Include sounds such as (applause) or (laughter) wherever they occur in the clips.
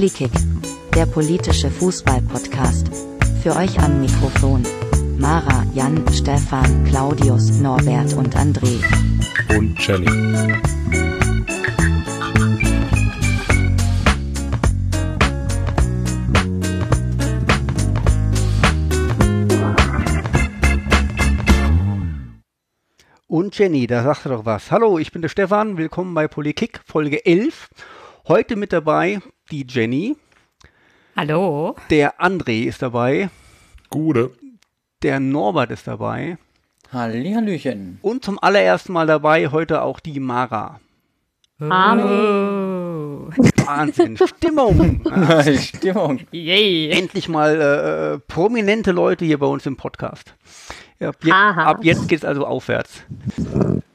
Polikick, der politische Fußball-Podcast. Für euch am Mikrofon. Mara, Jan, Stefan, Claudius, Norbert und André. Und Jenny. Und Jenny, da sagst du doch was. Hallo, ich bin der Stefan, willkommen bei Polikick, Folge 11. Heute mit dabei die Jenny. Hallo. Der André ist dabei. Gute. Der Norbert ist dabei. Hallihallöchen. Und zum allerersten Mal dabei heute auch die Mara. Hallo. Wahnsinn, (laughs) Stimmung. (laughs) Stimmung. Yay. Endlich mal äh, prominente Leute hier bei uns im Podcast. Ab, je Aha. ab jetzt geht es also aufwärts.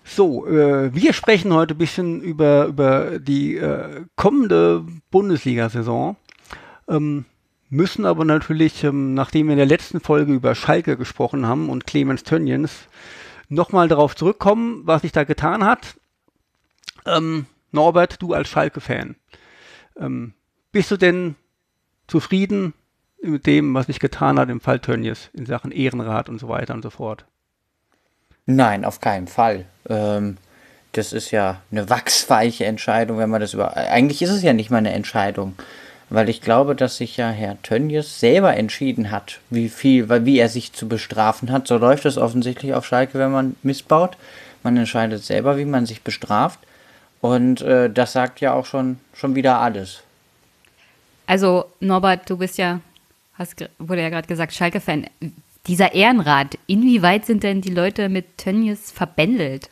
So, äh, wir sprechen heute ein bisschen über, über die äh, kommende Bundesliga-Saison. Ähm, müssen aber natürlich, ähm, nachdem wir in der letzten Folge über Schalke gesprochen haben und Clemens Tönjens, nochmal darauf zurückkommen, was sich da getan hat. Ähm, Norbert, du als Schalke-Fan, ähm, bist du denn zufrieden mit dem, was sich getan hat im Fall Tönnies in Sachen Ehrenrat und so weiter und so fort? Nein, auf keinen Fall. Ähm, das ist ja eine wachsweiche Entscheidung, wenn man das über. Eigentlich ist es ja nicht mal eine Entscheidung, weil ich glaube, dass sich ja Herr Tönnies selber entschieden hat, wie viel, weil wie er sich zu bestrafen hat. So läuft es offensichtlich auf Schalke, wenn man missbaut. Man entscheidet selber, wie man sich bestraft. Und äh, das sagt ja auch schon, schon wieder alles. Also, Norbert, du bist ja, hast, wurde ja gerade gesagt, Schalke-Fan. Dieser Ehrenrat, inwieweit sind denn die Leute mit Tönnies verbändelt?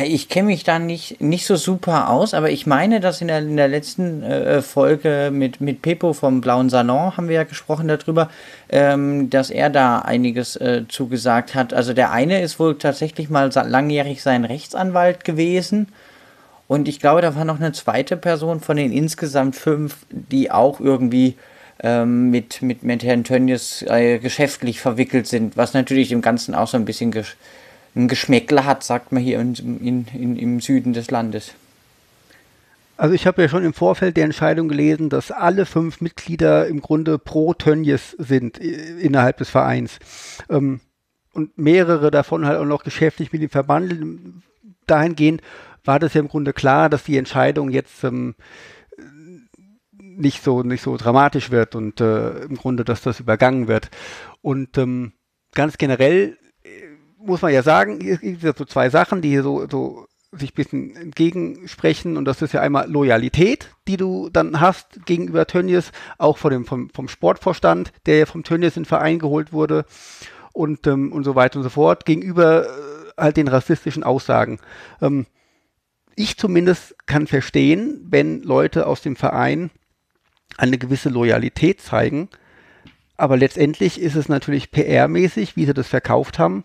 Ich kenne mich da nicht, nicht so super aus, aber ich meine, dass in der, in der letzten äh, Folge mit, mit Pepo vom Blauen Salon haben wir ja gesprochen darüber, ähm, dass er da einiges äh, zugesagt hat. Also der eine ist wohl tatsächlich mal langjährig sein Rechtsanwalt gewesen. Und ich glaube, da war noch eine zweite Person von den insgesamt fünf, die auch irgendwie mit, mit, mit Herrn Tönnies äh, geschäftlich verwickelt sind, was natürlich dem Ganzen auch so ein bisschen gesch ein Geschmäckle hat, sagt man hier in, in, in, im Süden des Landes. Also ich habe ja schon im Vorfeld der Entscheidung gelesen, dass alle fünf Mitglieder im Grunde pro Tönnies sind innerhalb des Vereins. Ähm, und mehrere davon halt auch noch geschäftlich mit dem Verband. Dahingehend war das ja im Grunde klar, dass die Entscheidung jetzt ähm, nicht so nicht so dramatisch wird und äh, im Grunde, dass das übergangen wird. Und ähm, ganz generell äh, muss man ja sagen, es gibt ja so zwei Sachen, die hier so, so sich ein bisschen entgegensprechen und das ist ja einmal Loyalität, die du dann hast gegenüber Tönnies, auch von dem, vom, vom Sportvorstand, der ja vom Tönnies in den Verein geholt wurde und, ähm, und so weiter und so fort, gegenüber äh, halt den rassistischen Aussagen. Ähm, ich zumindest kann verstehen, wenn Leute aus dem Verein eine gewisse Loyalität zeigen, aber letztendlich ist es natürlich PR-mäßig, wie sie das verkauft haben,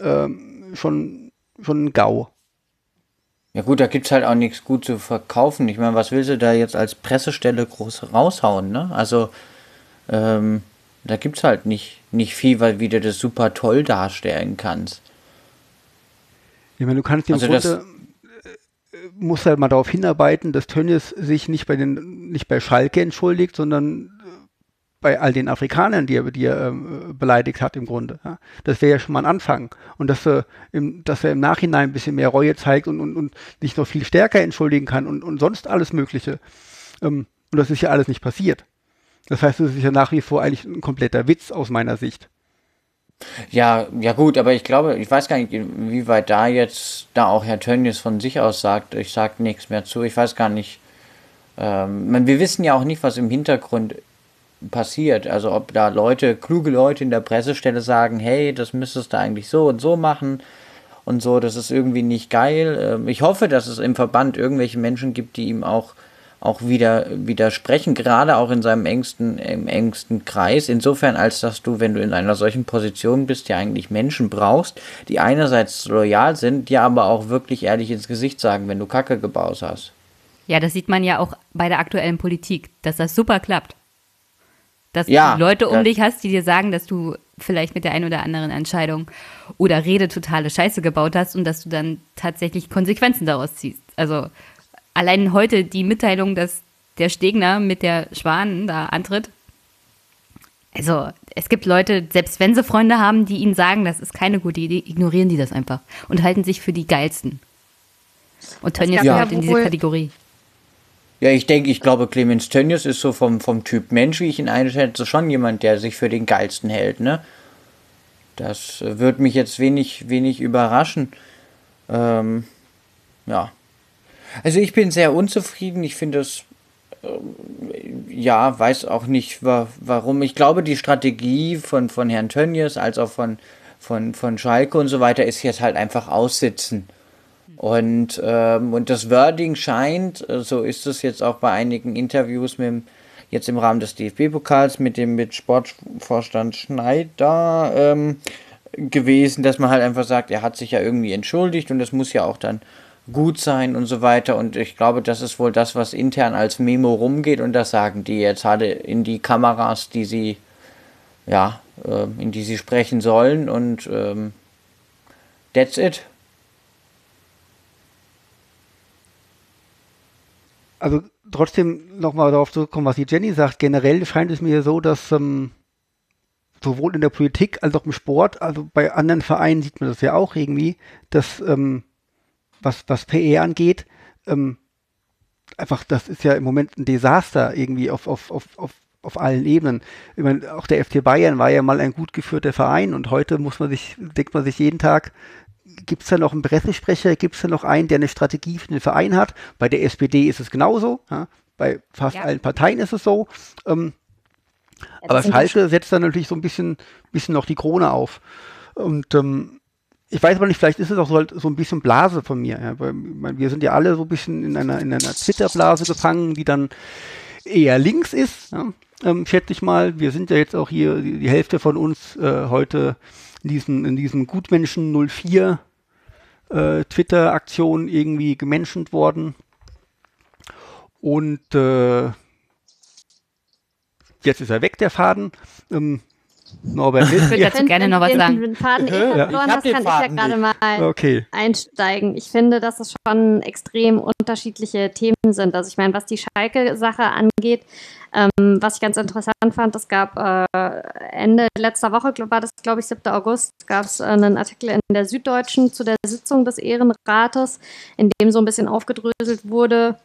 ähm, schon, schon ein GAU. Ja gut, da gibt's halt auch nichts gut zu verkaufen. Ich meine, was will sie da jetzt als Pressestelle groß raushauen, ne? Also, ähm, da gibt's halt nicht, nicht viel, weil wie du das super toll darstellen kannst. Ich meine, du kannst im Also das- Grunde, musst halt mal darauf hinarbeiten, dass Tönnies sich nicht bei den, nicht bei Schalke entschuldigt, sondern äh, bei all den Afrikanern, die er, die er ähm, beleidigt hat im Grunde. Ja. Das wäre ja schon mal ein Anfang. Und dass er, im, dass er im Nachhinein ein bisschen mehr Reue zeigt und, und, und sich noch viel stärker entschuldigen kann und, und sonst alles Mögliche. Ähm, und das ist ja alles nicht passiert. Das heißt, es ist ja nach wie vor eigentlich ein kompletter Witz aus meiner Sicht. Ja, ja gut, aber ich glaube, ich weiß gar nicht, wie weit da jetzt, da auch Herr Tönnies von sich aus sagt, ich sag nichts mehr zu, ich weiß gar nicht. Ähm, wir wissen ja auch nicht, was im Hintergrund passiert. Also ob da Leute, kluge Leute in der Pressestelle sagen, hey, das müsstest du eigentlich so und so machen und so, das ist irgendwie nicht geil. Ähm, ich hoffe, dass es im Verband irgendwelche Menschen gibt, die ihm auch auch wieder widersprechen, gerade auch in seinem engsten, im engsten Kreis. Insofern, als dass du, wenn du in einer solchen Position bist, ja eigentlich Menschen brauchst, die einerseits loyal sind, dir aber auch wirklich ehrlich ins Gesicht sagen, wenn du Kacke gebaut hast. Ja, das sieht man ja auch bei der aktuellen Politik, dass das super klappt. Dass Ja, du Leute um dich hast, die dir sagen, dass du vielleicht mit der einen oder anderen Entscheidung oder Rede totale Scheiße gebaut hast und dass du dann tatsächlich Konsequenzen daraus ziehst. Also allein heute die Mitteilung, dass der Stegner mit der Schwanen da antritt. Also, es gibt Leute, selbst wenn sie Freunde haben, die ihnen sagen, das ist keine gute Idee, ignorieren die das einfach und halten sich für die geilsten. Und Tönnies ja gehört in diese Kategorie. Ja, ich denke, ich glaube, Clemens Tönnies ist so vom, vom Typ Mensch, wie ich ihn einschätze, schon jemand, der sich für den geilsten hält, ne? Das äh, wird mich jetzt wenig, wenig überraschen. Ähm, ja. Also ich bin sehr unzufrieden. Ich finde es, ähm, ja, weiß auch nicht wa warum. Ich glaube, die Strategie von, von Herrn Tönnies als auch von, von, von Schalke und so weiter ist jetzt halt einfach aussitzen. Und, ähm, und das Wording scheint, äh, so ist es jetzt auch bei einigen Interviews mit dem, jetzt im Rahmen des DFB-Pokals mit dem mit Sportvorstand Schneider ähm, gewesen, dass man halt einfach sagt, er hat sich ja irgendwie entschuldigt und das muss ja auch dann gut sein und so weiter. Und ich glaube, das ist wohl das, was intern als Memo rumgeht und das sagen die jetzt alle in die Kameras, die sie, ja, äh, in die sie sprechen sollen und ähm, that's it. Also trotzdem nochmal darauf zurückkommen, was die Jenny sagt. Generell scheint es mir so, dass ähm, sowohl in der Politik als auch im Sport, also bei anderen Vereinen sieht man das ja auch irgendwie, dass ähm, was, was PR angeht, ähm, einfach, das ist ja im Moment ein Desaster irgendwie auf, auf, auf, auf, auf allen Ebenen. Ich meine, auch der FC Bayern war ja mal ein gut geführter Verein und heute muss man sich, denkt man sich jeden Tag, gibt es da noch einen Pressesprecher, gibt es da noch einen, der eine Strategie für den Verein hat? Bei der SPD ist es genauso, ja? bei fast ja. allen Parteien ist es so. Ähm, aber Schalke setzt dann natürlich so ein bisschen, bisschen noch die Krone auf. Und ähm, ich weiß aber nicht, vielleicht ist es auch so, halt so ein bisschen Blase von mir. Ja? Weil, meine, wir sind ja alle so ein bisschen in einer, in einer Twitter-Blase gefangen, die dann eher links ist, ja? ähm, schätze ich mal. Wir sind ja jetzt auch hier, die, die Hälfte von uns äh, heute in diesem, in diesem Gutmenschen 04 äh, Twitter-Aktion irgendwie gemenschent worden. Und äh, jetzt ist er weg, der Faden. Ähm, Norbert, (laughs) ich würde dazu gerne noch was sagen. Den Faden eh verloren hast, kann ich ja gerade mal okay. einsteigen. Ich finde, dass es schon extrem unterschiedliche Themen sind. Also ich meine, was die Schalke-Sache angeht, ähm, was ich ganz interessant fand, es gab äh, Ende letzter Woche, war das glaube ich 7. August, gab es äh, einen Artikel in der Süddeutschen zu der Sitzung des Ehrenrates, in dem so ein bisschen aufgedröselt wurde,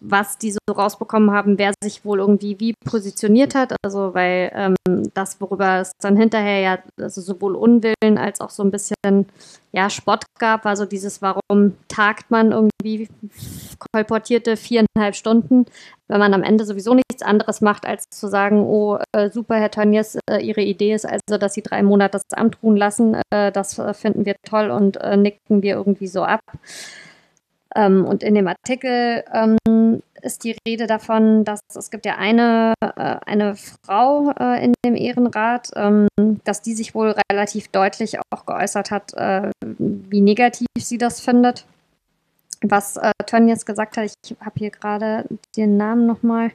was die so rausbekommen haben, wer sich wohl irgendwie wie positioniert hat. Also weil ähm, das, worüber es dann hinterher ja also sowohl Unwillen als auch so ein bisschen ja, Spott gab, war so dieses, warum tagt man irgendwie kolportierte viereinhalb Stunden, wenn man am Ende sowieso nichts anderes macht, als zu sagen, oh, äh, super, Herr Tönnies, äh, Ihre Idee ist also, dass Sie drei Monate das Amt ruhen lassen. Äh, das äh, finden wir toll und äh, nicken wir irgendwie so ab. Ähm, und in dem Artikel ähm, ist die Rede davon, dass es gibt ja eine, äh, eine Frau äh, in dem Ehrenrat, ähm, dass die sich wohl relativ deutlich auch geäußert hat, äh, wie negativ sie das findet. Was äh, Tön jetzt gesagt hat, ich habe hier gerade den Namen nochmal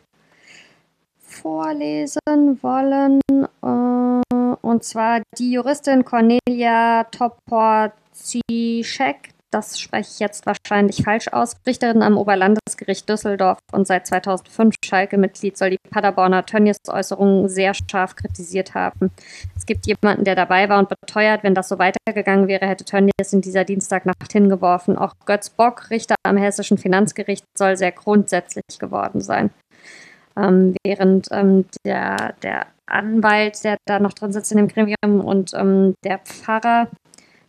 vorlesen wollen. Äh, und zwar die Juristin Cornelia Toporzischek, das spreche ich jetzt wahrscheinlich falsch aus, Richterin am Oberlandesgericht Düsseldorf und seit 2005 Schalke-Mitglied, soll die Paderborner Tönnies Äußerungen sehr scharf kritisiert haben. Es gibt jemanden, der dabei war und beteuert, wenn das so weitergegangen wäre, hätte Tönnies in dieser Dienstagnacht hingeworfen. Auch Götz Bock, Richter am Hessischen Finanzgericht, soll sehr grundsätzlich geworden sein. Ähm, während ähm, der, der Anwalt, der da noch drin sitzt in dem Gremium und ähm, der Pfarrer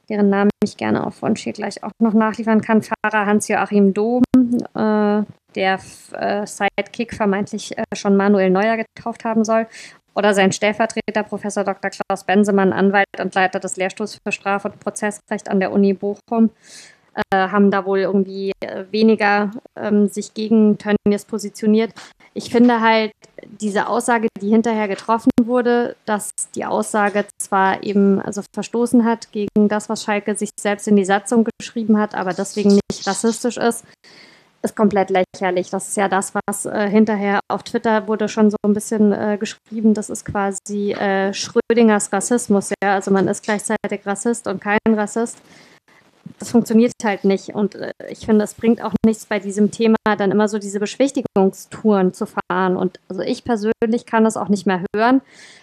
deren Namen ich gerne auf Wunsch hier gleich auch noch nachliefern kann. Pfarrer Hans-Joachim Dom, äh, der äh, Sidekick vermeintlich äh, schon Manuel Neuer getauft haben soll. Oder sein Stellvertreter, Professor Dr. Klaus Bensemann, Anwalt und Leiter des Lehrstuhls für Straf- und Prozessrecht an der Uni Bochum, äh, haben da wohl irgendwie äh, weniger ähm, sich gegen Tönnies positioniert. Ich finde halt diese Aussage, die hinterher getroffen wurde, dass die Aussage zwar eben also verstoßen hat gegen das, was Schalke sich selbst in die Satzung geschrieben hat, aber deswegen nicht rassistisch ist, ist komplett lächerlich. Das ist ja das, was äh, hinterher auf Twitter wurde schon so ein bisschen äh, geschrieben. Das ist quasi äh, Schrödingers Rassismus. Ja? Also man ist gleichzeitig Rassist und kein Rassist. Das funktioniert halt nicht. Und äh, ich finde, es bringt auch nichts bei diesem Thema, dann immer so diese Beschwichtigungstouren zu fahren. Und also ich persönlich kann das auch nicht mehr hören,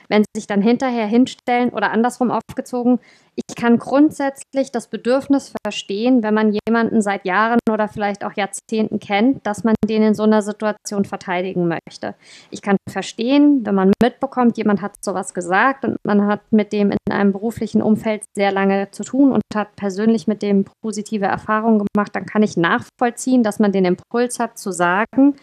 wenn sie sich dann hinterher hinstellen oder andersrum aufgezogen. Ich kann grundsätzlich das Bedürfnis verstehen, wenn man jemanden seit Jahren oder vielleicht auch Jahrzehnten kennt, dass man den in so einer Situation verteidigen möchte. Ich kann verstehen, wenn man mitbekommt, jemand hat sowas gesagt und man hat mit dem in einem beruflichen Umfeld sehr lange zu tun und hat persönlich mit dem positive Erfahrungen gemacht, dann kann ich nachvollziehen, dass man den Impuls hat zu sagen,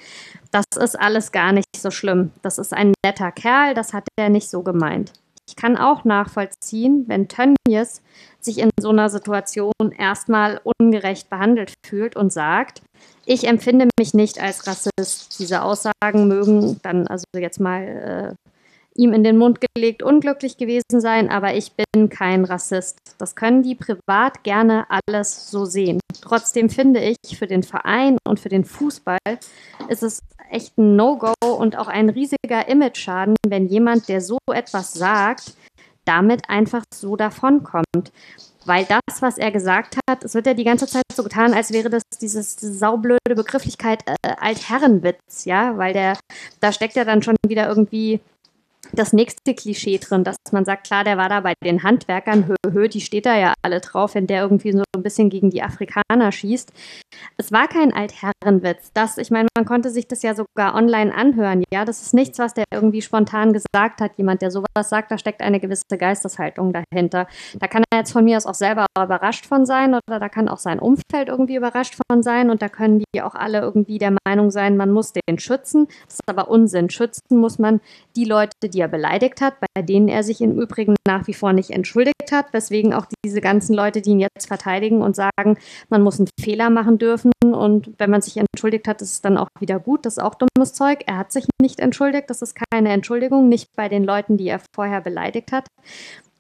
das ist alles gar nicht so schlimm. Das ist ein netter Kerl, das hat er nicht so gemeint. Ich kann auch nachvollziehen, wenn Tönnies sich in so einer Situation erstmal ungerecht behandelt fühlt und sagt, ich empfinde mich nicht als Rassist. Diese Aussagen mögen dann also jetzt mal äh, ihm in den Mund gelegt unglücklich gewesen sein, aber ich bin kein Rassist. Das können die privat gerne alles so sehen. Trotzdem finde ich, für den Verein und für den Fußball ist es echt ein No-Go und auch ein riesiger Image-Schaden, wenn jemand, der so etwas sagt, damit einfach so davonkommt. Weil das, was er gesagt hat, es wird ja die ganze Zeit so getan, als wäre das dieses, diese saublöde Begrifflichkeit äh, Altherrenwitz, ja, weil der, da steckt ja dann schon wieder irgendwie das nächste Klischee drin, dass man sagt, klar, der war da bei den Handwerkern, hö, hö, die steht da ja alle drauf, wenn der irgendwie so ein bisschen gegen die Afrikaner schießt. Es war kein Altherrenwitz. Das, ich meine, man konnte sich das ja sogar online anhören. Ja, das ist nichts, was der irgendwie spontan gesagt hat. Jemand, der sowas sagt, da steckt eine gewisse Geisteshaltung dahinter. Da kann er jetzt von mir aus auch selber überrascht von sein oder da kann auch sein Umfeld irgendwie überrascht von sein und da können die auch alle irgendwie der Meinung sein, man muss den schützen. Das ist aber Unsinn. Schützen muss man die Leute, die er beleidigt hat, bei denen er sich im Übrigen nach wie vor nicht entschuldigt hat, weswegen auch diese ganzen Leute, die ihn jetzt verteidigen und sagen, man muss einen Fehler machen dürfen und wenn man sich entschuldigt hat, ist es dann auch wieder gut. Das ist auch dummes Zeug. Er hat sich nicht entschuldigt. Das ist keine Entschuldigung, nicht bei den Leuten, die er vorher beleidigt hat.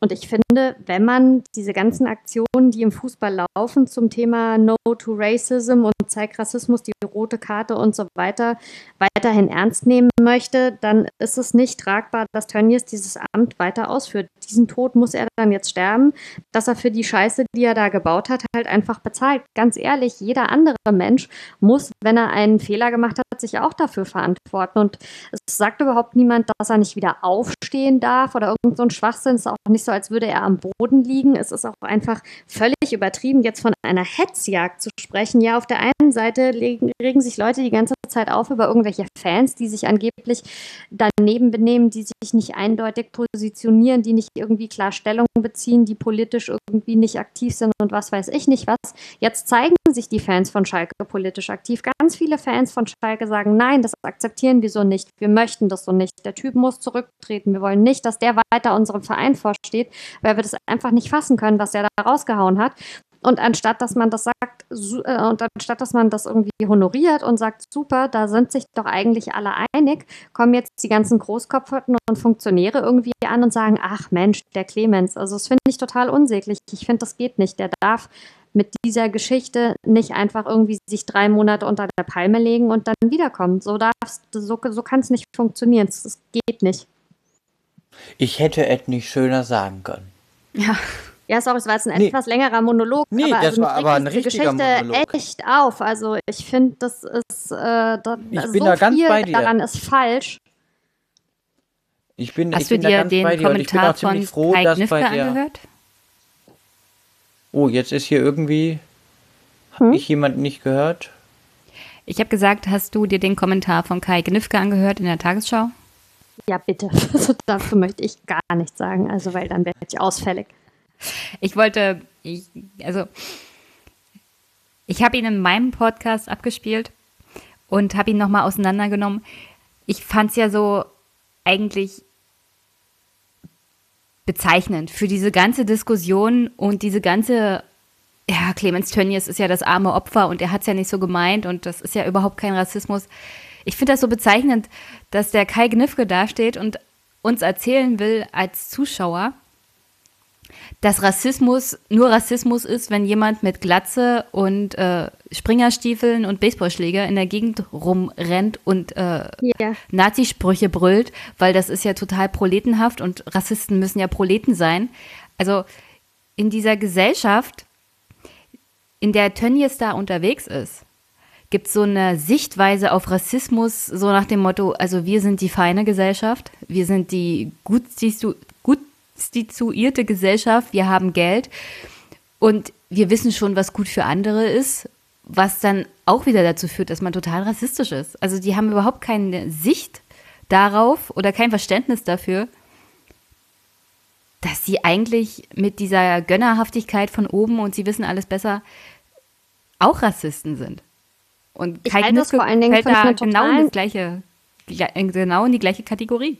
Und ich finde, wenn man diese ganzen Aktionen, die im Fußball laufen zum Thema No to Racism und Zeig Rassismus, die rote Karte und so weiter, weiterhin ernst nehmen möchte, dann ist es nicht tragbar, dass Tönnies dieses Amt weiter ausführt. Diesen Tod muss er dann jetzt sterben, dass er für die Scheiße, die er da gebaut hat, halt einfach bezahlt. Ganz ehrlich, jeder andere Mensch muss, wenn er einen Fehler gemacht hat, sich auch dafür verantworten. Und es sagt überhaupt niemand, dass er nicht wieder aufstehen darf oder irgend so ein Schwachsinn. Ist auch nicht so, als würde er am Boden liegen. Es ist auch einfach völlig übertrieben, jetzt von einer Hetzjagd zu sprechen. Ja, auf der einen Seite regen sich Leute die ganze Zeit auf über irgendwelche Fans, die sich angeblich daneben benehmen, die sich nicht eindeutig positionieren, die nicht irgendwie klar Stellung beziehen, die politisch irgendwie nicht aktiv sind und was weiß ich nicht was. Jetzt zeigen sich die Fans von Schalke politisch aktiv. Ganz viele Fans von Schalke sagen, nein, das akzeptieren wir so nicht. Wir möchten das so nicht. Der Typ muss zurücktreten. Wir wollen nicht, dass der weiter unserem Verein vorsteht steht, weil wir das einfach nicht fassen können, was er da rausgehauen hat. Und anstatt dass man das sagt, äh, und anstatt dass man das irgendwie honoriert und sagt, super, da sind sich doch eigentlich alle einig, kommen jetzt die ganzen Großkopferten und Funktionäre irgendwie an und sagen, ach Mensch, der Clemens, also das finde ich total unsäglich. Ich finde, das geht nicht. Der darf mit dieser Geschichte nicht einfach irgendwie sich drei Monate unter der Palme legen und dann wiederkommen. So darfst, so, so kann es nicht funktionieren. Das geht nicht. Ich hätte es nicht schöner sagen können. Ja. Ja, sorry, es war jetzt ein nee. etwas längerer Monolog. Nee, aber das also war aber ein richtiger Geschichte Monolog. echt auf. Also ich finde, das ist äh, da, ich so bin da ganz viel bei dir. daran ist falsch. Ich bin, Hast ich du bin da dir ganz den bei dir und ich bin Kommentar auch ziemlich von froh, Kai dass Knifke bei der. angehört? Oh, jetzt ist hier irgendwie. Hm? Habe ich jemanden nicht gehört? Ich habe gesagt, hast du dir den Kommentar von Kai Gnifke angehört in der Tagesschau? Ja, bitte. (laughs) Also dazu möchte ich gar nichts sagen, also weil dann werde ich ausfällig. Ich wollte, ich, also ich habe ihn in meinem Podcast abgespielt und habe ihn nochmal auseinandergenommen. Ich fand es ja so eigentlich bezeichnend für diese ganze Diskussion und diese ganze, ja, Clemens Tönnies ist ja das arme Opfer und er hat es ja nicht so gemeint und das ist ja überhaupt kein Rassismus. Ich finde das so bezeichnend, dass der Kai Gnifke dasteht und uns erzählen will als Zuschauer, dass Rassismus nur Rassismus ist, wenn jemand mit Glatze und äh, Springerstiefeln und Baseballschläger in der Gegend rumrennt und äh, Ja. Nazisprüche brüllt, weil das ist ja total proletenhaft und Rassisten müssen ja Proleten sein. Also in dieser Gesellschaft in der Tönnies da unterwegs ist, gibt so eine Sichtweise auf Rassismus, so nach dem Motto, also wir sind die feine Gesellschaft, wir sind die gut, gut situierte Gesellschaft, wir haben Geld und wir wissen schon, was gut für andere ist, was dann auch wieder dazu führt, dass man total rassistisch ist. Also die haben überhaupt keine Sicht darauf oder kein Verständnis dafür, dass sie eigentlich mit dieser Gönnerhaftigkeit von oben und sie wissen alles besser auch Rassisten sind. Und ich Kai Knütke fällt da genau in, das gleiche, genau in die gleiche Kategorie.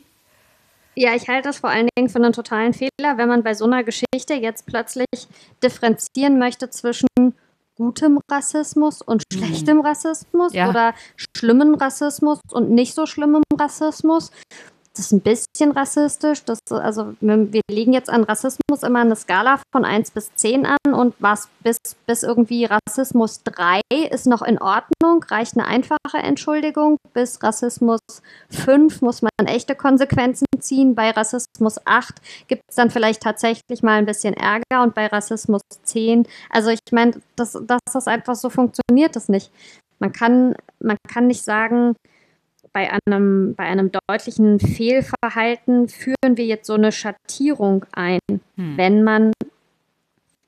Ja, ich halte das vor allen Dingen für einen totalen Fehler, wenn man bei so einer Geschichte jetzt plötzlich differenzieren möchte zwischen gutem Rassismus und mhm. schlechtem Rassismus ja. oder schlimmen Rassismus und nicht so schlimmem Rassismus das ist ein bisschen rassistisch. Das, also wir legen jetzt an Rassismus immer eine Skala von 1 bis 10 an und was bis, bis irgendwie Rassismus 3 ist noch in Ordnung, reicht eine einfache Entschuldigung. Bis Rassismus 5 muss man echte Konsequenzen ziehen. Bei Rassismus 8 gibt es dann vielleicht tatsächlich mal ein bisschen Ärger und bei Rassismus 10, also ich meine, dass, dass das einfach so funktioniert, das nicht. Man kann, man kann nicht sagen, bei einem, bei einem deutlichen Fehlverhalten führen wir jetzt so eine Schattierung ein. Hm. Wenn man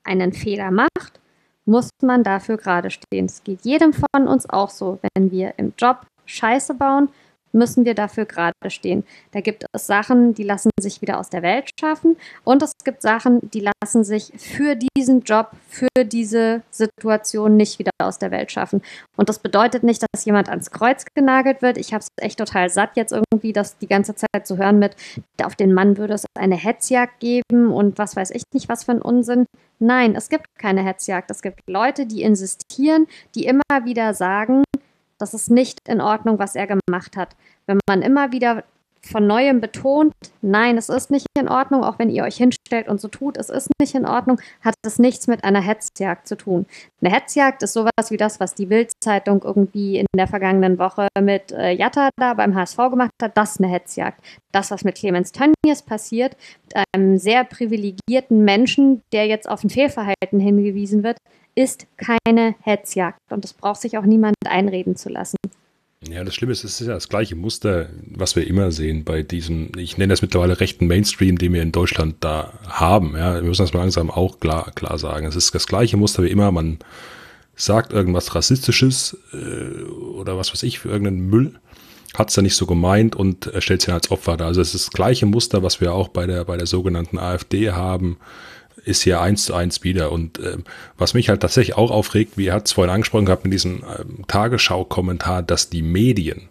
einen Fehler macht, muss man dafür gerade stehen. Es geht jedem von uns auch so, wenn wir im Job Scheiße bauen, müssen wir dafür gerade stehen. Da gibt es Sachen, die lassen sich wieder aus der Welt schaffen und es gibt Sachen, die lassen sich für diesen Job, für diese Situation nicht wieder aus der Welt schaffen. Und das bedeutet nicht, dass jemand ans Kreuz genagelt wird. Ich habe es echt total satt jetzt irgendwie, das die ganze Zeit zu hören mit, auf den Mann würde es eine Hetzjagd geben und was weiß ich nicht, was für ein Unsinn. Nein, es gibt keine Hetzjagd. Es gibt Leute, die insistieren, die immer wieder sagen, das ist nicht in Ordnung, was er gemacht hat. Wenn man immer wieder von neuem betont, nein, es ist nicht in Ordnung, auch wenn ihr euch hinstellt und so tut, es ist nicht in Ordnung, hat es nichts mit einer Hetzjagd zu tun. Eine Hetzjagd ist sowas wie das, was die Bild-Zeitung irgendwie in der vergangenen Woche mit äh, Jatta da beim HSV gemacht hat, das ist eine Hetzjagd. Das, was mit Clemens Tönnies passiert, mit einem sehr privilegierten Menschen, der jetzt auf ein Fehlverhalten hingewiesen wird, ist keine Hetzjagd und das braucht sich auch niemand einreden zu lassen. Ja, das Schlimme ist, es ist ja das gleiche Muster, was wir immer sehen bei diesem, ich nenne das mittlerweile rechten Mainstream, den wir in Deutschland da haben. Ja, wir müssen das mal langsam auch klar, klar sagen. Es ist das gleiche Muster wie immer. Man sagt irgendwas Rassistisches äh, oder was weiß ich für irgendeinen Müll, hat es da nicht so gemeint und stellt sich als Opfer da. Also es ist das gleiche Muster, was wir auch bei der, bei der sogenannten AfD haben ist hier eins zu eins wieder. Und äh, was mich halt tatsächlich auch aufregt, wie er hat es vorhin angesprochen gehabt mit diesem ähm, Tagesschau-Kommentar, dass die Medien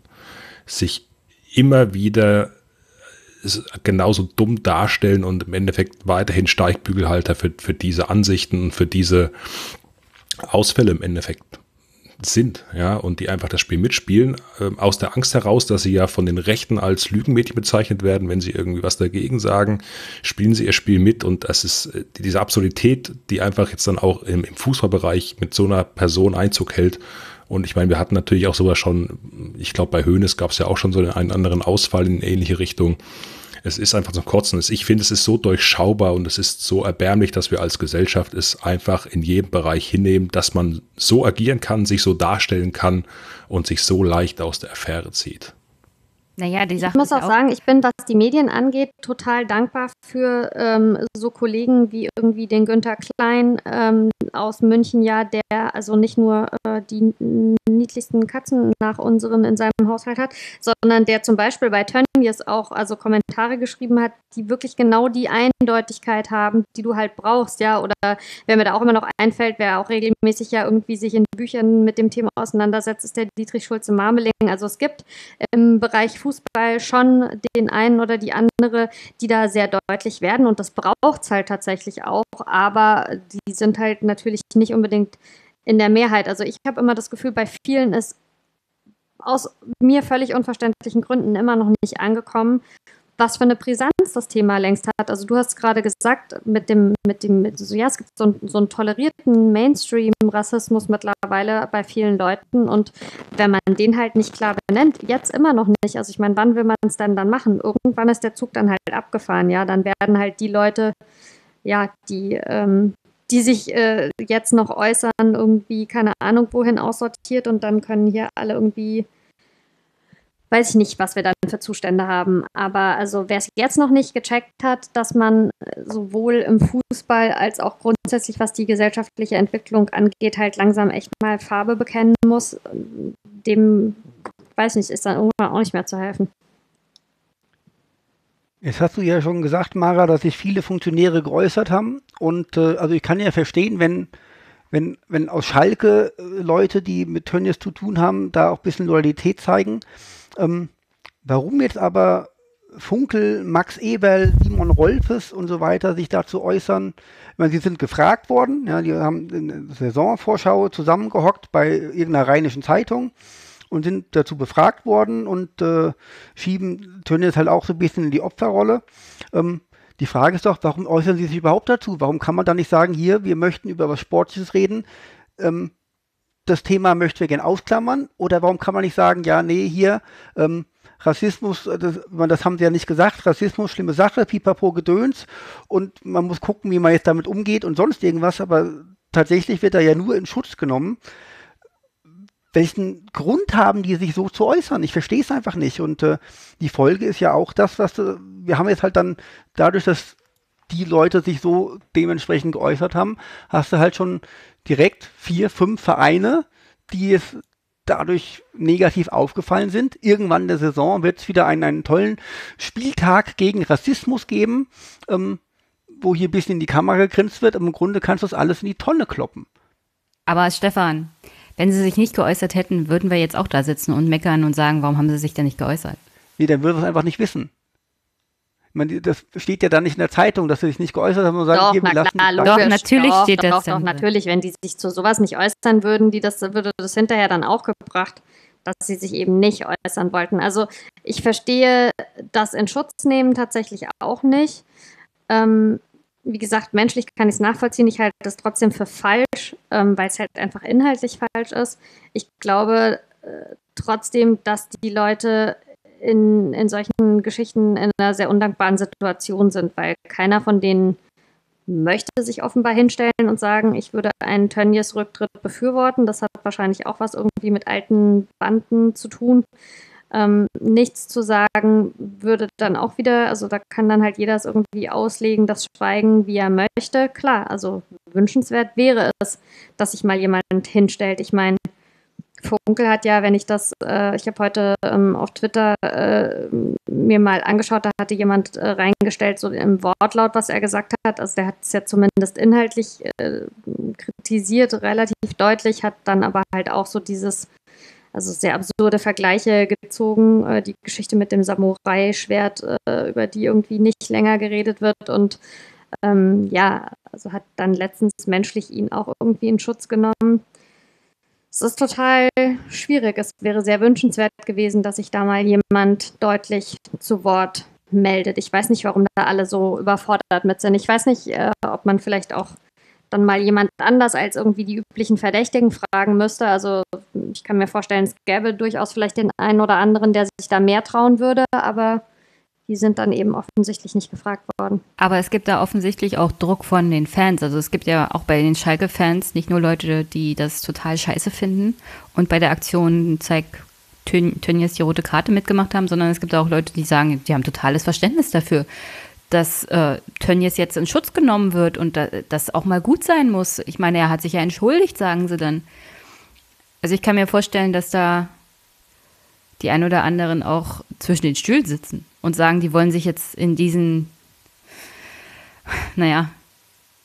sich immer wieder genauso dumm darstellen und im Endeffekt weiterhin Steigbügelhalter für, für diese Ansichten und für diese Ausfälle im Endeffekt sind, ja, und die einfach das Spiel mitspielen, äh, aus der Angst heraus, dass sie ja von den Rechten als Lügenmädchen bezeichnet werden, wenn sie irgendwie was dagegen sagen, spielen sie ihr Spiel mit und das ist äh, diese Absurdität, die einfach jetzt dann auch im, im Fußballbereich mit so einer Person Einzug hält. Und ich meine, wir hatten natürlich auch sowas schon, ich glaube, bei Hoeneß gab es ja auch schon so einen anderen Ausfall in ähnliche Richtung es ist einfach zum Kotzen. Ich finde, es ist so durchschaubar und es ist so erbärmlich, dass wir als Gesellschaft es einfach in jedem Bereich hinnehmen, dass man so agieren kann, sich so darstellen kann und sich so leicht aus der Affäre zieht. Naja, die Sache ich muss auch, auch sagen, ich bin, was die Medien angeht, total dankbar für ähm, so Kollegen wie irgendwie den Günther Klein ähm, aus München, ja, der also nicht nur äh, die niedlichsten Katzen nach unseren in seinem Haushalt hat, sondern der zum Beispiel bei Tönnies auch also Kommentare geschrieben hat, die wirklich genau die Eindeutigkeit haben, die du halt brauchst, ja. Oder wer mir da auch immer noch einfällt, wer auch regelmäßig ja irgendwie sich in Büchern mit dem Thema auseinandersetzt, ist der Dietrich Schulze-Marmeling. Also es gibt im Bereich Fußball Fußball schon den einen oder die andere, die da sehr deutlich werden und das braucht es halt tatsächlich auch, aber die sind halt natürlich nicht unbedingt in der Mehrheit. Also ich habe immer das Gefühl, bei vielen ist aus mir völlig unverständlichen Gründen immer noch nicht angekommen, was für eine Brisanz das Thema längst hat. Also du hast gerade gesagt, mit dem, mit dem, mit so, ja, es gibt so, einen, so einen tolerierten Mainstream-Rassismus mittlerweile bei vielen Leuten und wenn man den halt nicht klar benennt, jetzt immer noch nicht. Also ich meine, wann will man es denn dann machen? Irgendwann ist der Zug dann halt abgefahren, ja. Dann werden halt die Leute, ja, die, ähm, die sich äh, jetzt noch äußern, irgendwie keine Ahnung wohin aussortiert und dann können hier alle irgendwie weiß ich nicht, was wir dann für Zustände haben. Aber also wer es jetzt noch nicht gecheckt hat, dass man äh, sowohl im Fußball als auch grundsätzlich, was die gesellschaftliche Entwicklung angeht, halt langsam echt mal Farbe bekennen muss, dem, weiß nicht, ist dann irgendwann auch nicht mehr zu helfen. Jetzt hast du ja schon gesagt, Mara, dass sich viele Funktionäre geäußert haben. Und äh, also ich kann ja verstehen, wenn, wenn, wenn aus Schalke äh, Leute, die mit Tönnies zu tun haben, da auch ein bisschen Loyalität zeigen. Ähm, warum jetzt aber Funkel, Max Eberl, Simon Rolfes und so weiter sich dazu äußern. Ich meine, sie sind gefragt worden, ja, die haben eine Saisonvorschau zusammengehockt bei irgendeiner rheinischen Zeitung und sind dazu befragt worden und äh, schieben Tönnies halt auch so ein bisschen in die Opferrolle. Ähm, die Frage ist doch, warum äußern sie sich überhaupt dazu? Warum kann man da nicht sagen, hier, wir möchten über was Sportliches reden? Ähm, das Thema möchten wir gerne ausklammern? Oder warum kann man nicht sagen, ja, nee, hier, ähm, Rassismus, äh, das, das, haben sie ja nicht gesagt, Rassismus, schlimme Sache, pipapo Gedöns und man muss gucken, wie man jetzt damit umgeht und sonst irgendwas, aber tatsächlich wird er ja nur in Schutz genommen. Welchen Grund haben die, sich so zu äußern? Ich verstehe es einfach nicht. Und äh, die Folge ist ja auch das, was äh, wir haben jetzt halt dann dadurch, dass die Leute sich so dementsprechend geäußert haben, hast du halt schon direkt vier, fünf Vereine, die es dadurch negativ aufgefallen sind. Irgendwann in der Saison wird es wieder einen, einen tollen Spieltag gegen Rassismus geben, ähm, wo hier ein bisschen in die Kamera gegrinst wird. Im Grunde kannst du das alles in die Tonne kloppen. Aber Stefan, wenn sie sich nicht geäußert hätten, würden wir jetzt auch da sitzen und meckern und sagen, warum haben sie sich denn nicht geäußert? Nee, dann würden wir es einfach nicht wissen. Man, das steht ja dann nicht in der Zeitung, dass sie sich nicht geäußert haben und sagen, doch, hier, wir lassen klar, Doch, natürlich doch, steht doch, das. Doch, doch, natürlich, wenn die sich zu sowas nicht äußern würden, die das, würde das hinterher dann auch gebracht, dass sie sich eben nicht äußern wollten. Also ich verstehe das in Schutz nehmen tatsächlich auch nicht. Ähm, wie gesagt, menschlich kann ich es nachvollziehen. Ich halte das trotzdem für falsch, ähm, weil es halt einfach inhaltlich falsch ist. Ich glaube äh, trotzdem, dass die Leute in, in solchen Geschichten in einer sehr undankbaren Situation sind, weil keiner von denen möchte sich offenbar hinstellen und sagen, ich würde einen Tönnies Rücktritt befürworten. Das hat wahrscheinlich auch was irgendwie mit alten Banden zu tun. Ähm, nichts zu sagen würde dann auch wieder, also da kann dann halt jeder es irgendwie auslegen, das Schweigen, wie er möchte. Klar, also wünschenswert wäre es, dass sich mal jemand hinstellt. Ich meine, Funkel hat ja, wenn ich das, äh, ich habe heute ähm, auf Twitter äh, mir mal angeschaut, da hatte jemand äh, reingestellt, so im Wortlaut, was er gesagt hat. Also der hat es ja zumindest inhaltlich äh, kritisiert, relativ deutlich, hat dann aber halt auch so dieses, also sehr absurde Vergleiche gezogen, äh, die Geschichte mit dem Samurai-Schwert, äh, über die irgendwie nicht länger geredet wird und ähm, ja, also hat dann letztens menschlich ihn auch irgendwie in Schutz genommen es ist total schwierig. Es wäre sehr wünschenswert gewesen, dass sich da mal jemand deutlich zu Wort meldet. Ich weiß nicht, warum da alle so überfordert mit sind. Ich weiß nicht, äh, ob man vielleicht auch dann mal jemand anders als irgendwie die üblichen Verdächtigen fragen müsste. Also ich kann mir vorstellen, es gäbe durchaus vielleicht den einen oder anderen, der sich da mehr trauen würde, aber die sind dann eben offensichtlich nicht gefragt worden. Aber es gibt da offensichtlich auch Druck von den Fans. Also es gibt ja auch bei den Schalke-Fans nicht nur Leute, die das total scheiße finden und bei der Aktion zeigt Tönnies die rote Karte mitgemacht haben, sondern es gibt auch Leute, die sagen, die haben totales Verständnis dafür, dass äh, Tönnies jetzt in Schutz genommen wird und da, das auch mal gut sein muss. Ich meine, er hat sich ja entschuldigt, sagen sie dann. Also ich kann mir vorstellen, dass da die ein oder anderen auch zwischen den Stühlen sitzen und sagen, die wollen sich jetzt in diesen, naja,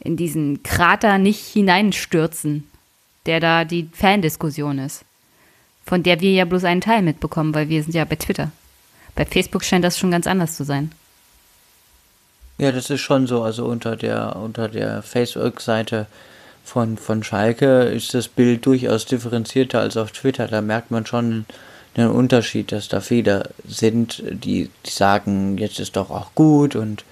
in diesen Krater nicht hineinstürzen, der da die Fandiskussion ist. Von der wir ja bloß einen Teil mitbekommen, weil wir sind ja bei Twitter. Bei Facebook scheint das schon ganz anders zu sein. Ja, das ist schon so. Also unter der, unter der Facebook-Seite von, von Schalke ist das Bild durchaus differenzierter als auf Twitter. Da merkt man schon einen Unterschied, dass da viele sind, die, die sagen, jetzt ist doch auch gut und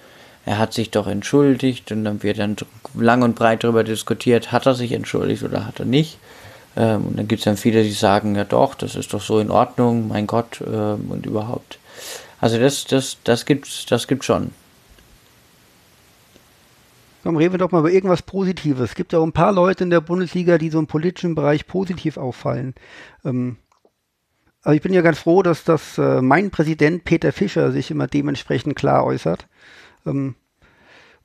er hat sich doch entschuldigt und dann wird dann lang und breit darüber diskutiert, hat er sich entschuldigt oder hat er nicht. Ähm, und dann gibt es dann viele, die sagen, ja doch, das ist doch so in Ordnung, mein Gott ähm, und überhaupt. Also das, das, das gibt's, das gibt's schon. Komm, reden wir doch mal über irgendwas Positives. Es gibt ja auch ein paar Leute in der Bundesliga, die so im politischen Bereich positiv auffallen. Ähm, also ich bin ja ganz froh, dass das äh, mein Präsident Peter Fischer sich immer dementsprechend klar äußert. Ähm,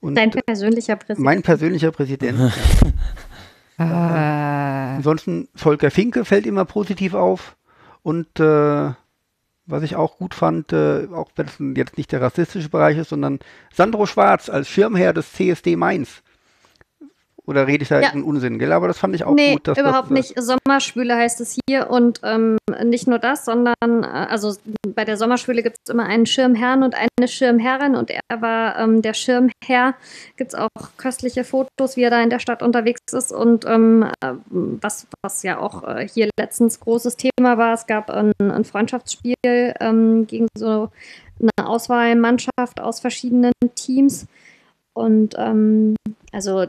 und Dein persönlicher Präsident. Mein persönlicher Präsident. ja. (laughs) äh. Ansonsten Volker Finke fällt immer positiv auf. Und äh, was ich auch gut fand, äh, auch wenn es jetzt nicht der rassistische Bereich ist, sondern Sandro Schwarz als Schirmherr des CSD Mainz oder rede ich da ja. Unsinn, gell? Aber das fand ich auch nee, gut. Dass überhaupt das, nicht. Sommerschwüle heißt es hier und ähm, nicht nur das, sondern äh, also bei der Sommerschwüle gibt es immer einen Schirmherrn und eine Schirmherrin und er war ähm, der Schirmherr. Gibt es auch köstliche Fotos, wie er da in der Stadt unterwegs ist und ähm, äh, was, was ja auch äh, hier letztens großes Thema war, es gab ein, ein Freundschaftsspiel ähm, gegen so eine Auswahlmannschaft aus verschiedenen Teams. Und ähm, also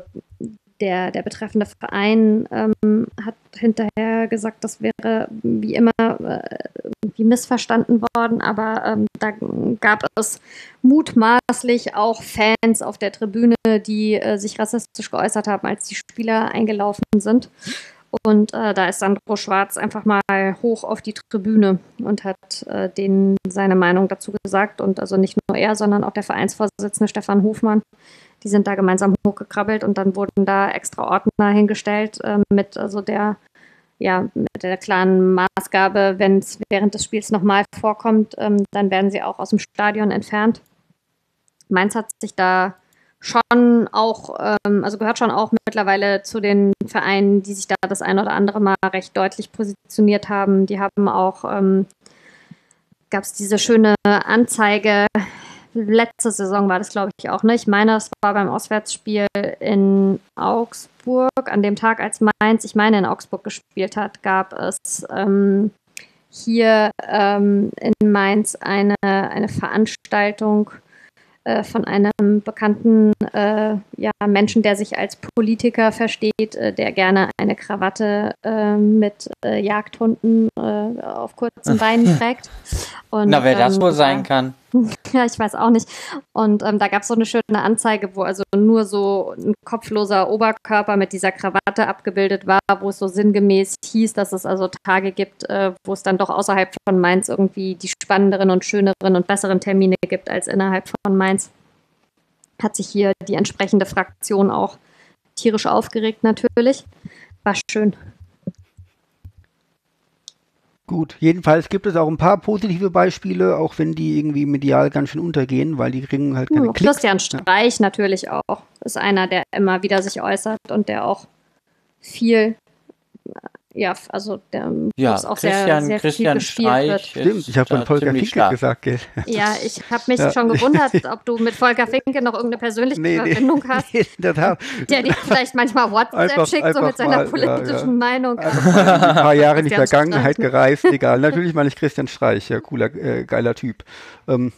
der, der betreffende Verein ähm, hat hinterher gesagt, das wäre wie immer äh, wie missverstanden worden, aber ähm, da gab es mutmaßlich auch Fans auf der Tribüne, die äh, sich rassistisch geäußert haben, als die Spieler eingelaufen sind. Und äh, da ist Sandro Schwarz einfach mal hoch auf die Tribüne und hat äh, denen seine Meinung dazu gesagt. Und also nicht nur er, sondern auch der Vereinsvorsitzende Stefan Hofmann. Die sind da gemeinsam hochgekrabbelt und dann wurden da extra Ordner hingestellt äh, mit also der ja, mit der klaren Maßgabe, wenn es während des Spiels nochmal vorkommt, ähm, dann werden sie auch aus dem Stadion entfernt. Mainz hat sich da schon auch, ähm, also gehört schon auch mittlerweile zu den Vereinen, die sich da das ein oder andere Mal recht deutlich positioniert haben. Die haben auch, ähm, gab es diese schöne Anzeige, letzte Saison war das, glaube ich, auch nicht. Ich meine, das war beim Auswärtsspiel in Augsburg. An dem Tag, als Mainz, ich meine, in Augsburg gespielt hat, gab es ähm, hier ähm, in Mainz eine, eine Veranstaltung äh, von einem bekannten äh, ja, Menschen, der sich als Politiker versteht, äh, der gerne eine Krawatte äh, mit äh, Jagdhunden äh, auf kurzen (laughs) Beinen trägt. Und, Na, wer ähm, das wohl sein kann. (laughs) Ja, ich weiß auch nicht. Und ähm, da gab es so eine schöne Anzeige, wo also nur so ein kopfloser Oberkörper mit dieser Krawatte abgebildet war, wo es so sinngemäß hieß, dass es also Tage gibt, äh, wo es dann doch außerhalb von Mainz irgendwie die spannenderen und schöneren und besseren Termine gibt als innerhalb von Mainz. Hat sich hier die entsprechende Fraktion auch tierisch aufgeregt natürlich. War schön. Gut, jedenfalls gibt es auch ein paar positive Beispiele, auch wenn die irgendwie medial ganz schön untergehen, weil die kriegen halt keine hm, Klicks. Christian Streich ja. natürlich auch. Ist einer, der immer wieder sich äußert und der auch viel ja, also der ja, auch Christian, sehr, sehr Christian viel Streich wird. Stimmt, ich habe von Volker Finke stark. gesagt. Gell? (laughs) Ja, ich habe mich ja. schon gewundert, (laughs) ob du mit Volker Finke noch irgendeine persönliche nee, Verbindung nee, hast. (laughs) Nee, der dir vielleicht manchmal WhatsApp einfach, schickt, einfach so mit seiner mal, politischen ja, Meinung. ein paar Jahre in die Vergangenheit gereist, egal. Natürlich meine ich Christian Streich, ja, cooler, äh, geiler Typ. Ähm,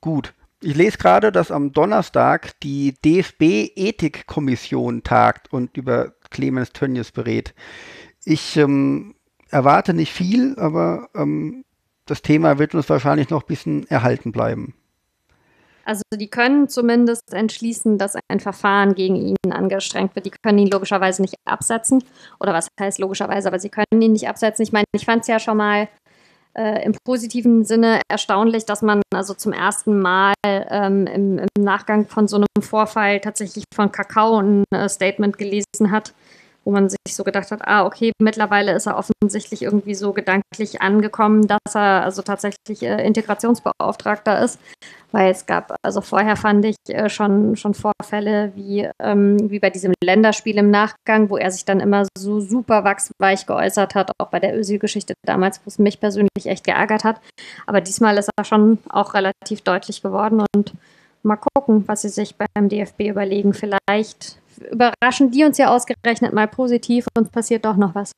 gut. Ich lese gerade, dass am Donnerstag die DFB-Ethikkommission tagt und über Clemens Tönnies berät. Ich ähm, erwarte nicht viel, aber ähm, das Thema wird uns wahrscheinlich noch ein bisschen erhalten bleiben. Also die können zumindest entschließen, dass ein Verfahren gegen ihn angestrengt wird. Die können ihn logischerweise nicht absetzen. Oder was heißt logischerweise, aber sie können ihn nicht absetzen. Ich meine, ich fand es ja schon mal äh, im positiven Sinne erstaunlich, dass man also zum ersten Mal ähm, im, im, Nachgang von so einem Vorfall tatsächlich von Kakao ein äh, Statement gelesen hat, wo man sich so gedacht hat, ah, okay, mittlerweile ist er offensichtlich irgendwie so gedanklich angekommen, dass er also tatsächlich äh, Integrationsbeauftragter ist. Weil es gab, also vorher fand ich äh, schon, schon Vorfälle wie, ähm, wie bei diesem Länderspiel im Nachgang, wo er sich dann immer so super wachsweich geäußert hat, auch bei der Özil-Geschichte damals, wo es mich persönlich echt geärgert hat. Aber diesmal ist er schon auch relativ deutlich geworden und mal gucken, was sie sich beim DFB überlegen. Vielleicht überraschen die uns ja ausgerechnet mal positiv und passiert doch noch was.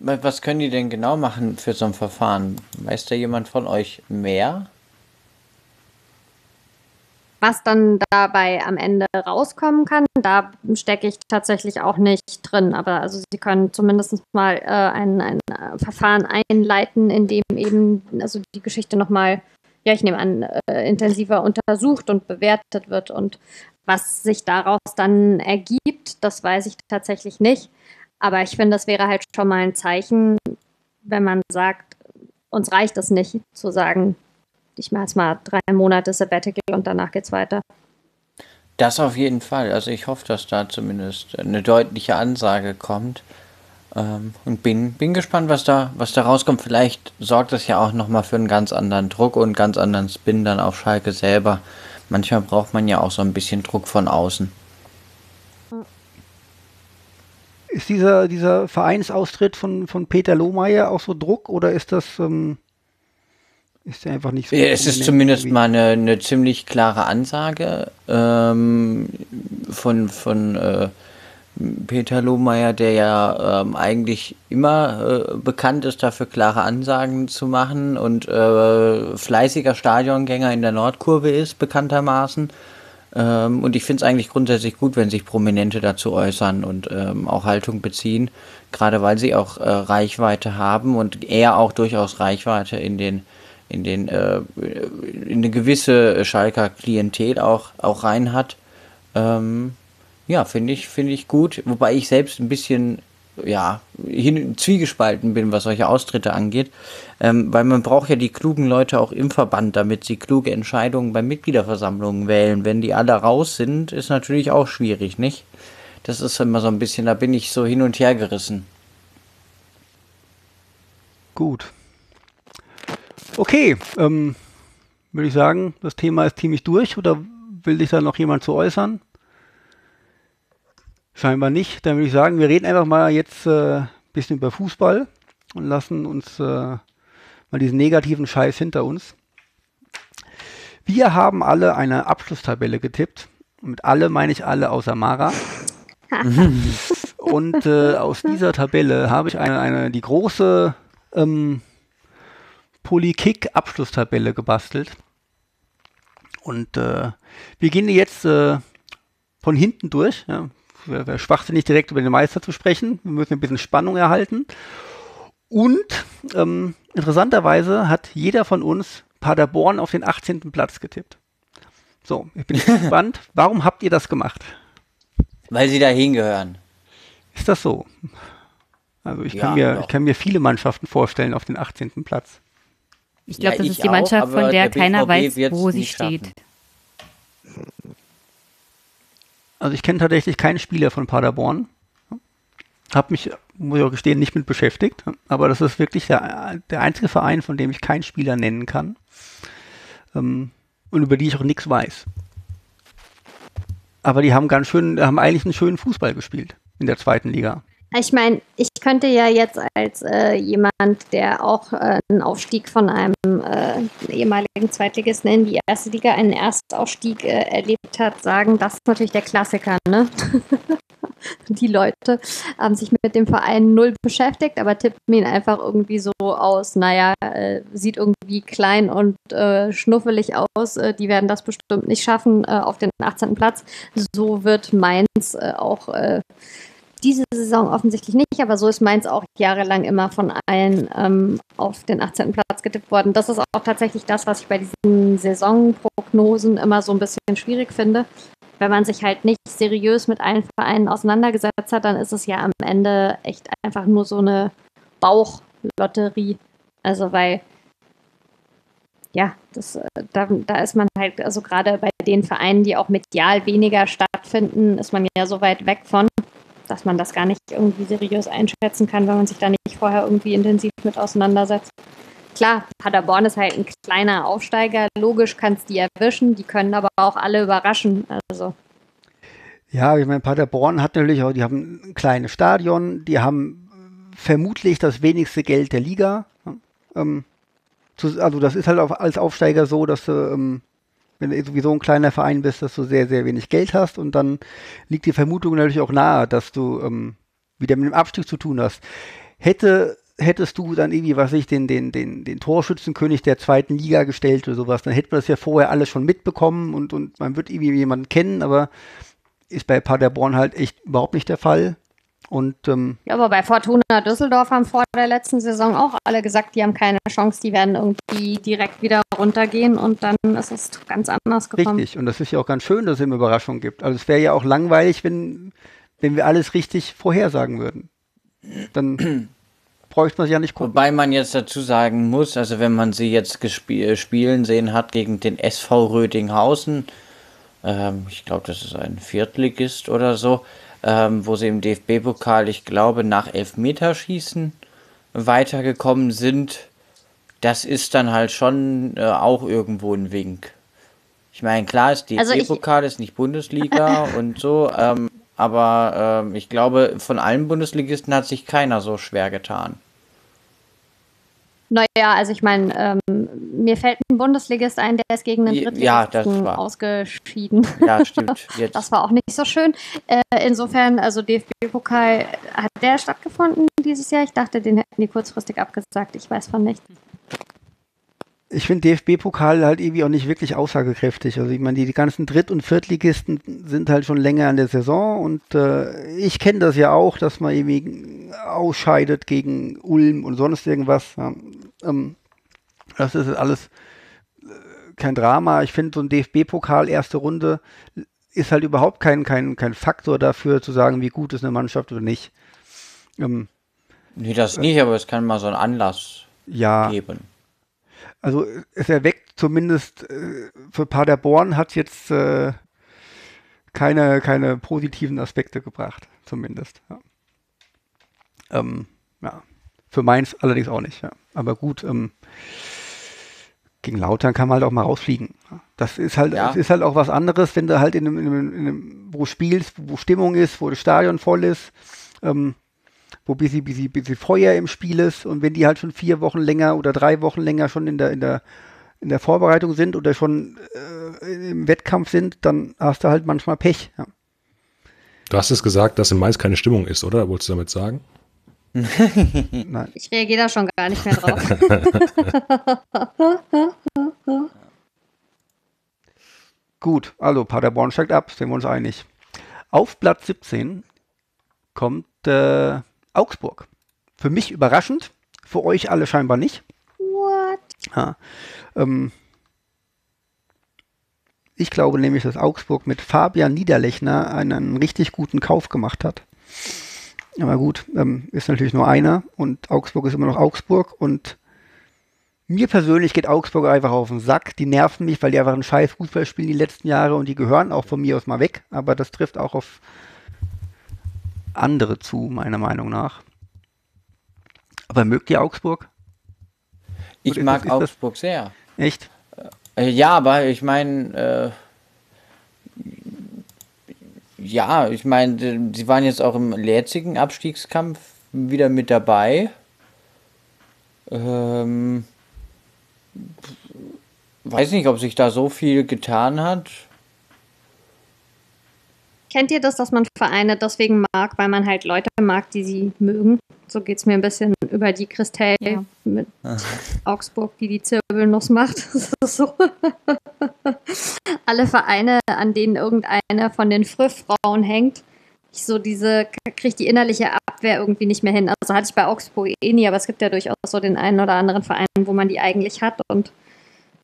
Was können die denn genau machen für so ein Verfahren? Weiß da jemand von euch mehr? Was dann dabei am Ende rauskommen kann, da stecke ich tatsächlich auch nicht drin. Aber also sie können zumindest mal äh, ein, ein Verfahren einleiten, in dem eben also die Geschichte nochmal, ja, ich nehme an, äh, intensiver untersucht und bewertet wird und Was sich daraus dann ergibt, das weiß ich tatsächlich nicht. Aber ich finde, das wäre halt schon mal ein Zeichen, wenn man sagt, uns reicht es nicht, zu sagen, ich mache jetzt mal drei Monate Sabbatical und danach geht's weiter. Das auf jeden Fall. Also ich hoffe, dass da zumindest eine deutliche Ansage kommt. Ähm, und bin, bin gespannt, was da, was da rauskommt. Vielleicht sorgt das ja auch nochmal für einen ganz anderen Druck und einen ganz anderen Spin dann auf Schalke selber. Manchmal braucht man ja auch so ein bisschen Druck von außen. Ist dieser, dieser Vereinsaustritt von, von Peter Lohmeier auch so Druck oder ist das ähm, ist der einfach nicht so? Ja, es ist zumindest irgendwie? mal eine, eine, ziemlich klare Ansage ähm, von, von äh, Peter Lohmeier, der ja ähm, eigentlich immer äh, bekannt ist, dafür klare Ansagen zu machen und äh, fleißiger Stadiongänger in der Nordkurve ist, bekanntermaßen. Ähm, und ich finde es eigentlich grundsätzlich gut, wenn sich Prominente dazu äußern und ähm, auch Haltung beziehen, gerade weil sie auch äh, Reichweite haben und er auch durchaus Reichweite in den in den äh, in eine gewisse Schalker Klientel auch auch rein hat. Ähm, ja, finde ich, finde ich gut. Wobei ich selbst ein bisschen, ja, hin, zwiegespalten bin, was solche Austritte angeht. Ähm, weil man braucht ja die klugen Leute auch im Verband, damit sie kluge Entscheidungen bei Mitgliederversammlungen wählen. Wenn die alle raus sind, ist natürlich auch schwierig, nicht? Das ist immer so ein bisschen, da bin ich so hin und her gerissen. Gut. Okay, ähm, würde ich sagen, das Thema ist ziemlich durch oder will sich da noch jemand zu äußern? Scheinbar nicht. Dann würde ich sagen, wir reden einfach mal jetzt ein äh, bisschen über Fußball und lassen uns äh, mal diesen negativen Scheiß hinter uns. Wir haben alle eine Abschlusstabelle getippt. Mit alle meine ich alle außer Mara. (laughs) und äh, aus dieser Tabelle habe ich eine, eine die große ähm, Polykick-Abschlusstabelle gebastelt. Und äh, wir gehen jetzt äh, von hinten durch. Ja wäre schwachsinnig, direkt über den Meister zu sprechen. Wir müssen ein bisschen Spannung erhalten. Und ähm, interessanterweise hat jeder von uns Paderborn auf den 18. Platz getippt. So, ich bin (laughs) gespannt. Warum habt ihr das gemacht? Weil sie da hingehören. Ist das so? Also ich, ja, kann mir, ich kann mir viele Mannschaften vorstellen auf den 18. Platz. Ich glaube, ja, das ist die Mannschaft, auch, von der, der keiner weiß, wo sie steht. Schaffen. Also ich kenne tatsächlich keinen Spieler von Paderborn. Habe mich, muss ich auch gestehen, nicht mit beschäftigt. Aber das ist wirklich der, der einzige Verein, von dem ich keinen Spieler nennen kann. Ähm, und über die ich auch nichts weiß. Aber die haben ganz schön, haben eigentlich einen schönen Fußball gespielt in der zweiten Liga. Ich meine, ich könnte ja jetzt als äh, jemand, der auch äh, einen Aufstieg von einem äh, ehemaligen Zweitligisten in die erste Liga, einen Erstaufstieg äh, erlebt hat, sagen, das ist natürlich der Klassiker, ne? (laughs) die Leute haben sich mit dem Verein null beschäftigt, aber tippen ihn einfach irgendwie so aus, naja, äh, sieht irgendwie klein und äh, schnuffelig aus, die werden das bestimmt nicht schaffen auf den 18. Platz. So wird Mainz auch diese Saison offensichtlich nicht, aber so ist Mainz auch jahrelang immer von allen ähm, auf den 18. Platz getippt worden. Das ist auch tatsächlich das, was ich bei diesen Saisonprognosen immer so ein bisschen schwierig finde. Wenn man sich halt nicht seriös mit allen Vereinen auseinandergesetzt hat, dann ist es ja am Ende echt einfach nur so eine Bauchlotterie. Also weil ja, das, äh, da, da ist man halt, also gerade bei den Vereinen, die auch medial weniger stattfinden, ist man ja so weit weg von dass man das gar nicht irgendwie seriös einschätzen kann, wenn man sich da nicht vorher irgendwie intensiv mit auseinandersetzt. Klar, Paderborn ist halt ein kleiner Aufsteiger. Logisch kannst die erwischen, die können aber auch alle überraschen. Also. Ja, ich meine, Paderborn hat natürlich auch, die haben ein kleines Stadion, die haben vermutlich das wenigste Geld der Liga. Ähm, also das ist halt als Aufsteiger so, dass du ähm, wenn du sowieso ein kleiner Verein bist, dass du sehr, sehr wenig Geld hast und dann liegt die Vermutung natürlich auch nahe, dass du ähm, wieder mit dem Abstieg zu tun hast. Hätte, hättest du dann irgendwie, was ich, den, den, den, den Torschützenkönig der zweiten Liga gestellt oder sowas, dann hätte man das ja vorher alles schon mitbekommen und, und man wird irgendwie jemanden kennen, aber ist bei Paderborn halt echt überhaupt nicht der Fall. Und ähm, Ja, aber bei Fortuna Düsseldorf haben vor der letzten Saison auch alle gesagt, die haben keine Chance, die werden irgendwie direkt wieder runtergehen und dann ist es ganz anders gekommen. richtig. Und das ist ja auch ganz schön, dass es immer Überraschungen gibt. Also es wäre ja auch langweilig, wenn, wenn wir alles richtig vorhersagen würden. Dann (clears throat) bräuchte man es ja nicht gucken. Wobei man jetzt dazu sagen muss, also wenn man sie jetzt gespie- spielen sehen hat gegen den SV Rödinghausen, ähm, ich glaube, das ist ein Viertligist oder so, ähm, wo sie im DFB-Pokal, ich glaube, nach Elfmeterschießen weitergekommen sind, das ist dann halt schon äh, auch irgendwo ein Wink. Ich meine, klar ist Also DFB-Pokal ist nicht Bundesliga (laughs) und so, ähm, aber ähm, ich glaube, von allen Bundesligisten hat sich keiner so schwer getan. Naja, also ich meine, ähm, mir fällt ein Bundesligist ein, der ist gegen den Ja, Drittligisten war- ausgeschieden. Ja, stimmt. (laughs) Jetzt. Das war auch nicht so schön. Äh, insofern, also DFB-Pokal, hat der stattgefunden dieses Jahr? Ich dachte, den hätten die kurzfristig abgesagt. Ich weiß von nichts. Ich finde DFB-Pokal halt irgendwie auch nicht wirklich aussagekräftig. Also ich meine, die, die ganzen Dritt- und Viertligisten sind halt schon länger an der Saison und äh, ich kenne das ja auch, dass man irgendwie ausscheidet gegen Ulm und sonst irgendwas. Ja. Ähm, das ist alles äh, kein Drama. Ich finde so ein DFB-Pokal erste Runde ist halt überhaupt kein, kein, kein Faktor dafür zu sagen, wie gut ist eine Mannschaft oder nicht. Ähm, Nee, das nicht, aber es kann mal so einen Anlass ja. geben. Also es erweckt zumindest äh, für Paderborn hat jetzt äh, keine, keine positiven Aspekte gebracht, zumindest. Ja. Ähm, ja. Für Mainz allerdings auch nicht, ja. Aber gut, ähm, gegen Lautern kann man halt auch mal rausfliegen. Das ist halt, Ja. das ist halt auch was anderes, wenn du halt in einem, in einem, in einem wo du spielst, wo Stimmung ist, wo das Stadion voll ist, ähm, wo bisschen, bisschen, bisschen Feuer im Spiel ist und wenn die halt schon vier Wochen länger oder drei Wochen länger schon in der, in der, in der Vorbereitung sind oder schon äh, im Wettkampf sind, dann hast du halt manchmal Pech. Ja. Du hast es gesagt, dass in Mainz keine Stimmung ist, oder? Wolltest du damit sagen? Nein. Ich reagiere da schon gar nicht mehr drauf. (laughs) Gut, also Paderborn steigt ab, sind wir uns einig. Auf Platz 17 kommt äh, Augsburg. Für mich überraschend, für euch alle scheinbar nicht. What? Ja, ähm, ich glaube nämlich, dass Augsburg mit Fabian Niederlechner einen richtig guten Kauf gemacht hat. Aber gut, ähm, ist natürlich nur einer und Augsburg ist immer noch Augsburg und mir persönlich geht Augsburg einfach auf den Sack. Die nerven mich, weil die einfach einen scheiß Fußball spielen die letzten Jahre und die gehören auch von mir aus mal weg. Aber das trifft auch auf andere zu, meiner Meinung nach. Aber mögt ihr Augsburg? Ich Oder mag das- Augsburg sehr. Echt? Äh, ja, aber ich meine, äh, ja, ich meine, sie waren jetzt auch im jetzigen Abstiegskampf wieder mit dabei. Ähm, weiß nicht, ob sich da so viel getan hat. Kennt ihr das, dass man Vereine deswegen mag, weil man halt Leute mag, die sie mögen? So geht es mir ein bisschen über die Christelle Ja. mit Augsburg, die die Zirbelnuss macht. (laughs) Das ist so. Alle Vereine, an denen irgendeine von den Frühfrauen hängt, ich so diese, kriege die innerliche Abwehr irgendwie nicht mehr hin. Also hatte ich bei Augsburg eh nie, aber es gibt ja durchaus so den einen oder anderen Verein, wo man die eigentlich hat und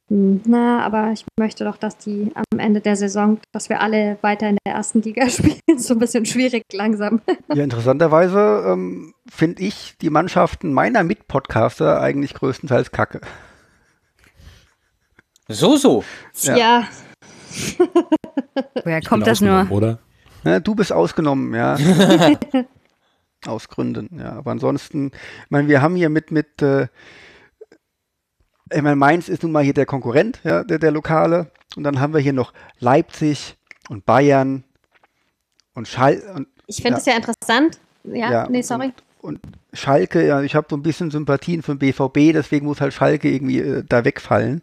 na, aber ich möchte doch, dass die am Ende der Saison, dass wir alle weiter in der ersten Liga (laughs) spielen. So ein bisschen schwierig langsam. Ja, interessanterweise ähm, finde ich die Mannschaften meiner Mitpodcaster eigentlich größtenteils kacke. So, so. Ja. Ja, Woher Ich kommt das nur? Oder? Ne, du bist ausgenommen, ja. (laughs) Aus Gründen, ja. Aber ansonsten, ich meine, wir haben hier mit, mit äh, ich meine, Mainz ist nun mal hier der Konkurrent, ja, der, der Lokale. Und dann haben wir hier noch Leipzig und Bayern und Schal und ich finde Ja. es ja interessant. Ja, Ja, nee, sorry. Und Schalke, ja, ich habe so ein bisschen Sympathien für den BVB, deswegen muss halt Schalke irgendwie äh, da wegfallen.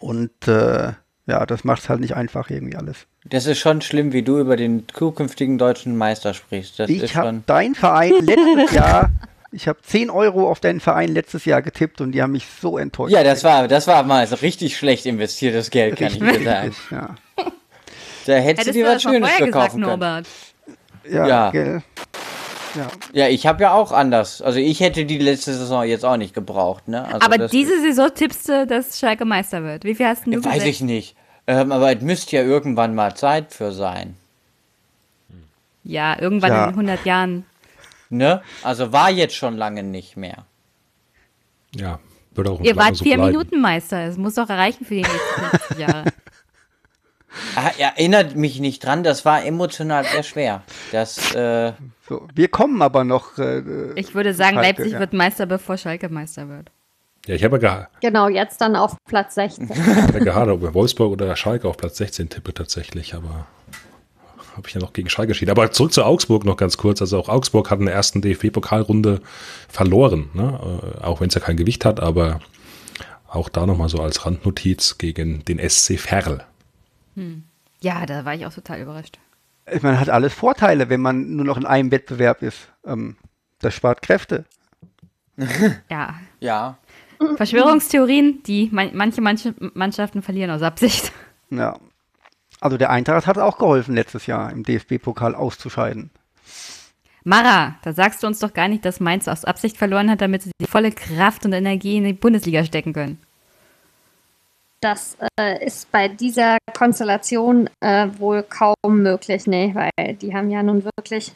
Und äh, ja, das macht es halt nicht einfach irgendwie alles. Das ist schon schlimm, wie du über den zukünftigen deutschen Meister sprichst. Das Ich habe schon. dein Verein letztes (laughs) Jahr, ich habe 10 Euro auf deinen Verein letztes Jahr getippt und die haben mich so enttäuscht. Ja, das war, das war mal so richtig schlecht investiertes Geld, kann ich dir sagen. Richtig, ja. Da hättest, Hättest du dir was Schönes vorher gesagt, verkaufen können. Norbert? Ja, Ja. Gell? Ja. Ja, ich habe ja auch anders. Also ich hätte die letzte Saison jetzt auch nicht gebraucht. Ne? Also Aber diese Saison tippst du, dass Schalke Meister wird. Wie viel hast denn du Weiß ich nicht. Ähm, aber es müsste ja irgendwann mal Zeit für sein. Ja, irgendwann Ja. in 100 Jahren. Ne? Also war jetzt schon lange nicht mehr. Ja, wird auch Ihr wart so vier bleiben. Minuten Meister. Es muss doch erreichen für die nächsten 50 (laughs) Jahre. Ah, Erinnert mich nicht dran, das war emotional sehr schwer. Das, äh, So, wir kommen aber noch. Äh, Ich würde sagen, Schalke, Leipzig ja. wird Meister, bevor Schalke Meister wird. Ja, ich habe ja Genau, jetzt dann auf Platz 16. geha- gehadert, ob wir Wolfsburg oder Schalke auf Platz 16 tippe tatsächlich, aber habe ich ja noch gegen Schalke entschieden. Aber zurück zu Augsburg noch ganz kurz. Also auch Augsburg hat in der ersten DFB-Pokalrunde verloren, ne? Äh, auch wenn es ja kein Gewicht hat, aber auch da nochmal so als Randnotiz gegen den SC Verl. Ja, da war ich auch total überrascht. Ich meine, hat alles Vorteile, wenn man nur noch in einem Wettbewerb ist. Ähm, das spart Kräfte. (laughs) Ja. ja. Verschwörungstheorien, die man, manche, manche Mannschaften verlieren aus Absicht. Ja. Also der Eintracht hat auch geholfen, letztes Jahr im DFB-Pokal auszuscheiden. Mara, da sagst du uns doch gar nicht, dass Mainz aus Absicht verloren hat, damit sie die volle Kraft und Energie in die Bundesliga stecken können. Das äh, ist bei dieser Konstellation äh, wohl kaum möglich, nee, weil die haben ja nun wirklich,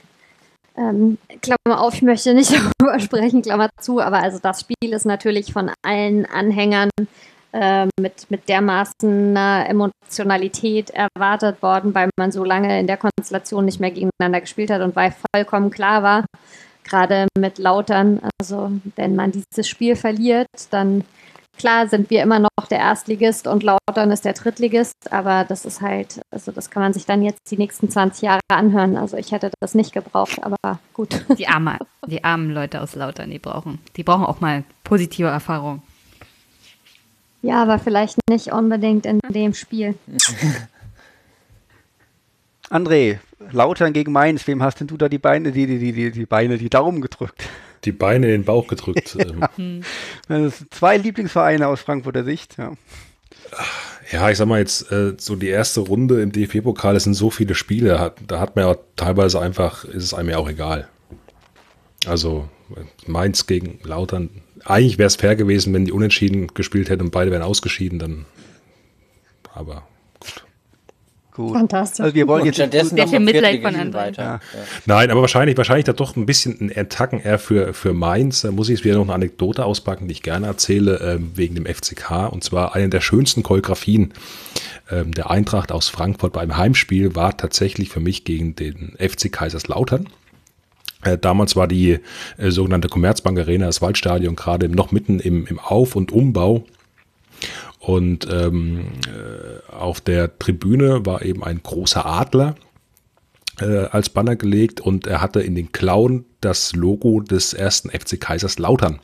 ähm, Klammer auf, ich möchte nicht (laughs) darüber sprechen, Klammer zu, aber also das Spiel ist natürlich von allen Anhängern äh, mit, mit dermaßen einer Emotionalität erwartet worden, weil man so lange in der Konstellation nicht mehr gegeneinander gespielt hat und weil vollkommen klar war, gerade mit Lautern, also wenn man dieses Spiel verliert, dann Klar sind wir immer noch der Erstligist und Lautern ist der Drittligist, aber das ist halt, also das kann man sich dann jetzt die nächsten 20 Jahre anhören. Also ich hätte das nicht gebraucht, aber gut. Die, arme, die armen Leute aus Lautern, die brauchen, die brauchen auch mal positive Erfahrungen. Ja, aber vielleicht nicht unbedingt in dem Spiel. (laughs) André, Lautern gegen Mainz, wem hast denn du da die Beine, die, die, die, die, Beine, die Daumen gedrückt? Die Beine in den Bauch gedrückt. (laughs) ähm, Das sind zwei Lieblingsvereine aus Frankfurter Sicht. Ja. Ja, ich sag mal jetzt, äh, so die erste Runde im DFB-Pokal, es sind so viele Spiele, da hat man ja teilweise einfach, ist es einem ja auch egal. Also Mainz gegen Lautern, eigentlich wäre es fair gewesen, wenn die unentschieden gespielt hätten und beide wären ausgeschieden, dann, aber gut. Gut. Fantastisch. Also wir wollen Und jetzt stattdessen noch Mitleid von weiter. Ja. Ja. Nein, aber wahrscheinlich, wahrscheinlich da doch ein bisschen ein Tacken eher für, für Mainz. Da muss ich jetzt wieder noch eine Anekdote auspacken, die ich gerne erzähle, ähm, wegen dem FCK. Und zwar eine der schönsten Choreografien ähm, der Eintracht aus Frankfurt beim Heimspiel war tatsächlich für mich gegen den FC Kaiserslautern. Äh, Damals war die äh, sogenannte Commerzbank Arena, das Waldstadion, gerade noch mitten im, im Auf- und Umbau. Und ähm, äh, auf der Tribüne war eben ein großer Adler äh, als Banner gelegt und er hatte in den Klauen das Logo des ersten FC Kaiserslautern.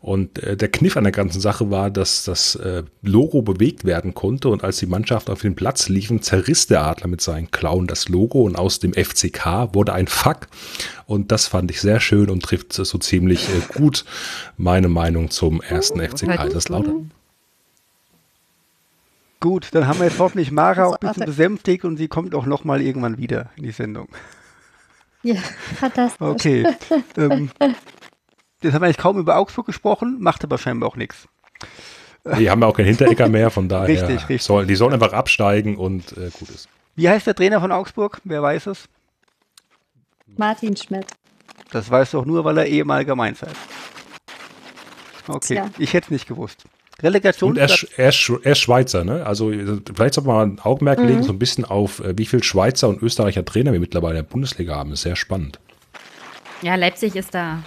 Und äh, der Kniff an der ganzen Sache war, dass das äh, Logo bewegt werden konnte und als die Mannschaft auf den Platz liefen, zerriss der Adler mit seinen Klauen das Logo und aus dem FCK wurde ein Fuck. Und das fand ich sehr schön und trifft so ziemlich äh, gut meine Meinung zum ersten FC Kaiserslautern. Gut, dann haben wir jetzt hoffentlich Mara auch ein bisschen besänftigt und sie kommt auch nochmal irgendwann wieder in die Sendung. Ja, fantastisch. Okay. ähm, (laughs) jetzt haben wir eigentlich kaum über Augsburg gesprochen, macht aber scheinbar auch nichts. Die haben ja auch keinen Hinterecker mehr, von daher (laughs) Richtig, richtig. Sollen, die sollen einfach absteigen und äh, gut ist. Wie heißt der Trainer von Augsburg? Wer weiß es? Martin Schmidt. Das weiß doch nur, weil er ehemaliger Mainzer ist. Okay, Tja. ich hätte es nicht gewusst. Relegation. Und er, ist- er, er ist Schweizer, ne? Also vielleicht sollte man mal ein Augenmerk Mhm. legen, so ein bisschen auf, äh, wie viel Schweizer und Österreicher Trainer wir mittlerweile in der Bundesliga haben. ist sehr spannend. Ja, Leipzig ist da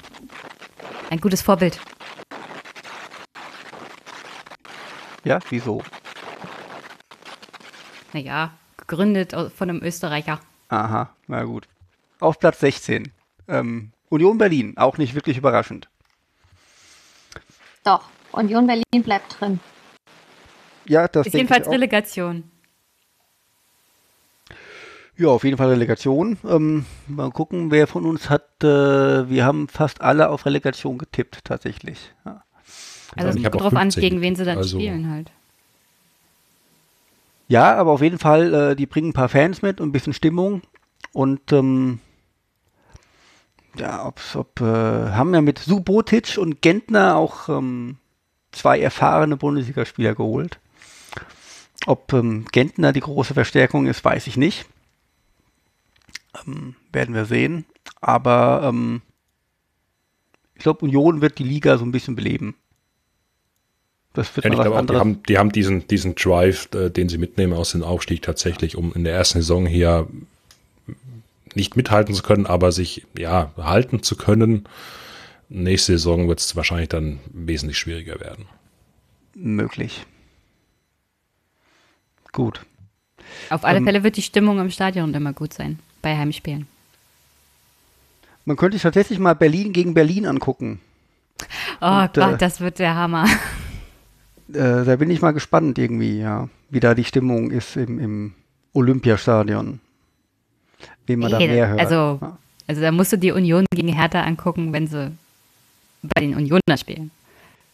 ein gutes Vorbild. ja, wieso? Naja, gegründet von einem Österreicher. Aha, na gut. Auf Platz 16. Ähm, Union Berlin, auch nicht wirklich überraschend. Doch, Union Berlin bleibt drin. Ja, das Ist denke jedenfalls ich auch. Relegation. Ja, auf jeden Fall Relegation. Ähm, mal gucken, wer von uns hat, äh, wir haben fast alle auf Relegation getippt, tatsächlich. Ja, Also es ich kommt drauf an, 15 gegen wen sie dann also- spielen halt. ja aber auf jeden Fall, äh, die bringen ein paar Fans mit und ein bisschen Stimmung. Und ähm, ja, ob's, ob, äh, haben ja mit Subotic und Gentner auch ähm, zwei erfahrene Bundesligaspieler geholt. Ob ähm, Gentner die große Verstärkung ist, weiß ich nicht. Ähm, werden wir sehen. Aber ähm, ich glaube, Union wird die Liga so ein bisschen beleben. Das wird ja, ich glaube auch, die haben, die haben diesen, diesen Drive, äh, den sie mitnehmen aus dem Aufstieg tatsächlich, um in der ersten Saison hier nicht mithalten zu können, aber sich ja halten zu können. Nächste Saison wird es wahrscheinlich dann wesentlich schwieriger werden. Möglich. Gut. Auf alle ähm, Fälle wird die Stimmung im Stadion immer gut sein bei Heimspielen. Man könnte sich tatsächlich mal Berlin gegen Berlin angucken. Oh Und, Gott, äh, das wird der Hammer. (laughs) Äh, da bin ich mal gespannt irgendwie, ja, wie da die Stimmung ist im, im Olympiastadion wen man hey, da mehr hört. Also, also da musst du die Union gegen Hertha angucken, wenn sie bei den Unioner spielen.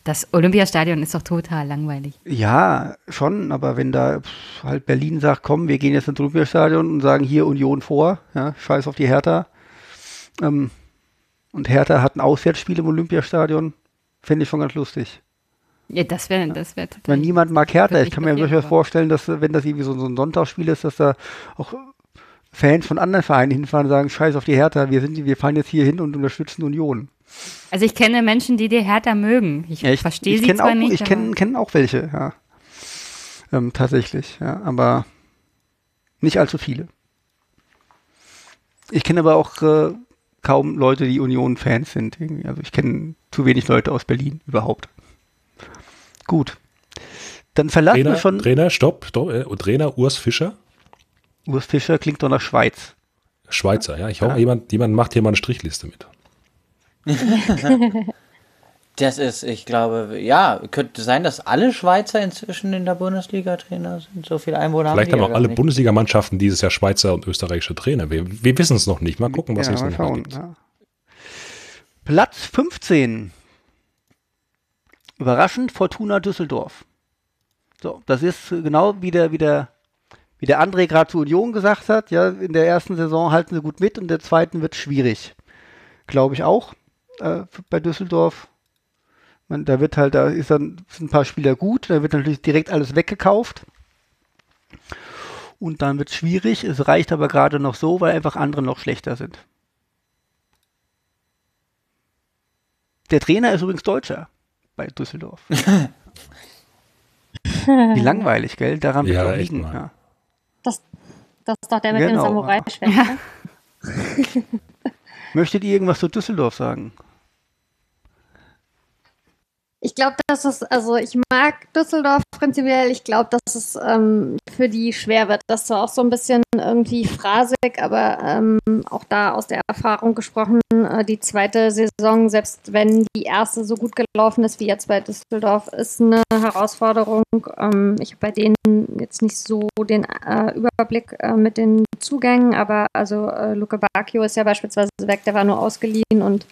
Das Olympiastadion ist doch total langweilig. Ja, schon, aber wenn da halt Berlin sagt, komm, wir gehen jetzt ins Olympiastadion und sagen hier Union vor, ja, scheiß auf die Hertha. Ähm, und Hertha hat ein Auswärtsspiel im Olympiastadion, fände ich schon ganz lustig. Ja, das wäre das wär total. Weil niemand mag Hertha. Ich kann mir durchaus vorstellen, dass, wenn das irgendwie so, so ein Sonntagsspiel ist, dass da auch Fans von anderen Vereinen hinfahren und sagen, scheiß auf die Hertha, wir, sind, wir fahren jetzt hier hin und unterstützen Union. Also ich kenne Menschen, die die Hertha mögen. Ich, ja, ich verstehe sie zwar auch, nicht. Ich kenne kenn auch welche, ja. Ähm, tatsächlich, ja. Aber nicht allzu viele. Ich kenne aber auch äh, kaum Leute, die Union-Fans sind. Irgendwie. Also ich kenne zu wenig Leute aus Berlin überhaupt. Gut. Dann verlassen Trainer, wir schon. Trainer, stopp, stopp äh, Trainer Urs Fischer. Urs Fischer klingt doch nach Schweiz. Schweizer, ja. Ich hoffe, ja. jemand, jemand macht hier mal eine Strichliste mit. (laughs) das ist, ich glaube, ja, könnte sein, dass alle Schweizer inzwischen in der Bundesliga Trainer sind. So viele Einwohner Vielleicht haben, haben auch alle Bundesligamannschaften dieses Jahr Schweizer und österreichische Trainer. Wir, wir wissen es noch nicht. Mal gucken, was ja, es noch gibt. Ja. Platz 15. Überraschend Fortuna Düsseldorf. So, das ist genau wie der, wie der wie der André gerade zu Union gesagt hat, ja, in der ersten Saison halten sie gut mit und in der zweiten wird schwierig. Glaube ich auch äh, bei Düsseldorf. Man, da wird halt, da ist dann sind ein paar Spieler gut, da wird natürlich direkt alles weggekauft. Und dann wird es schwierig. Es reicht aber gerade noch so, weil einfach andere noch schlechter sind. Der Trainer ist übrigens Deutscher bei Düsseldorf. (laughs) Wie langweilig, gell? Daran wird ja, auch liegen. Ja. Das, das ist doch der mit genau. dem Samurai-Schwert. Ja. (laughs) Möchtet ihr irgendwas zu Düsseldorf sagen? Ich glaube, dass es, also ich mag Düsseldorf prinzipiell. Ich glaube, dass es ähm, für die schwer wird. Das zwar auch so ein bisschen irgendwie phrasig, aber ähm, auch da aus der Erfahrung gesprochen, äh, die zweite Saison, selbst wenn die erste so gut gelaufen ist wie jetzt bei Düsseldorf, ist eine Herausforderung. Ähm, ich habe bei denen jetzt nicht so den äh, Überblick äh, mit den Zugängen, aber also äh, Luca Bacchio ist ja beispielsweise weg, der war nur ausgeliehen und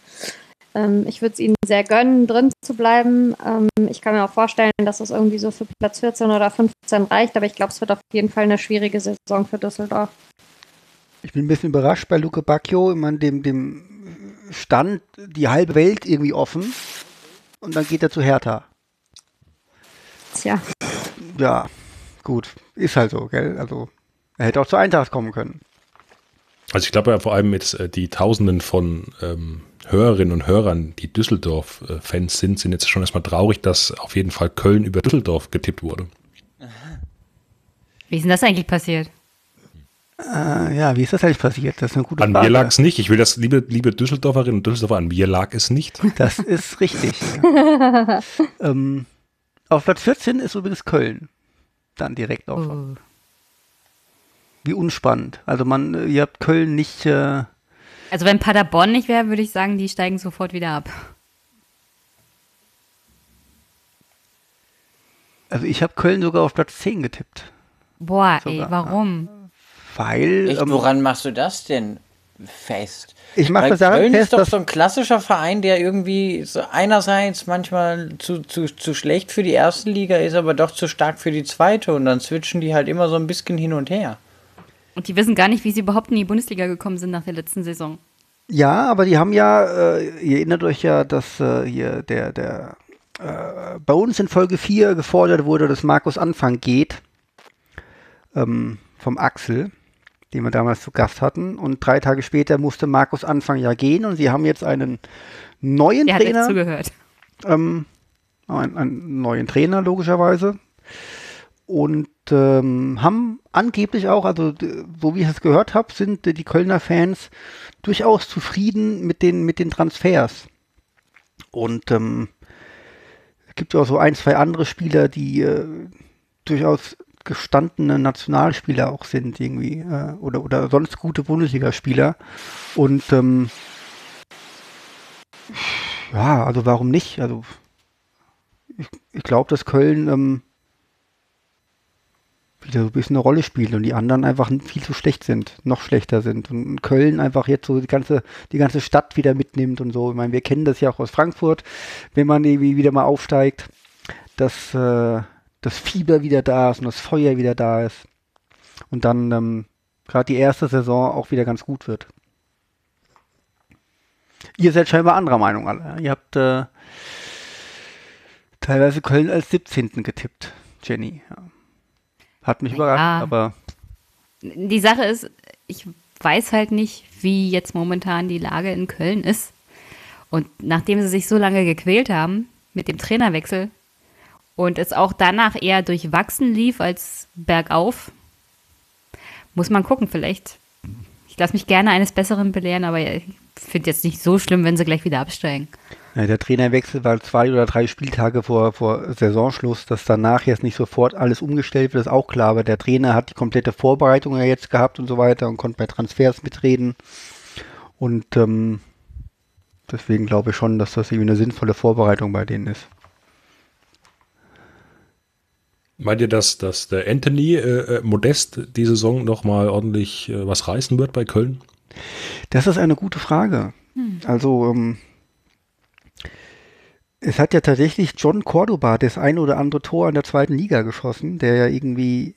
ähm, ich würde es ihnen sehr gönnen, drin zu bleiben. Ähm, ich kann mir auch vorstellen, dass es irgendwie so für Platz 14 oder 15 reicht, aber ich glaube, es wird auf jeden Fall eine schwierige Saison für Düsseldorf. Ich bin ein bisschen überrascht bei Luke Bacchio, ich meine, dem, dem stand die halbe Welt irgendwie offen und dann geht er zu Hertha. Tja. Ja, gut. Ist halt so, gell? Also, er hätte auch zu Eintracht kommen können. Also ich glaube ja vor allem jetzt äh, die Tausenden von ähm, Hörerinnen und Hörern, die Düsseldorf-Fans sind, sind jetzt schon erstmal traurig, dass auf jeden Fall Köln über Düsseldorf getippt wurde. Wie ist denn das eigentlich passiert? Äh, ja, wie ist das eigentlich passiert? Das ist eine gute an Frage. An mir lag es nicht. Ich will das, liebe, liebe Düsseldorferinnen und Düsseldorfer, an mir lag es nicht. Das ist richtig. (laughs) ähm, auf Platz 14 ist übrigens Köln. Dann direkt auf. Oh. Wie unspannend. Also man, ihr habt Köln nicht äh, also wenn Paderborn nicht wäre, würde ich sagen, die steigen sofort wieder ab. Also ich habe Köln sogar auf Platz 10 getippt. Boah, sogar. ey, warum? Weil. Echt, ähm, woran machst du das denn fest? Ich mache das daran Köln fest, ist doch so ein klassischer Verein, der irgendwie so einerseits manchmal zu, zu, zu schlecht für die erste Liga ist, aber doch zu stark für die zweite und dann switchen die halt immer so ein bisschen hin und her. Und die wissen gar nicht, wie sie überhaupt in die Bundesliga gekommen sind nach der letzten Saison. Ja, aber die haben ja, äh, ihr erinnert euch ja, dass äh, hier der, der äh, bei uns in Folge 4 gefordert wurde, dass Markus Anfang geht. Ähm, vom Axel, den wir damals zu Gast hatten. Und drei Tage später musste Markus Anfang ja gehen und sie haben jetzt einen neuen Der hat jetzt Trainer. zugehört. Ähm, einen, einen neuen Trainer, logischerweise. Und ähm, haben angeblich auch, also so wie ich es gehört habe, sind die Kölner Fans durchaus zufrieden mit den, mit den Transfers. Und ähm, es gibt ja auch so ein, zwei andere Spieler, die äh, durchaus gestandene Nationalspieler auch sind, irgendwie, äh, oder, oder sonst gute Bundesligaspieler. Und ähm, ja, also warum nicht? Also ich, ich glaube, dass Köln ähm, so ein bisschen eine Rolle spielt und die anderen einfach viel zu schlecht sind, noch schlechter sind. Und Köln einfach jetzt so die ganze, die ganze Stadt wieder mitnimmt und so. Ich meine, wir kennen das ja auch aus Frankfurt, wenn man irgendwie wieder mal aufsteigt, dass äh, das Fieber wieder da ist und das Feuer wieder da ist. Und dann ähm, gerade die erste Saison auch wieder ganz gut wird. Ihr seid scheinbar anderer Meinung alle. Ihr habt äh, teilweise Köln als 17. getippt, Jenny. Ja. Hat mich überrascht, ja. aber Die Sache ist, ich weiß halt nicht, wie jetzt momentan die Lage in Köln ist. Und nachdem sie sich so lange gequält haben mit dem Trainerwechsel und es auch danach eher durchwachsen lief als bergauf, muss man gucken, vielleicht. Ich lasse mich gerne eines Besseren belehren, aber ich finde jetzt nicht so schlimm, wenn sie gleich wieder absteigen. Ja, der Trainerwechsel war zwei oder drei Spieltage vor, vor Saisonschluss, dass danach jetzt nicht sofort alles umgestellt wird, ist auch klar. Aber der Trainer hat die komplette Vorbereitung ja jetzt gehabt und so weiter und konnte bei Transfers mitreden. Und ähm, deswegen glaube ich schon, dass das irgendwie eine sinnvolle Vorbereitung bei denen ist. Meint ihr, dass, dass der Anthony äh, äh, Modest die Saison nochmal ordentlich äh, was reißen wird bei Köln? Das ist eine gute Frage. Also, ähm, es hat ja tatsächlich John Cordoba das ein oder andere Tor in der zweiten Liga geschossen, der ja irgendwie,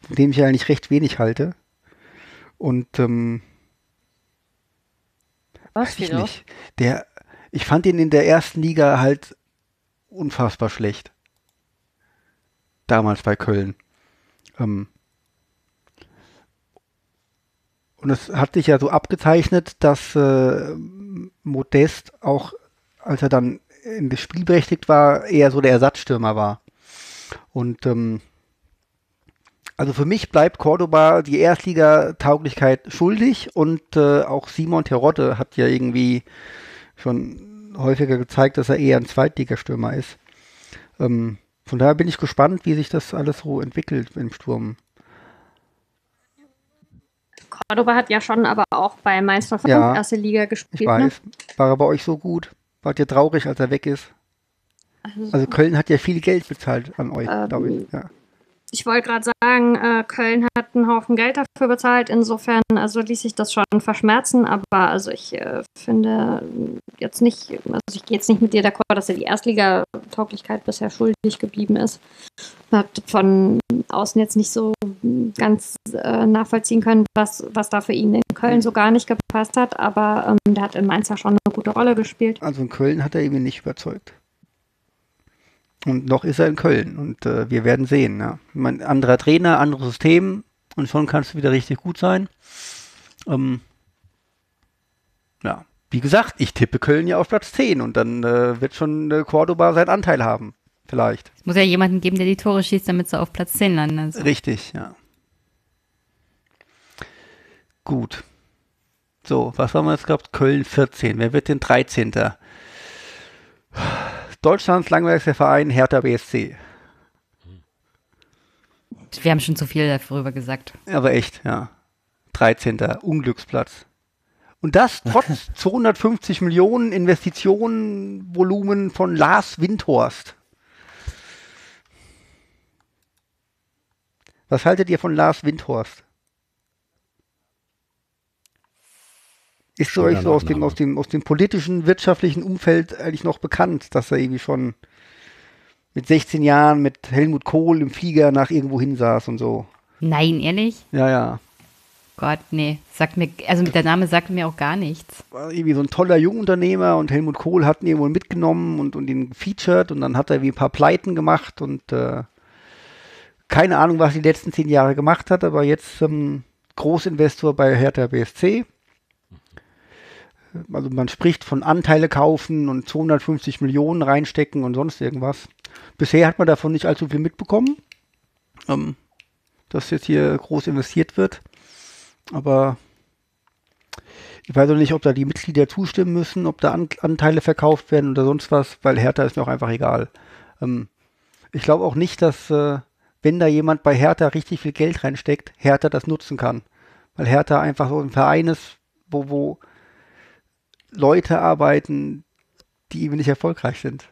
von dem ich ja eigentlich recht wenig halte. Und, ähm, Was weiß ich nicht. Der, ich fand ihn in der ersten Liga halt unfassbar schlecht. Damals bei Köln. Ähm, und es hat sich ja so abgezeichnet, dass äh, Modest auch, als er dann in das Spiel berechtigt war, eher so der Ersatzstürmer war. Und ähm, also für mich bleibt Cordoba die Erstliga-Tauglichkeit schuldig und äh, auch Simon Terodde hat ja irgendwie schon häufiger gezeigt, dass er eher ein Zweitligastürmer ist. Ähm, von daher bin ich gespannt, wie sich das alles so entwickelt im Sturm. Cordoba hat ja schon aber auch bei Mainz 05 Ja, erste Liga Ich gespielt. Ne? weiß. War er bei euch so gut? Wart ihr traurig, als er weg ist? Also Köln hat ja viel Geld bezahlt an euch, Ähm, glaube ich. Ja. Ich wollte gerade sagen, äh, Köln hat einen Haufen Geld dafür bezahlt. Insofern, also ließ sich das schon verschmerzen. Aber also ich äh, finde jetzt nicht, also ich gehe jetzt nicht mit dir d'accord, dass er die Erstliga-Tauglichkeit bisher schuldig geblieben ist. Hat von außen jetzt nicht so ganz äh, nachvollziehen können, was, was da für ihn in Köln so gar nicht gepasst hat. Aber ähm, der hat in Mainz ja schon eine gute Rolle gespielt. Also in Köln hat er irgendwie nicht überzeugt. Und noch ist er in Köln und äh, wir werden sehen. Ja. Ich mein, anderer Trainer, anderes System und schon kannst du wieder richtig gut sein. Ähm, ja, wie gesagt, ich tippe Köln ja auf Platz 10 und dann äh, wird schon äh, Cordoba seinen Anteil haben. Vielleicht. Es muss ja jemanden geben, der die Tore schießt, damit sie auf Platz 10 landen. Also. Richtig, ja. Gut. So, was haben wir jetzt gehabt? Köln 14. Wer wird denn 13.? Deutschlands langweiligster Verein Hertha BSC. Wir haben schon zu viel darüber gesagt. Aber echt, ja. 13. Unglücksplatz. Und das (laughs) trotz 250 Millionen Investitionenvolumen von Lars Windhorst. Was haltet ihr von Lars Windhorst? Ist so euch so aus dem, aus, dem, aus dem politischen, wirtschaftlichen Umfeld eigentlich noch bekannt, dass er irgendwie schon mit 16 Jahren mit Helmut Kohl im Flieger nach irgendwo hin saß und so? Nein, ehrlich? Ja, ja. Gott, nee. Sagt mir, also der Name sagt mir auch gar nichts. War irgendwie so ein toller Jungunternehmer und Helmut Kohl hat ihn irgendwo mitgenommen und, und ihn gefeatured und dann hat er wie ein paar Pleiten gemacht und äh, keine Ahnung, was er die letzten zehn Jahre gemacht hat, aber jetzt ähm, Großinvestor bei Hertha BSC. Also man spricht von Anteile kaufen und 250 Millionen reinstecken und sonst irgendwas. Bisher hat man davon nicht allzu viel mitbekommen, ähm, dass jetzt hier groß investiert wird. Aber ich weiß auch nicht, ob da die Mitglieder zustimmen müssen, ob da An Anteile verkauft werden oder sonst was, weil Hertha ist mir auch einfach egal. Ähm, ich glaube auch nicht, dass äh, wenn da jemand bei Hertha richtig viel Geld reinsteckt, Hertha das nutzen kann. Weil Hertha einfach so ein Verein ist, wo, wo Leute arbeiten, die eben nicht erfolgreich sind.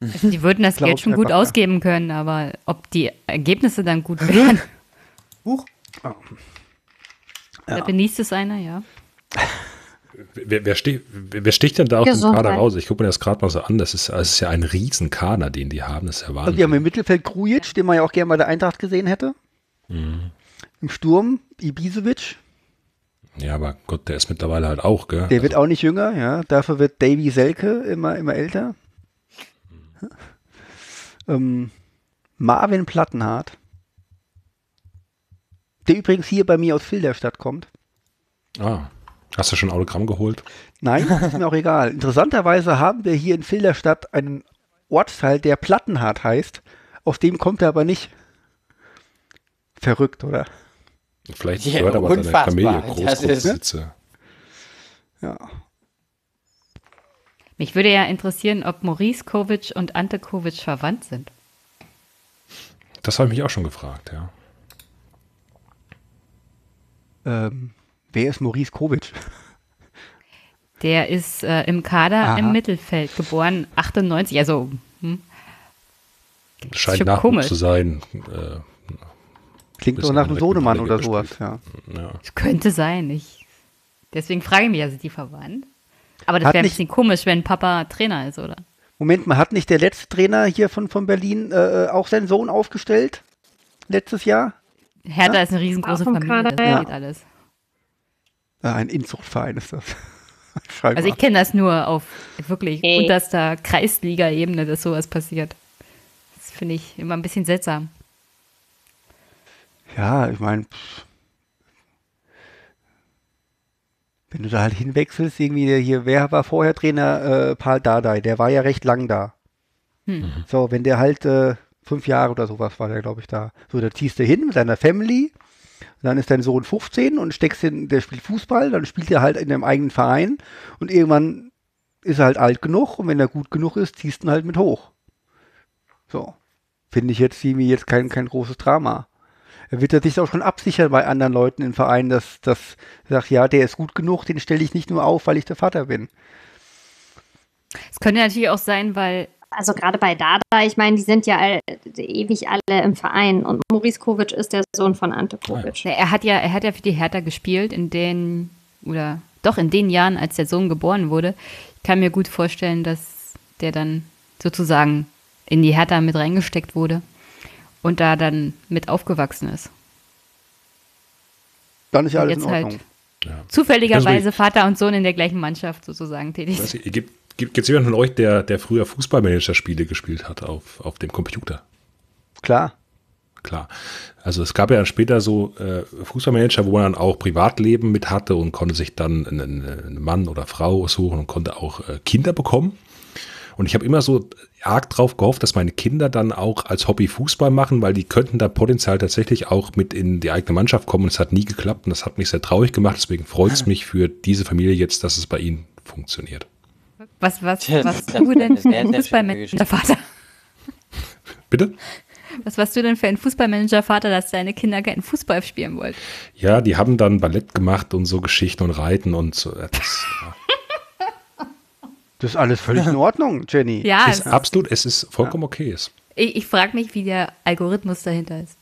Also die würden das Geld schon gut ja. ausgeben können, aber ob die Ergebnisse dann gut wären, (laughs) Huch. da benießt es einer, ja. Wer, wer, stich, wer sticht denn da aus dem. Kader raus? Ich gucke mir das gerade mal so an. Das ist, das ist ja ein Riesenkader, den die haben. Das ist ja Also wir haben im Wahnsinn. Mittelfeld Krujic, den man ja auch gerne bei der Eintracht gesehen hätte. Im Sturm Ibisevic, Ja, aber Gott, der ist mittlerweile halt auch, gell? der wird auch nicht jünger, ja. Dafür wird Davy Selke immer, immer älter. Ähm, Marvin Plattenhardt, der übrigens hier bei mir aus Filderstadt kommt. ah, hast du schon Autogramm geholt? Nein, (laughs) ist mir auch egal. Interessanterweise haben wir hier in Filderstadt einen Ortsteil, der Plattenhardt heißt. Aus dem kommt er aber nicht. Verrückt, oder? Vielleicht Ja, gehört aber deine unfassbar. Familie Das ist- Großgrundbesitzer. Ja. Mich würde ja interessieren, ob Maurice Kovic und Ante Kovic verwandt sind. Das habe ich mich auch schon gefragt, ja. Ähm, wer ist Maurice Kovic? Der ist äh, im Kader Aha. im Mittelfeld geboren, 98, also hm, Scheint Nachwuchs komisch. zu sein. Äh, Klingt doch nach einem Sohnemann oder sowas, ja. ja. es könnte sein. Ich, deswegen frage ich mich, also die verwandt. Aber das wäre ein bisschen komisch, wenn Papa Trainer ist, oder? Moment mal, hat nicht der letzte Trainer hier von, von Berlin äh, auch seinen Sohn aufgestellt? Letztes Jahr? Hertha ist eine riesengroße Familie, Kader, das ja. geht alles. Ein Inzuchtverein ist das. (laughs) Scheinbar. Also ich kenne das nur auf wirklich Hey. unterster Kreisliga-Ebene, dass sowas passiert. Das finde ich immer ein bisschen seltsam. Ja, ich meine, wenn du da halt hinwechselst, irgendwie der hier, wer war vorher Trainer? Äh, Paul Dardai, der war ja recht lang da. So, wenn der halt äh, fünf Jahre oder sowas war der, glaube ich, da. So, da ziehst du hin mit deiner Family, dann ist dein Sohn 15 und steckst in, der spielt Fußball, dann spielt er halt in deinem eigenen Verein und irgendwann ist er halt alt genug und wenn er gut genug ist, ziehst du ihn halt mit hoch. So. Finde ich jetzt irgendwie jetzt kein, kein großes Drama. Er wird ja sich auch schon absichern bei anderen Leuten im Verein, dass, dass er sagt, ja, der ist gut genug, den stelle ich nicht nur auf, weil ich der Vater bin. Es könnte natürlich auch sein, weil Also gerade bei Dada, ich meine, die sind ja all, ewig alle im Verein und Maurice Kovic ist der Sohn von Ante Kovic. Na, Er hat ja, er hat ja für die Hertha gespielt in den, oder doch in den Jahren, als der Sohn geboren wurde. Ich kann mir gut vorstellen, dass der dann sozusagen in die Hertha mit reingesteckt wurde und da dann mit aufgewachsen ist. Dann ist ja Und alles in jetzt Ordnung. halt zufälligerweise Also Vater und Sohn in der gleichen Mannschaft sozusagen tätig ich, gibt gibt es jemanden von euch, der, der früher Fußballmanager-Spiele gespielt hat auf, auf dem Computer? Klar. Klar. Also es gab ja dann später so äh, Fußballmanager, wo man dann auch Privatleben mit hatte und konnte sich dann einen, einen Mann oder Frau suchen und konnte auch äh, Kinder bekommen. Und ich habe immer so arg drauf gehofft, dass meine Kinder dann auch als Hobby Fußball machen, weil die könnten da potenziell tatsächlich auch mit in die eigene Mannschaft kommen. Und es hat nie geklappt und das hat mich sehr traurig gemacht. Deswegen freut es (laughs) mich für diese Familie jetzt, dass es bei ihnen funktioniert. Was, was, was ist du denn für ein Fußballmanager, Vater? Bitte? Was warst du denn für ein Fußballmanager, Vater, dass deine Kinder keinen Fußball spielen wollten? Ja, die haben dann Ballett gemacht und so Geschichten und Reiten und so. Das (laughs) Das ist alles völlig in Ordnung, Jenny. Ja, ist es, absolut, es ist vollkommen okay. Es- ich, ich frage mich, wie der Algorithmus dahinter ist.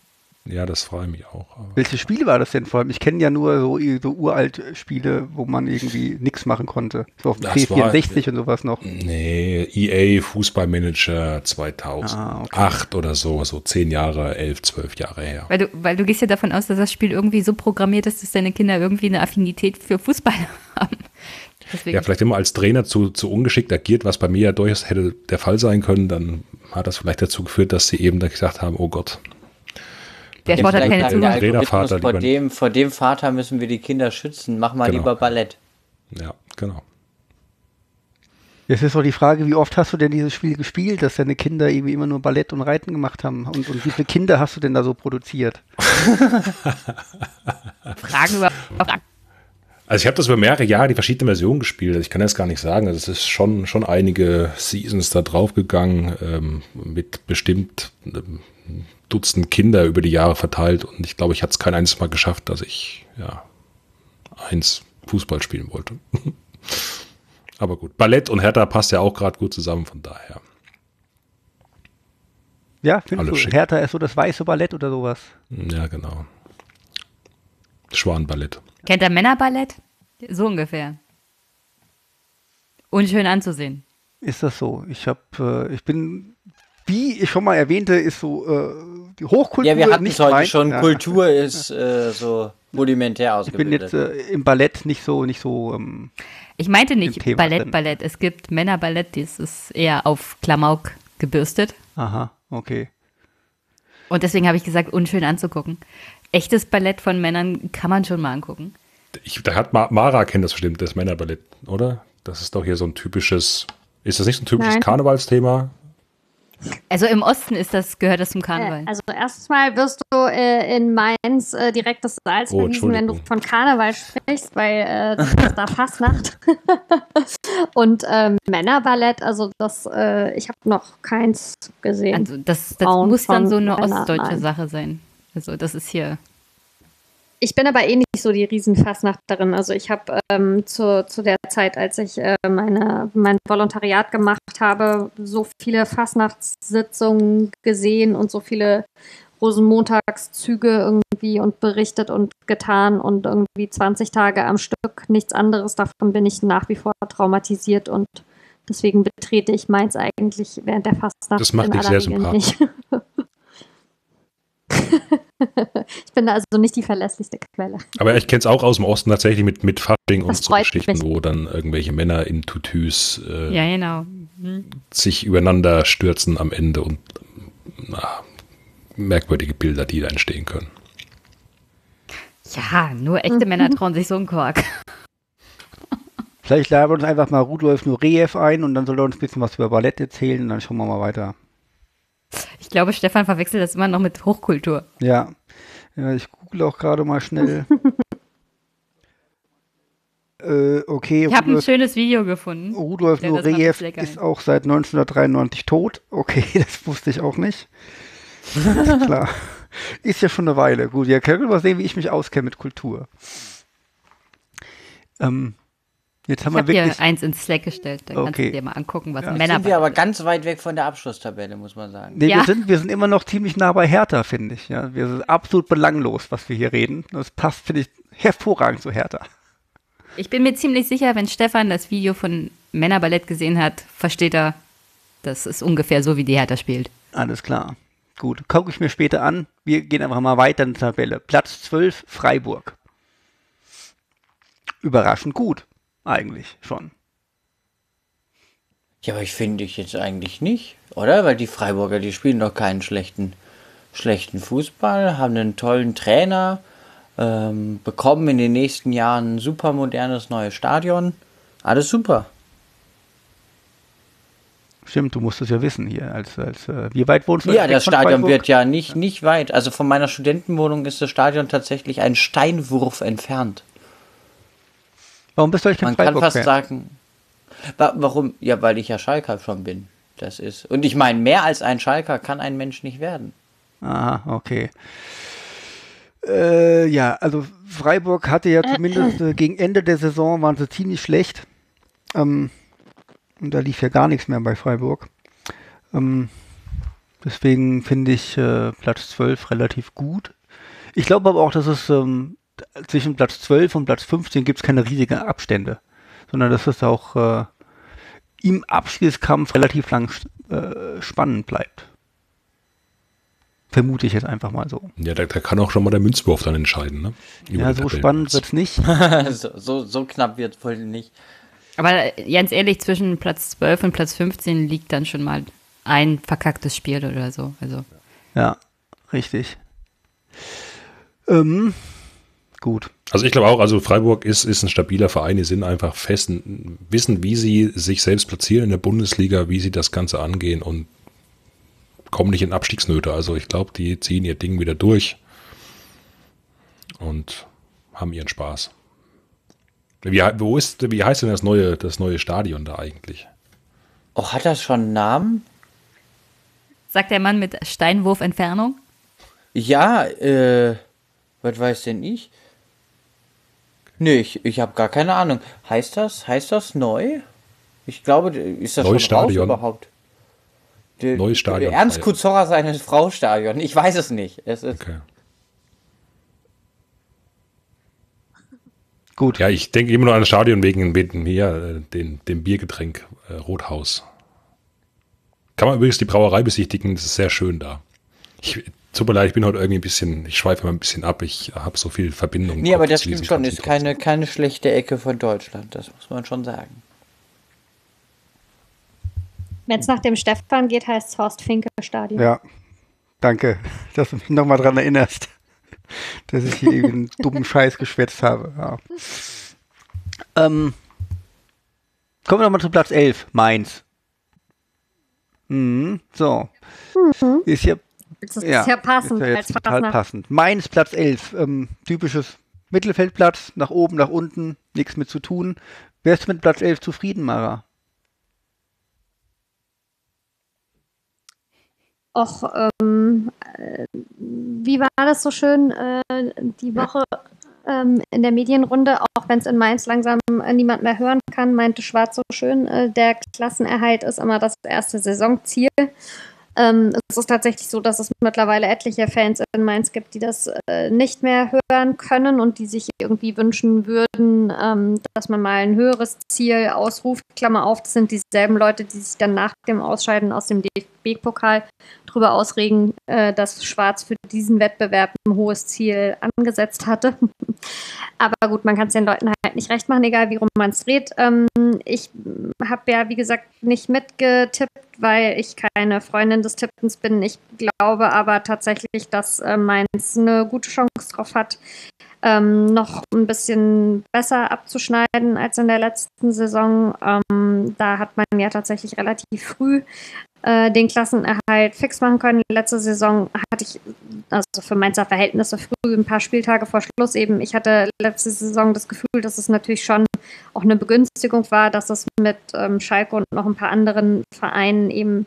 Ja, das freue ich mich auch. aber- Welche Spiele war das denn vor allem? Ich kenne ja nur so, so uralt Spiele, wo man irgendwie nichts machen konnte. So auf dem Das war- C64 und sowas noch. Nee, EA Fußballmanager 2008 Ah, oder so, so zehn Jahre, elf, zwölf Jahre her. Weil du, weil du gehst ja davon aus, dass das Spiel irgendwie so programmiert ist, dass deine Kinder irgendwie eine Affinität für Fußball (laughs) haben. Deswegen. Ja, vielleicht immer als Trainer zu, zu ungeschickt agiert, was bei mir ja durchaus hätte der Fall sein können, dann hat das vielleicht dazu geführt, dass sie eben da gesagt haben, oh Gott, der Sport hat keine Zukunft. Trainervater vor dem, vor dem Vater müssen wir die Kinder schützen. Mach mal Genau. lieber Ballett. ja, genau. Jetzt ist doch die Frage, wie oft hast du denn dieses Spiel gespielt, dass deine Kinder irgendwie immer nur Ballett und Reiten gemacht haben? Und, und wie viele Kinder hast du denn da so produziert? (laughs) (laughs) Fragen über Fragen. Also ich habe das über mehrere Jahre die verschiedenen Versionen gespielt. Also ich kann das gar nicht sagen. Also es ist schon, schon einige Seasons da drauf gegangen, ähm, mit bestimmt ähm, Dutzend Kinder über die Jahre verteilt. Und ich glaube, ich hatte es kein einziges Mal geschafft, dass ich ja eins Fußball spielen wollte. (laughs) Aber gut, Ballett und Hertha passt ja auch gerade gut zusammen, von daher. Ja, findest Alles du, schick. Hertha ist so das weiße Ballett oder sowas? Ja, genau. Schwanballett. Kennt ihr Männerballett? So ungefähr. Unschön anzusehen. Ist das so? Ich habe, äh, ich bin, wie ich schon mal erwähnte, ist so äh, die Hochkultur Ja, wir hatten nicht es heute mein- schon. Ja. Kultur ist äh, so rudimentär Ich bin ausgebildet. jetzt äh, im Ballett nicht so, nicht so. Ähm, Ich meinte nicht Thema Ballett, drin. Ballett. Es gibt Männerballett, das ist eher auf Klamauk gebürstet. aha, okay. Und deswegen habe ich gesagt, unschön anzugucken. Echtes Ballett von Männern kann man schon mal angucken. Ich, da hat Ma Mara kennt das bestimmt, das Männerballett, oder? Das ist doch hier so ein typisches. Ist das nicht so ein typisches Nein. Karnevalsthema? Also im Osten ist das, gehört das zum Karneval. Äh, also erstmal wirst du äh, in Mainz äh, direkt das Salz Oh, wenn du von Karneval sprichst, weil äh, das ist da (laughs) Fastnacht. (laughs) Und ähm, Männerballett, also das, äh, ich habe noch keins gesehen. Also das, das muss dann so eine Männern, ostdeutsche nein. Sache sein. Also das ist hier. Ich bin aber eh nicht so die Riesenfastnachterin. Also ich habe ähm, zu, zu der Zeit, als ich äh, meine, mein Volontariat gemacht habe, so viele Fastnachtssitzungen gesehen und so viele Rosenmontagszüge irgendwie und berichtet und getan und irgendwie 20 Tage am Stück nichts anderes. Davon bin ich nach wie vor traumatisiert und deswegen betrete ich meins eigentlich während der Fastnacht Das macht in dich aller sehr Regel nicht. (laughs) (laughs) ich bin da also nicht die verlässlichste Quelle. Aber ich kenne es auch aus dem Osten tatsächlich mit, mit Fasching und so Geschichten, mich. wo dann irgendwelche Männer in Tutüs äh, Ja, genau. Hm. sich übereinander stürzen am Ende und na, merkwürdige Bilder, die da entstehen können. Ja, nur echte Männer trauen sich so einen Quark. (laughs) Vielleicht laden wir uns einfach mal Rudolf Nureyev ein und dann soll er uns ein bisschen was über Ballett erzählen und dann schauen wir mal weiter. Ich glaube, Stefan verwechselt das immer noch mit Hochkultur. Ja, ja ich google auch gerade mal schnell. (laughs) äh, okay, Ich habe ein schönes Video gefunden. Rudolf Nureyev ist auch seit 1993 tot. Okay, (laughs) das wusste ich auch nicht. (laughs) Klar. Ist ja schon eine Weile. Gut, ja, können wir mal sehen, wie ich mich auskenne mit Kultur. Ähm, jetzt haben Ich wir habe dir wirklich. eins ins Slack gestellt. Dann kannst Okay. du dir mal angucken, was Ja. ein Sind wir aber ganz weit weg von der Abschlusstabelle, muss man sagen. Nee, Ja. wir, sind, wir sind immer noch ziemlich nah bei Hertha, finde ich. Ja, wir sind absolut belanglos, was wir hier reden. Das passt, finde ich, hervorragend zu Hertha. Ich bin mir ziemlich sicher, wenn Stefan das Video von Männerballett gesehen hat, versteht er, das ist ungefähr so, wie die Hertha spielt. Alles klar. Gut, gucke ich mir später an. Wir gehen einfach mal weiter in die Tabelle. Platz 12, Freiburg. Überraschend gut, eigentlich schon. Ja, aber ich finde ich jetzt eigentlich nicht, oder? Weil die Freiburger, die spielen doch keinen schlechten, schlechten Fußball, haben einen tollen Trainer, ähm, bekommen in den nächsten Jahren ein super modernes neues Stadion. Alles super. Stimmt, du musst es ja wissen hier. Als, als, äh, wie weit wohnst du? Ja, weg das Stadion Freiburg? wird ja nicht, nicht weit. Also von meiner Studentenwohnung ist das Stadion tatsächlich ein Steinwurf entfernt. Warum bist du eigentlich kein Man kann fast Freiburg-Fan? sagen. Wa warum? Ja, weil ich ja Schalker schon bin. Das ist. Und ich meine, mehr als ein Schalker kann ein Mensch nicht werden. Aha, okay. Äh, ja, also Freiburg hatte ja zumindest äh, gegen Ende der Saison waren sie ziemlich schlecht. Ähm, und da lief ja gar nichts mehr bei Freiburg. Ähm, deswegen finde ich äh, Platz 12 relativ gut. Ich glaube aber auch, dass es ähm, zwischen Platz 12 und Platz 15 gibt es keine riesigen Abstände, sondern dass es auch äh, im Abschiedskampf relativ lang äh, spannend bleibt. Vermute ich jetzt einfach mal so. Ja, da, da kann auch schon mal der Münzwurf dann entscheiden, ne? Über ja, so spannend wird es nicht. (laughs) so, so, so, knapp wird es wohl nicht. Aber äh, ganz ehrlich, zwischen Platz 12 und Platz 15 liegt dann schon mal ein verkacktes Spiel oder so. Also. Ja, richtig. Ähm, gut. Also ich glaube auch, also Freiburg ist, ist ein stabiler Verein, die sind einfach fest, wissen, wie sie sich selbst platzieren in der Bundesliga, wie sie das Ganze angehen und kommen nicht in Abstiegsnöte. Also ich glaube, die ziehen ihr Ding wieder durch und haben ihren Spaß. Wie, wo ist, wie heißt denn das neue, das neue Stadion da eigentlich? Oh, hat das schon einen Namen? Sagt der Mann mit Steinwurfentfernung? Ja, äh, was weiß denn ich? Nee, ich, ich habe gar keine Ahnung. Heißt das, heißt das neu? Ich glaube, ist das Neues schon Stadion. raus überhaupt? Neues Stadion. Ernst Kuzorra seines Frau-Stadion. Ich weiß es nicht. Es ist Okay. (laughs) Gut. Ja, ich denke immer nur an das Stadion wegen, wegen hier, äh, den, dem Biergetränk äh, Rothaus. Kann man übrigens die Brauerei besichtigen, das ist sehr schön da. Ich, tut mir leid, ich bin heute irgendwie ein bisschen, ich schweife mal ein bisschen ab, ich habe so viel Verbindung. Nee, aber das stimmt schon. Ist keine, keine schlechte Ecke von Deutschland. Das muss man schon sagen. Wenn es nach dem Stefan geht, heißt es Horst Finke Stadion. Ja, danke, (laughs) dass du mich nochmal dran erinnerst, (laughs) dass ich hier eben einen dummen Scheiß geschwätzt habe. Ja. Ähm, kommen wir nochmal zu Platz 11, Mainz. Mhm, so. Ist ja, Das ist ja, ja, passend ist ja als total Partner. passend. Mainz Platz 11, ähm, typisches Mittelfeldplatz, nach oben, nach unten, nichts mit zu tun. Wärst du mit Platz 11 zufrieden, Mara? Och, ähm, äh, wie war das so schön äh, die Woche ähm, in der Medienrunde, auch wenn es in Mainz langsam äh, niemand mehr hören kann, meinte Schwarz so schön, äh, der Klassenerhalt ist immer das erste Saisonziel. Ähm, es ist tatsächlich so, dass es mittlerweile etliche Fans in Mainz gibt, die das äh, nicht mehr hören können und die sich irgendwie wünschen würden, ähm, dass man mal ein höheres Ziel ausruft. Klammer auf, das sind dieselben Leute, die sich dann nach dem Ausscheiden aus dem DFB-Pokal darüber ausregen, äh, dass Schwarz für diesen Wettbewerb ein hohes Ziel angesetzt hatte. (laughs) Aber gut, man kann es den Leuten halt nicht recht machen, egal wie rum man es dreht. Ähm, ich habe ja, wie gesagt, nicht mitgetippt, weil ich keine Freundin des Tippens bin. Ich glaube aber tatsächlich, dass äh, Mainz eine gute Chance drauf hat, ähm, noch ein bisschen besser abzuschneiden als in der letzten Saison. Ähm, da hat man ja tatsächlich relativ früh äh, den Klassenerhalt fix machen können. Letzte Saison hatte ich, also für Mainzer Verhältnisse früh, ein paar Spieltage vor Schluss eben, ich hatte letzte Saison das Gefühl, dass es natürlich schon auch eine Begünstigung war, dass es mit ähm, Schalke und noch ein paar anderen Vereinen eben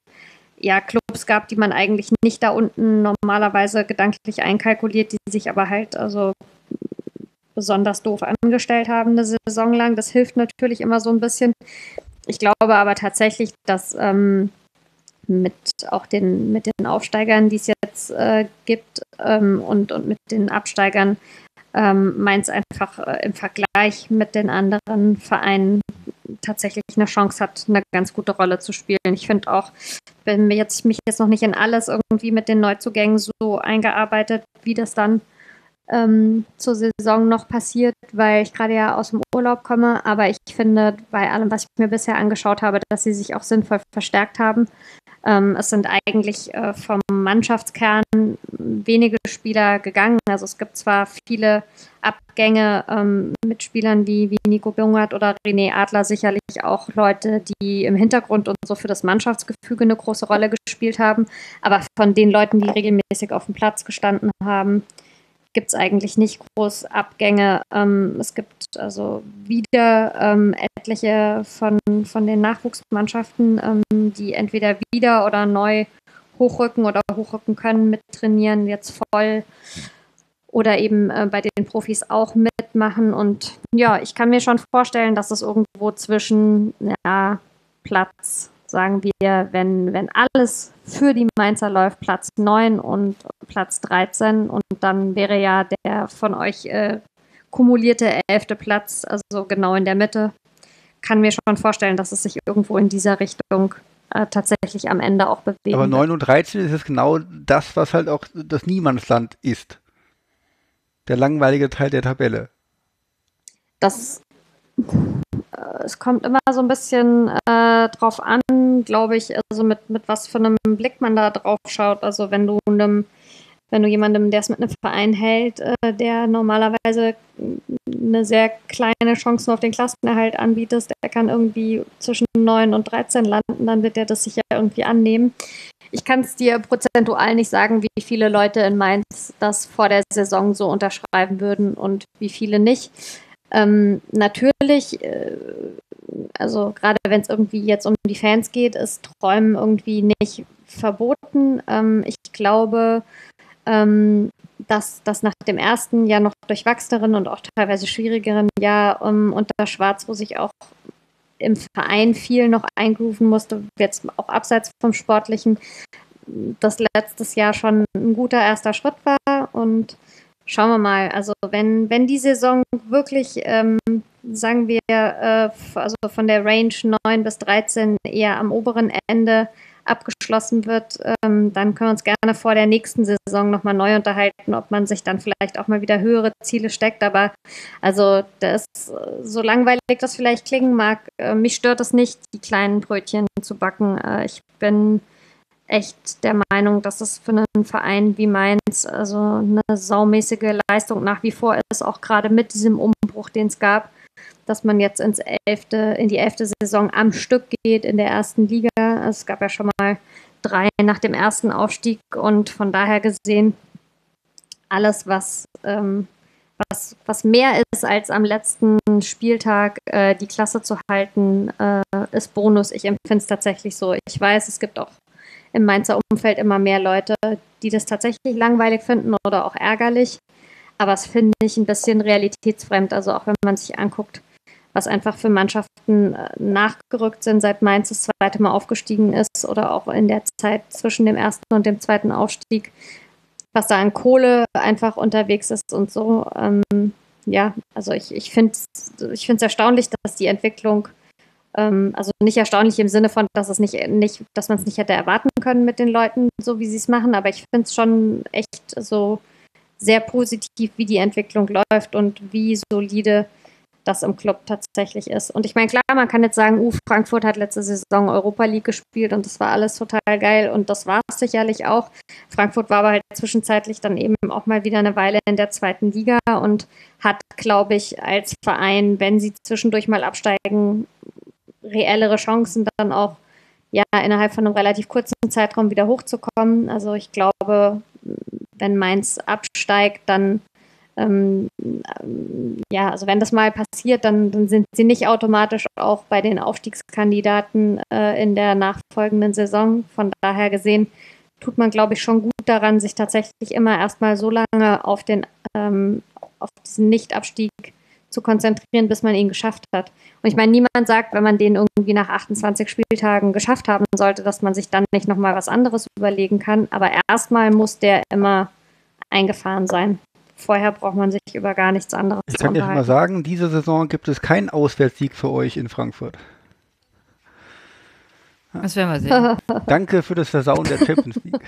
ja, Clubs gab, die man eigentlich nicht da unten normalerweise gedanklich einkalkuliert, die sich aber halt also besonders doof angestellt haben eine Saison lang. Das hilft natürlich immer so ein bisschen. Ich glaube aber tatsächlich, dass ähm, mit auch den, mit den Aufsteigern, die es jetzt äh, gibt ähm, und, und mit den Absteigern, ähm, Mainz einfach äh, im Vergleich mit den anderen Vereinen tatsächlich eine Chance hat, eine ganz gute Rolle zu spielen. Ich finde auch, wenn jetzt mich jetzt noch nicht in alles irgendwie mit den Neuzugängen so eingearbeitet, wie das dann ähm, zur Saison noch passiert, weil ich gerade ja aus dem Urlaub komme. Aber ich finde, bei allem, was ich mir bisher angeschaut habe, dass sie sich auch sinnvoll verstärkt haben. Ähm, es sind eigentlich äh, vom Mannschaftskern wenige Spieler gegangen. Also es gibt zwar viele Abgänge ähm, mit Spielern wie, wie Nico Bungert oder René Adler, sicherlich auch Leute, die im Hintergrund und so für das Mannschaftsgefüge eine große Rolle gespielt haben. Aber von den Leuten, die regelmäßig auf dem Platz gestanden haben, gibt es eigentlich nicht groß Abgänge. Ähm, es gibt also wieder ähm, etliche von, von den Nachwuchsmannschaften, ähm, die entweder wieder oder neu hochrücken oder hochrücken können, mittrainieren, jetzt voll oder eben äh, bei den Profis auch mitmachen. Und ja, ich kann mir schon vorstellen, dass es irgendwo zwischen ja, Platz, sagen wir, wenn, wenn alles für die Mainzer läuft, Platz 9 und Platz 13. Und dann wäre ja der von euch äh, kumulierte elfte Platz, also genau in der Mitte. Kann mir schon vorstellen, dass es sich irgendwo in dieser Richtung äh, tatsächlich am Ende auch bewegt. Aber 9 und 13 ist jetzt genau das, was halt auch das Niemandsland ist. Der langweilige Teil der Tabelle. Das es kommt immer so ein bisschen äh, drauf an, glaube ich, also mit, mit was für einem Blick man da drauf schaut. Also wenn du einem, wenn du jemandem, der es mit einem Verein hält, äh, der normalerweise eine sehr kleine Chance auf den Klassenerhalt anbietest, der kann irgendwie zwischen 9 und 13 landen, dann wird er das sicher irgendwie annehmen. Ich kann es dir prozentual nicht sagen, wie viele Leute in Mainz das vor der Saison so unterschreiben würden und wie viele nicht. Ähm, natürlich, äh, also gerade wenn es irgendwie jetzt um die Fans geht, ist Träumen irgendwie nicht verboten. Ähm, ich glaube, ähm, dass das nach dem ersten Jahr noch durchwachseneren und auch teilweise schwierigeren Jahr um, unter Schwarz, wo sich auch im Verein viel noch eingrooven musste, jetzt auch abseits vom Sportlichen, das letztes Jahr schon ein guter erster Schritt war und schauen wir mal. Also wenn, wenn die Saison wirklich, ähm, sagen wir, äh, also von der Range 9 bis 13 eher am oberen Ende abgeschlossen wird, ähm, dann können wir uns gerne vor der nächsten Saison nochmal neu unterhalten, ob man sich dann vielleicht auch mal wieder höhere Ziele steckt. Aber also das, so langweilig das vielleicht klingen mag, äh, mich stört es nicht, die kleinen Brötchen zu backen. Äh, ich bin echt der Meinung, dass es für einen Verein wie Mainz also eine saumäßige Leistung nach wie vor ist, auch gerade mit diesem Umbruch, den es gab, dass man jetzt ins elfte, in die elfte Saison am Stück geht in der ersten Liga. Es gab ja schon mal drei nach dem ersten Aufstieg und von daher gesehen alles, was, ähm, was, was mehr ist als am letzten Spieltag äh, die Klasse zu halten, äh, ist Bonus. Ich empfinde es tatsächlich so. Ich weiß, es gibt auch im Mainzer Umfeld immer mehr Leute, die das tatsächlich langweilig finden oder auch ärgerlich. Aber es finde ich ein bisschen realitätsfremd. Also auch wenn man sich anguckt, was einfach für Mannschaften äh, nachgerückt sind, seit Mainz das zweite Mal aufgestiegen ist oder auch in der Zeit zwischen dem ersten und dem zweiten Aufstieg, was da an Kohle einfach unterwegs ist und so. Ähm, ja, also ich, ich finde es ich erstaunlich, dass die Entwicklung also nicht erstaunlich im Sinne von, dass es nicht, nicht dass man es nicht hätte erwarten können mit den Leuten, so wie sie es machen, aber ich finde es schon echt so sehr positiv, wie die Entwicklung läuft und wie solide das im Club tatsächlich ist. Und ich meine, klar, man kann jetzt sagen, uh, Frankfurt hat letzte Saison Europa League gespielt und das war alles total geil und das war es sicherlich auch. Frankfurt war aber halt zwischenzeitlich dann eben auch mal wieder eine Weile in der zweiten Liga und hat, glaube ich, als Verein, wenn sie zwischendurch mal absteigen, reellere Chancen, dann auch ja innerhalb von einem relativ kurzen Zeitraum wieder hochzukommen. Also ich glaube, wenn Mainz absteigt, dann ähm, ja, also wenn das mal passiert, dann, dann, sind sie nicht automatisch auch bei den Aufstiegskandidaten äh, in der nachfolgenden Saison. Von daher gesehen tut man, glaube ich, schon gut daran, sich tatsächlich immer erstmal so lange auf den ähm, auf diesen Nichtabstieg zu konzentrieren, bis man ihn geschafft hat. Und ich meine, niemand sagt, wenn man den irgendwie nach 28 Spieltagen geschafft haben sollte, dass man sich dann nicht nochmal was anderes überlegen kann. Aber erstmal muss der immer eingefahren sein. Vorher braucht man sich über gar nichts anderes Ich kann dir schon mal sagen, diese Saison gibt es keinen Auswärtssieg für euch in Frankfurt. Das werden wir sehen. Danke für das Versauen der Champions League.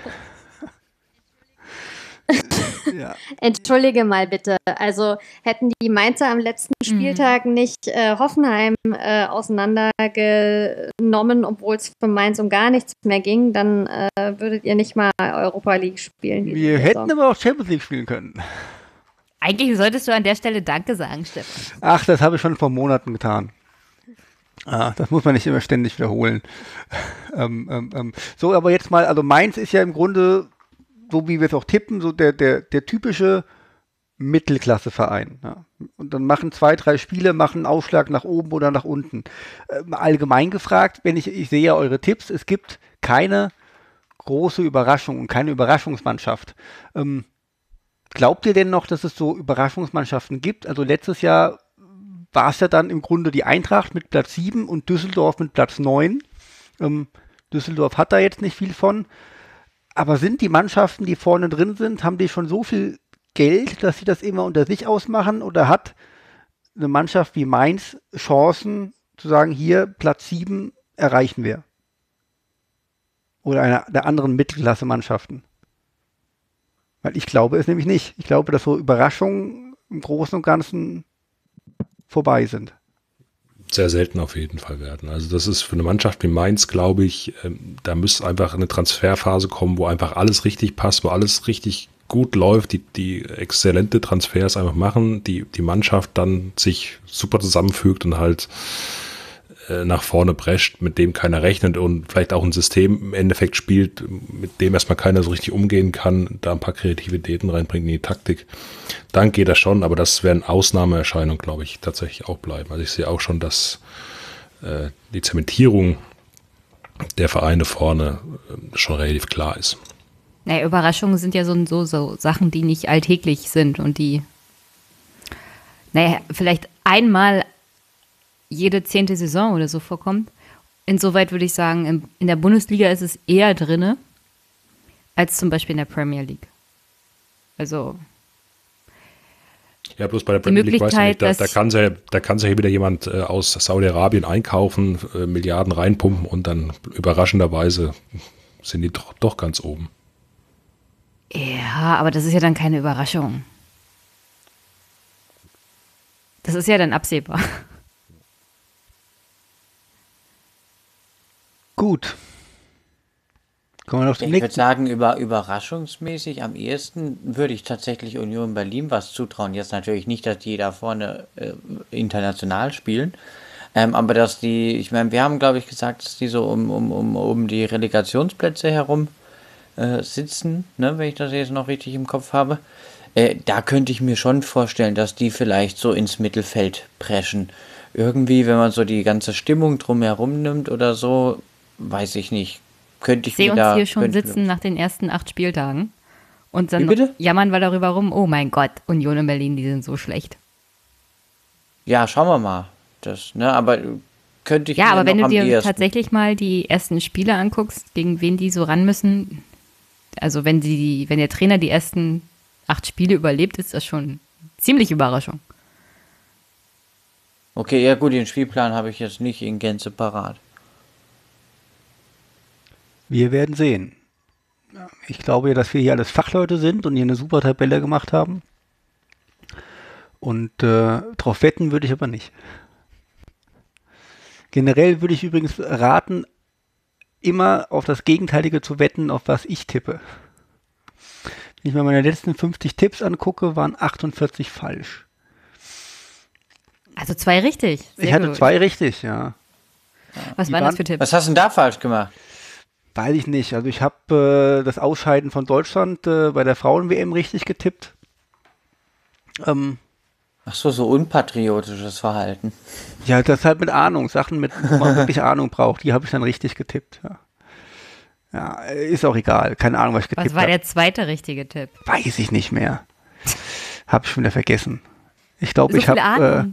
(laughs) ja. (laughs) Entschuldige mal bitte. Also hätten die Mainzer am letzten mhm. Spieltag mhm. nicht äh, Hoffenheim äh, auseinandergenommen, obwohl es für Mainz um gar nichts mehr ging, dann äh, würdet ihr nicht mal Europa League spielen. Wir hätten aber auch Champions League spielen können. Eigentlich solltest du an der Stelle Danke sagen, Stefan. Ach, das habe ich schon vor Monaten getan. Ah, das muss man nicht immer ständig wiederholen. (laughs) ähm, ähm, ähm. So, aber jetzt mal, also Mainz ist ja im Grunde so wie wir es auch tippen, so der, der, der typische Mittelklasseverein. Ja. Und dann machen zwei, drei Spiele, machen einen Aufschlag nach oben oder nach unten. Äh, allgemein gefragt, wenn ich, ich sehe ja eure Tipps, es gibt keine große Überraschung und keine Überraschungsmannschaft. Ähm, glaubt ihr denn noch, dass es so Überraschungsmannschaften gibt? Also letztes Jahr war es ja dann im Grunde die Eintracht mit Platz 7 und Düsseldorf mit Platz 9. Ähm, Düsseldorf hat da jetzt nicht viel von. Aber sind die Mannschaften, die vorne drin sind, haben die schon so viel Geld, dass sie das immer unter sich ausmachen? Oder hat eine Mannschaft wie Mainz Chancen zu sagen, hier Platz 7 erreichen wir? Oder einer der anderen Mittelklasse-Mannschaften? Weil ich glaube es nämlich nicht. Ich glaube, dass so Überraschungen im Großen und Ganzen vorbei sind sehr selten auf jeden Fall werden. Also das ist für eine Mannschaft wie Mainz, glaube ich, ähm, da müsste einfach eine Transferphase kommen, wo einfach alles richtig passt, wo alles richtig gut läuft, die, die exzellente Transfers einfach machen, die, die Mannschaft dann sich super zusammenfügt und halt nach vorne prescht, mit dem keiner rechnet und vielleicht auch ein System im Endeffekt spielt, mit dem erstmal keiner so richtig umgehen kann, da ein paar Kreativitäten reinbringt in die Taktik, dann geht das schon, aber das werden Ausnahmeerscheinungen, glaube ich, tatsächlich auch bleiben. Also ich sehe auch schon, dass äh, die Zementierung der Vereine vorne äh, schon relativ klar ist. Naja, Überraschungen sind ja so, so, so Sachen, die nicht alltäglich sind und die, naja, vielleicht einmal jede zehnte Saison oder so vorkommt. Insoweit würde ich sagen, in der Bundesliga ist es eher drinne als zum Beispiel in der Premier League. Also. Ja, bloß bei der Premier League weiß ich nicht, da, da, kann ja, da kann ja wieder jemand äh, aus Saudi-Arabien einkaufen, äh, Milliarden reinpumpen und dann überraschenderweise sind die doch, doch ganz oben. Ja, aber das ist ja dann keine Überraschung. Das ist ja dann absehbar. Gut. Kommen wir noch zum ich würde sagen, über, überraschungsmäßig am ehesten würde ich tatsächlich Union Berlin was zutrauen. Jetzt natürlich nicht, dass die da vorne äh, international spielen. Ähm, aber dass die, ich meine, wir haben, glaube ich, gesagt, dass die so um, um, um, um die Relegationsplätze herum äh, sitzen, ne, wenn ich das jetzt noch richtig im Kopf habe. Äh, da könnte ich mir schon vorstellen, dass die vielleicht so ins Mittelfeld preschen. Irgendwie, wenn man so die ganze Stimmung drumherum nimmt oder so, weiß ich nicht. Könnte ich, sehe uns da, hier schon sitzen nach den ersten acht Spieltagen und dann jammern wir darüber rum, oh mein Gott, Union in Berlin, die sind so schlecht. Ja, schauen wir mal. Das, ne, aber könnte ich Ja, aber wenn du dir ersten. tatsächlich mal die ersten Spiele anguckst, gegen wen die so ran müssen, also wenn sie, wenn der Trainer die ersten acht Spiele überlebt, ist das schon ziemlich Überraschung. Okay, ja gut, den Spielplan habe ich jetzt nicht in Gänze parat. Wir werden sehen. Ich glaube ja, dass wir hier alles Fachleute sind und hier eine super Tabelle gemacht haben. Und äh, darauf wetten würde ich aber nicht. Generell würde ich übrigens raten, immer auf das Gegenteilige zu wetten, auf was ich tippe. Wenn ich mir meine letzten 50 Tipps angucke, waren 48 falsch. Also zwei richtig. Sehr ich hatte gut. zwei richtig, ja. Was waren das für Tipps? Was hast du denn da falsch gemacht? Weiß ich nicht. Also ich habe äh, das Ausscheiden von Deutschland äh, bei der Frauen-WM richtig getippt. Ähm, Ach so, so unpatriotisches Verhalten. Ja, das halt mit Ahnung, Sachen, mit, wo man wirklich (laughs) Ahnung braucht, die habe ich dann richtig getippt. Ja. ja. ist auch egal. Keine Ahnung, was ich getippt habe. Was war hab. der zweite richtige Tipp? Weiß ich nicht mehr. (laughs) habe ich schon wieder vergessen. Ich glaube, so ich habe äh,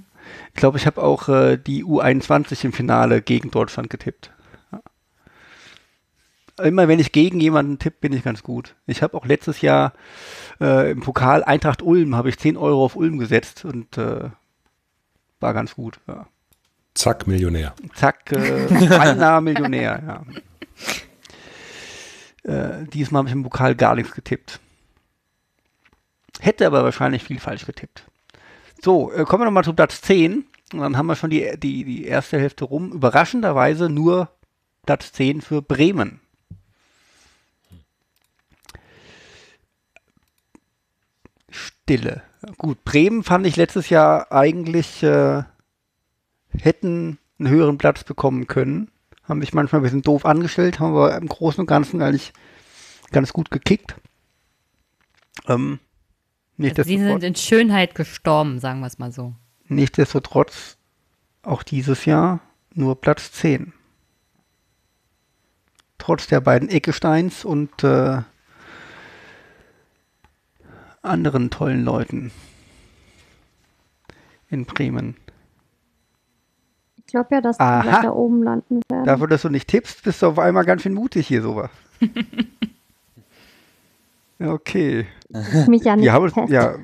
ich glaube, ich habe auch äh, die U21 im Finale gegen Deutschland getippt immer wenn ich gegen jemanden tippe, bin ich ganz gut. Ich habe auch letztes Jahr äh, im Pokal Eintracht Ulm, habe ich 10 Euro auf Ulm gesetzt und äh, war ganz gut. Ja. Zack, Millionär. Zack, äh, (laughs) beinahe Millionär, ja. Äh, diesmal habe ich im Pokal gar nichts getippt. Hätte aber wahrscheinlich viel falsch getippt. So, äh, kommen wir nochmal zu Platz 10. Und dann haben wir schon die, die, die erste Hälfte rum. Überraschenderweise nur Platz 10 für Bremen. Stille. Gut, Bremen fand ich letztes Jahr eigentlich äh, hätten einen höheren Platz bekommen können. Haben sich manchmal ein bisschen doof angestellt, haben aber im Großen und Ganzen eigentlich ganz gut gekickt. Ähm, also sie sind in Schönheit gestorben, sagen wir es mal so. Nichtsdestotrotz auch dieses Jahr nur Platz 10. Trotz der beiden Eckesteins und äh, anderen tollen Leuten in Bremen. glaube ja, dass die Aha. weiter oben landen werden. Dafür, dass du nicht tippst, bist du auf einmal ganz schön mutig hier sowas. (laughs) Okay. mich ja nicht haben, kennt. ja,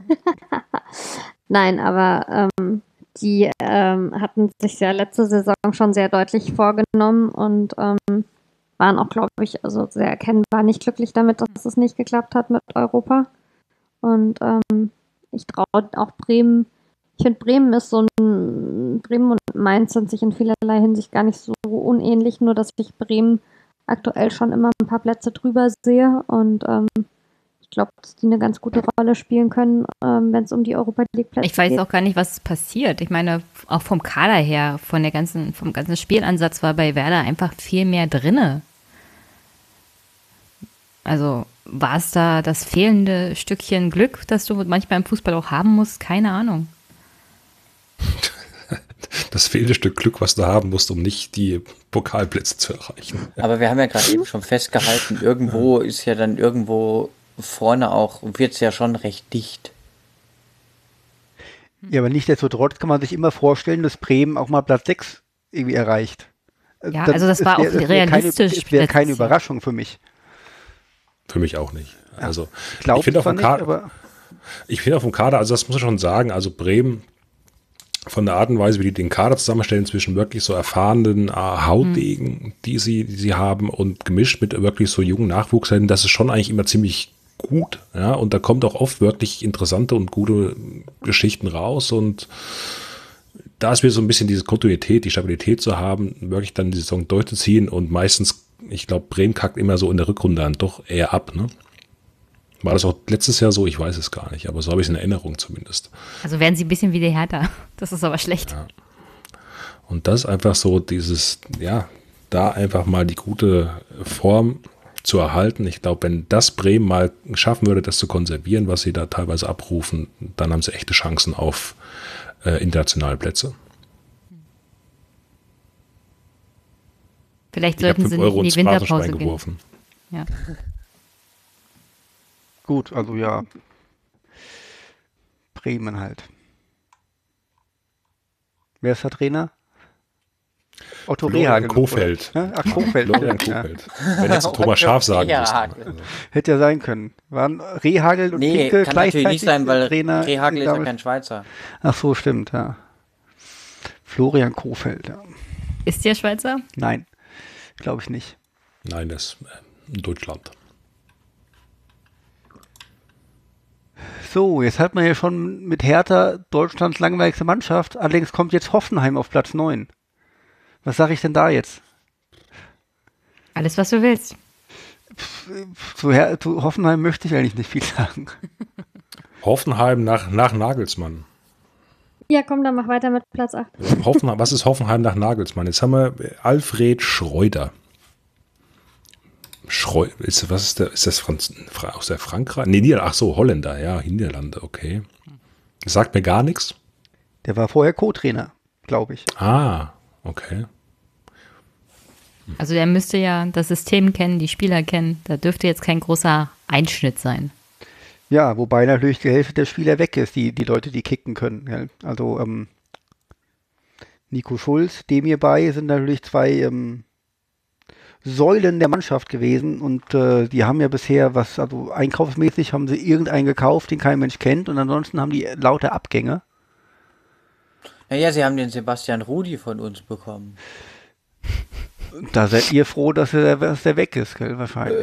(laughs) Nein, aber ähm, die ähm, hatten sich ja letzte Saison schon sehr deutlich vorgenommen und ähm, waren auch, glaube ich, also sehr erkennbar nicht glücklich damit, dass es nicht geklappt hat mit Europa. Und ähm, ich traue auch Bremen, ich finde Bremen ist so ein, Bremen und Mainz sind sich in vielerlei Hinsicht gar nicht so unähnlich, nur dass ich Bremen aktuell schon immer ein paar Plätze drüber sehe und ähm, ich glaube, dass die eine ganz gute Rolle spielen können, ähm, wenn es um die Europa League Plätze Ich weiß geht. auch gar nicht, was passiert. Ich meine, auch vom Kader her, von der ganzen, vom ganzen Spielansatz war bei Werder einfach viel mehr drinne. Also war es da das fehlende Stückchen Glück, das du manchmal im Fußball auch haben musst? Keine Ahnung. (laughs) Das fehlende Stück Glück, was du haben musst, um nicht die Pokalplätze zu erreichen. Aber wir haben ja gerade eben schon festgehalten, (laughs) irgendwo ist ja dann irgendwo vorne auch, wird es ja schon recht dicht. ja, aber nichtsdestotrotz kann man sich immer vorstellen, dass Bremen auch mal Platz 6 irgendwie erreicht. Ja, Dann- also das war wär- auch wär realistisch Keine, es wäre keine letztes Jahr. Überraschung für mich. Für mich auch nicht. Also Ich finde auf dem Kader, aber ich finde auf dem Kader, also das muss ich schon sagen, also Bremen von der Art und Weise, wie die den Kader zusammenstellen, zwischen wirklich so erfahrenen äh, Hautdegen, die sie, die sie haben und gemischt mit wirklich so jungen Nachwuchshelden, das ist schon eigentlich immer ziemlich gut, ja, und da kommt auch oft wirklich interessante und gute Geschichten raus und da ist mir so ein bisschen diese Kontinuität, die Stabilität zu haben, wirklich dann die Saison durchzuziehen und meistens, ich glaube, Bremen kackt immer so in der Rückrunde dann doch eher ab, ne? War das auch letztes Jahr so? Ich weiß es gar nicht, aber so habe ich es in Erinnerung zumindest. Also werden sie ein bisschen wie die Hertha. (laughs) Das ist aber schlecht. Und das ist einfach so dieses, ja, da einfach mal die gute Form zu erhalten. Ich glaube, wenn das Bremen mal schaffen würde, das zu konservieren, was sie da teilweise abrufen, dann haben sie echte Chancen auf äh, internationale Plätze. Vielleicht sollten sie 5 nicht Euro in die Winterpause gehen. Ja. gut, also ja. Bremen halt. Wer ist der Trainer? Otto Florian Rehagel. Kofeld. oder? Ach, Kofeld. Florian ja. Kofeld. Wenn jetzt Thomas Schaf sagen Ja, müsste. Hätte ja sein können. Waren Rehagel und Nee, Finke kann gleichzeitig natürlich nicht sein, weil Trainer? Rehagel ist ja kein Schweizer. Ach so, stimmt, ja. Florian Kofeld, ja. Ist der Schweizer? Nein, glaube ich nicht. nein, das ist äh, in Deutschland. So, jetzt hat man ja schon mit Hertha Deutschlands langweiligste Mannschaft. Allerdings kommt jetzt Hoffenheim auf Platz 9. Was sage ich denn da jetzt? Alles, was du willst. Zu, Her zu Hoffenheim möchte ich eigentlich nicht viel sagen. (laughs) Hoffenheim nach, nach Nagelsmann. Ja, komm, dann mach weiter mit Platz 8. Hoffenheim, was ist Hoffenheim nach Nagelsmann? Jetzt haben wir Alfred Schreuder. Schreu, ist, was ist, der, ist das Franz, Fra- aus der Frankreich? Nee, Nieder, ach so, Holländer, ja, Niederlande, okay. Das sagt mir gar nichts. Der war vorher Co-Trainer, glaube ich. Ah, okay. Also der müsste ja das System kennen, die Spieler kennen. Da dürfte jetzt kein großer Einschnitt sein. Ja, wobei natürlich die Hälfte der Spieler weg ist, die, die Leute, die kicken können. Also ähm, Nico Schulz, dem hierbei sind natürlich zwei ähm, Säulen der Mannschaft gewesen und äh, die haben ja bisher was, also einkaufsmäßig haben sie irgendeinen gekauft, den kein Mensch kennt und ansonsten haben die lauter Abgänge. Naja, sie haben den Sebastian Rudi von uns bekommen. Da seid ihr froh, dass er, dass der weg ist, gell, wahrscheinlich.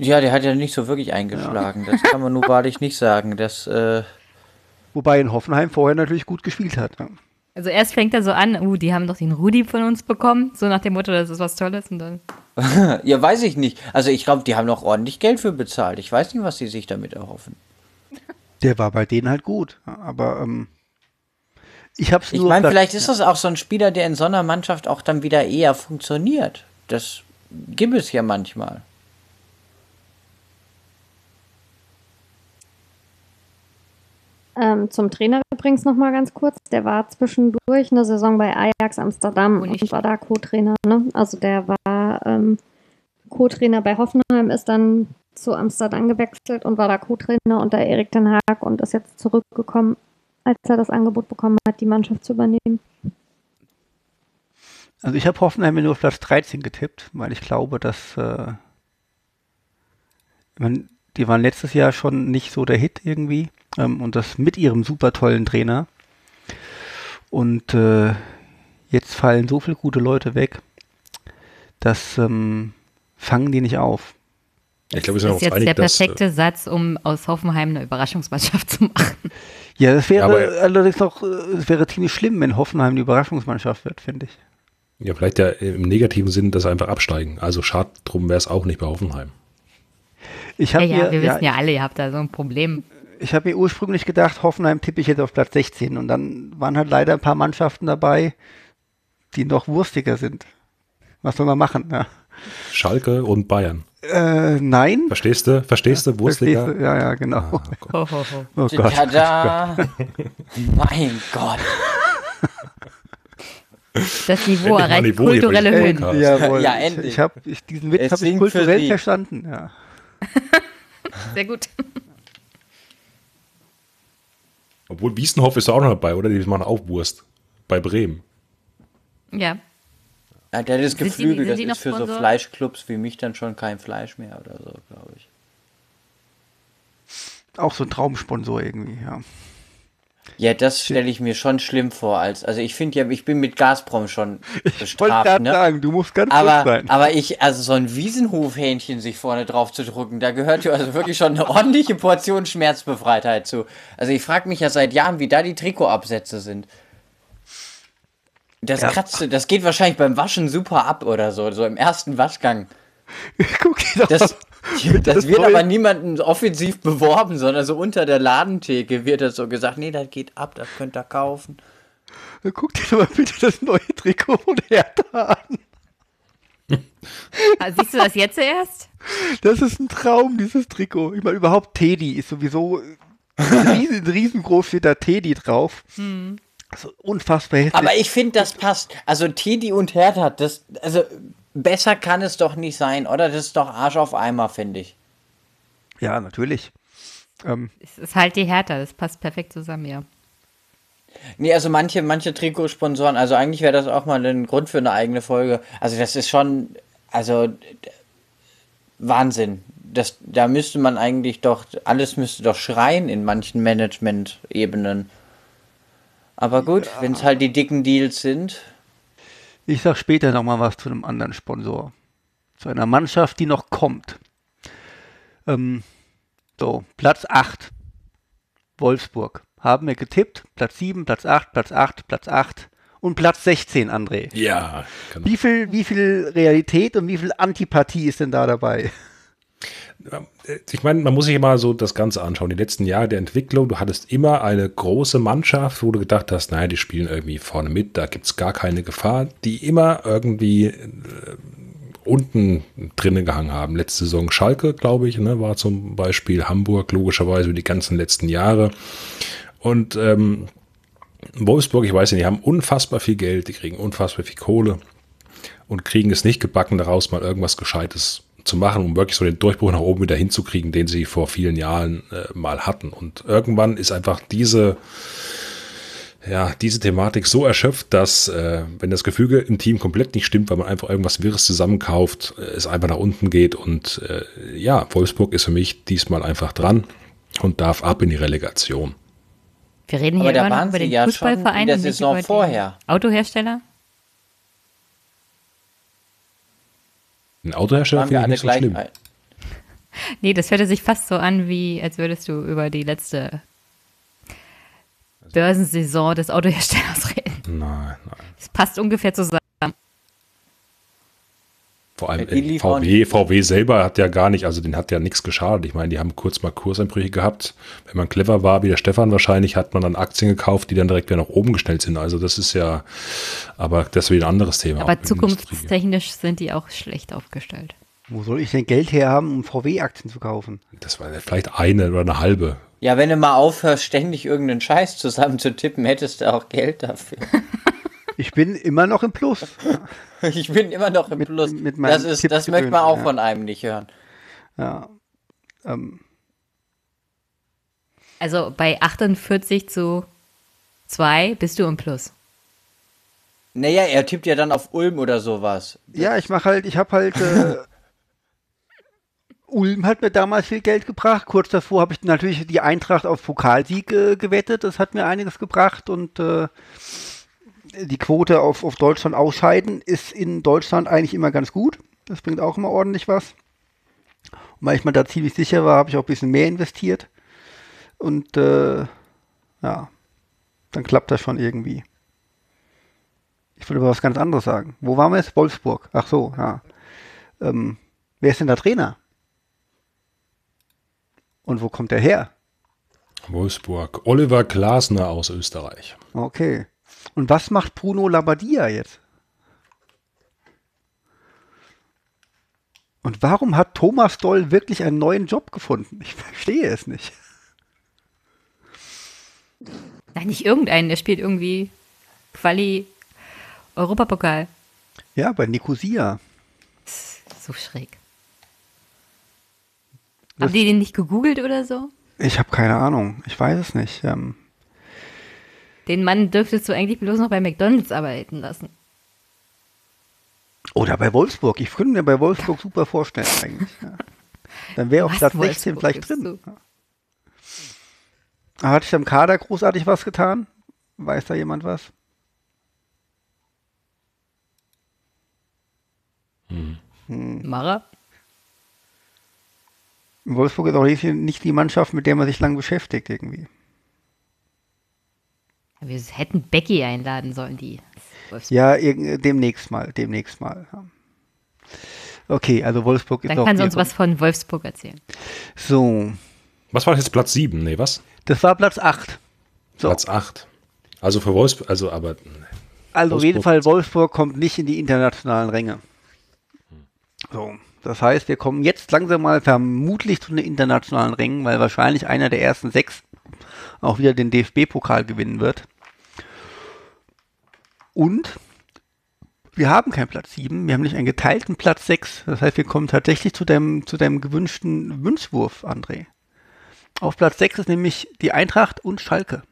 Ja, der hat ja nicht so wirklich eingeschlagen. Das kann man nur (laughs) wahrlich nicht sagen. Das, äh, Wobei in Hoffenheim vorher natürlich gut gespielt hat. Ja. Also erst fängt er so an, uh, die haben doch den Rudi von uns bekommen, so nach dem Motto, das ist was Tolles und dann. (laughs) ja, weiß ich nicht. Also ich glaube, die haben noch ordentlich Geld für bezahlt. Ich weiß nicht, was sie sich damit erhoffen. Der war bei denen halt gut. Ja, aber ähm, ich hab's Ich nur. meine, Platz- vielleicht ist das auch so ein Spieler, der in so einer Mannschaft auch dann wieder eher funktioniert. Das gibt es ja manchmal. Ähm, zum Trainer übrigens noch mal ganz kurz. Der war zwischendurch eine Saison bei Ajax Amsterdam Und und, ich- war da Co-Trainer. Ne? Also der war ähm, Co-Trainer bei Hoffenheim, ist dann zu Amsterdam gewechselt und war da Co-Trainer unter Erik Ten Haag und ist jetzt zurückgekommen, als er das Angebot bekommen hat, die Mannschaft zu übernehmen. Also ich habe Hoffenheim nur auf Platz 13 getippt, weil ich glaube, dass äh, mein, die waren letztes Jahr schon nicht so der Hit irgendwie ähm, und das mit ihrem super tollen Trainer. Und äh, jetzt fallen so viele gute Leute weg, das ähm, fangen die nicht auf. Ich glaube, wir Das sind ist uns jetzt einig, der dass, äh, perfekte Satz, um aus Hoffenheim eine Überraschungsmannschaft (laughs) zu machen. Ja, das wäre aber- allerdings noch, äh, es wäre ziemlich schlimm, wenn Hoffenheim die Überraschungsmannschaft wird, finde ich. Ja, vielleicht ja im negativen Sinn, dass sie einfach absteigen. Also schade drum wäre es auch nicht bei Hoffenheim. Ich Ja, habe ja, mir, wir ja, wissen ja alle, ihr habt da so ein Problem. ich habe mir ursprünglich gedacht, Hoffenheim tippe ich jetzt auf Platz 16 und dann waren halt leider ein paar Mannschaften dabei, die noch wurstiger sind. Was soll man machen? Ja. Schalke und Bayern. Äh, nein. Verstehst du? Verstehst du? Wurstliga? Ja, ja, genau. Ah, ho, ho. Oh Gott. Tada! mein Gott. Das Niveau erreicht Niveau kulturelle. Höhen. Jawohl. Ja, Ich, endlich. ich habe ich, diesen Witz habe ich kulturell verstanden. Ja. (laughs) Sehr gut. Obwohl Wiesenhoff ist auch noch dabei, oder? Die machen auch Wurst. Bei Bremen. Ja. Ja, der hat das Sind Geflügel, das die noch ist für so Sponsor? Fleischclubs wie mich dann schon kein Fleisch mehr oder so, glaube ich. Auch so ein Traumsponsor irgendwie. Ja. Ja, das stelle ich mir schon schlimm vor. Als, also ich finde ja, ich bin mit Gazprom schon (laughs) Ich wollte bestraft, gerade ne? sagen, du musst ganz Aber, sein. aber ich, also so ein Wiesenhofhähnchen sich vorne drauf zu drücken, da gehört ja also wirklich schon eine ordentliche Portion Schmerzbefreitheit zu. Also ich frage mich ja seit Jahren, wie da die Trikotabsätze sind. Das Ja. kratzt, das geht wahrscheinlich beim Waschen super ab oder so, so im ersten Waschgang. (laughs) Guck dir doch Das, (laughs) mal- das wird neue- aber niemandem offensiv beworben, sondern so unter der Ladentheke wird das so gesagt, nee, das geht ab, das könnt ihr kaufen. Guck dir doch mal bitte das neue Trikot von Hertha an. Ah, Siehst du das jetzt erst? Das ist ein Traum, dieses Trikot. Ich meine, überhaupt Teddy ist sowieso riesen, riesengroß steht da Teddy drauf. Also unfassbar hässlich. Aber ich finde, das passt. Also Teddy und Hertha, das, also besser kann es doch nicht sein, oder? Das ist doch Arsch auf Eimer, finde ich. ja, natürlich. Ähm, Es ist halt die Hertha, das passt perfekt zusammen, ja. Nee, also manche, manche Trikotsponsoren, also eigentlich wäre das auch mal ein Grund für eine eigene Folge. Also das ist schon, also Wahnsinn. Das, da müsste man eigentlich doch, alles müsste doch schreien in manchen Management-Ebenen. Aber gut, wenn es halt die dicken Deals sind. ich sag später nochmal was zu einem anderen Sponsor. Zu einer Mannschaft, die noch kommt. Ähm, so, Platz 8. Wolfsburg. Haben wir getippt. Platz 7, Platz 8, Platz 8, Platz 8 und Platz 16, André. Ja, genau. Wie viel, wie viel Realität und wie viel Antipathie ist denn da dabei? Ich meine, man muss sich immer so das Ganze anschauen. Die letzten Jahre der Entwicklung, du hattest immer eine große Mannschaft, wo du gedacht hast, naja, die spielen irgendwie vorne mit, da gibt es gar keine Gefahr, die immer irgendwie äh, unten drinnen gehangen haben. Letzte Saison Schalke, glaube ich, ne, war zum Beispiel Hamburg, logischerweise die ganzen letzten Jahre. Und ähm, Wolfsburg, ich weiß nicht, die haben unfassbar viel Geld, die kriegen unfassbar viel Kohle und kriegen es nicht gebacken, daraus mal irgendwas Gescheites zu machen, um wirklich so den Durchbruch nach oben wieder hinzukriegen, den sie vor vielen Jahren äh, mal hatten. Und irgendwann ist einfach diese, ja, diese Thematik so erschöpft, dass, äh, wenn das Gefüge im Team komplett nicht stimmt, weil man einfach irgendwas Wirres zusammenkauft, äh, es einfach nach unten geht. Und äh, ja, Wolfsburg ist für mich diesmal einfach dran und darf ab in die Relegation. Wir reden hier über sie den ja Fußballverein in der und nicht Saison über den vorher. Autohersteller? Ein Autohersteller finde ich nicht so schlimm. ein- Nee, das hörte sich fast so an, wie als würdest du über die letzte Börsensaison des Autoherstellers (laughs) reden. Nein, nein. Das passt ungefähr zusammen. Vor allem äh, VW, VW selber hat ja gar nicht, also den hat ja nichts geschadet. Ich meine, die haben kurz mal Kurseinbrüche gehabt. Wenn man clever war, wie der Stefan wahrscheinlich, hat man dann Aktien gekauft, die dann direkt wieder nach oben gestellt sind. Also das ist ja, aber das ist wieder ein anderes Thema. Aber zukunftstechnisch sind die auch schlecht aufgestellt. Wo soll ich denn Geld herhaben, um VW-Aktien zu kaufen? Das war vielleicht eine oder eine halbe. Ja, wenn du mal aufhörst, ständig irgendeinen Scheiß zusammen zu tippen, hättest du auch Geld dafür. (laughs) Ich bin immer noch im Plus. (laughs) Ich bin immer noch im Mit- Plus. mit meinem das ist, das möchte man auch ja. von einem nicht hören. Ja. Ähm, Also bei 48 zu 2 bist du im Plus. Naja, er tippt ja dann auf Ulm oder sowas. Ja, ich mache halt, ich habe halt. Äh, (laughs) Ulm hat mir damals viel Geld gebracht. Kurz davor habe ich natürlich die Eintracht auf Pokalsieg äh, gewettet. Das hat mir einiges gebracht und äh, die Quote auf, auf Deutschland ausscheiden ist in Deutschland eigentlich immer ganz gut. Das bringt auch immer ordentlich was. Und weil ich mir da ziemlich sicher war, habe ich auch ein bisschen mehr investiert. Und äh, ja, dann klappt das schon irgendwie. Ich wollte aber was ganz anderes sagen. Wo waren wir jetzt? Wolfsburg. Ach so, ja. Ähm, wer ist denn der Trainer? Und wo kommt er her? Wolfsburg. Oliver Glasner aus Österreich. Okay. Und was macht Bruno Labbadia jetzt? Und warum hat Thomas Doll wirklich einen neuen Job gefunden? Ich verstehe es nicht. Nein, nicht irgendeinen, der spielt irgendwie Quali Europapokal. Ja, bei Nicosia. So schräg. Haben die den nicht gegoogelt oder so? Ich habe keine Ahnung. Ich weiß es nicht. Ähm, Den Mann dürftest du eigentlich bloß noch bei McDonalds arbeiten lassen. oder bei Wolfsburg. Ich könnte mir bei Wolfsburg super vorstellen eigentlich. Ja. Dann wäre auf Was, Platz 16 Wolfsburg vielleicht drin. Ja. Hat sich am Kader großartig was getan? Weiß da jemand was? Mara? Wolfsburg ist auch nicht, nicht die Mannschaft, mit der man sich lang beschäftigt irgendwie. Wir hätten Becky einladen sollen, die. Wolfsburg. Ja, demnächst mal, demnächst mal. Okay, also Wolfsburg ist Dann auch kann sie uns was von Wolfsburg erzählen. So, Was war jetzt Platz 7? Nee, was? das war Platz 8. So. Platz 8. Also für Wolfsburg, also aber Also auf jeden Fall, Wolfsburg kommt nicht in die internationalen Ränge. So, das heißt, wir kommen jetzt langsam mal vermutlich zu den internationalen Rängen, weil wahrscheinlich einer der ersten sechs auch wieder den DFB-Pokal gewinnen wird. Und wir haben keinen Platz 7, wir haben nicht einen geteilten Platz 6. Das heißt, wir kommen tatsächlich zu deinem, zu deinem gewünschten Wünschwurf, André. Auf Platz 6 ist nämlich die Eintracht und Schalke.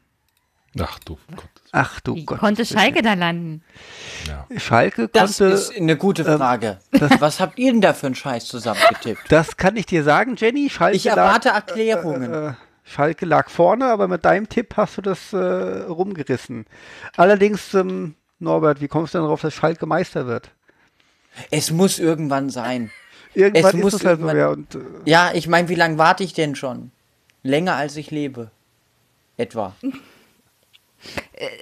ach du Gott. Ach du Wie Gott. konnte Schalke da landen? Schalke Das konnte, ist eine gute ähm, Frage. (laughs) Was habt ihr denn da für einen Scheiß zusammengetippt? Das kann ich dir sagen, Jenny. Schalke Ich erwarte lag, Erklärungen. äh, Schalke lag vorne, aber mit deinem Tipp hast du das äh, rumgerissen. Allerdings, ähm, Norbert, wie kommst du denn darauf, dass Schalke Meister wird? Es muss irgendwann sein. Irgendwann Es ist muss es halt so, irgendwann- ja. Und, äh, Ja, ich meine, wie lange warte ich denn schon? Länger als ich lebe. Etwa.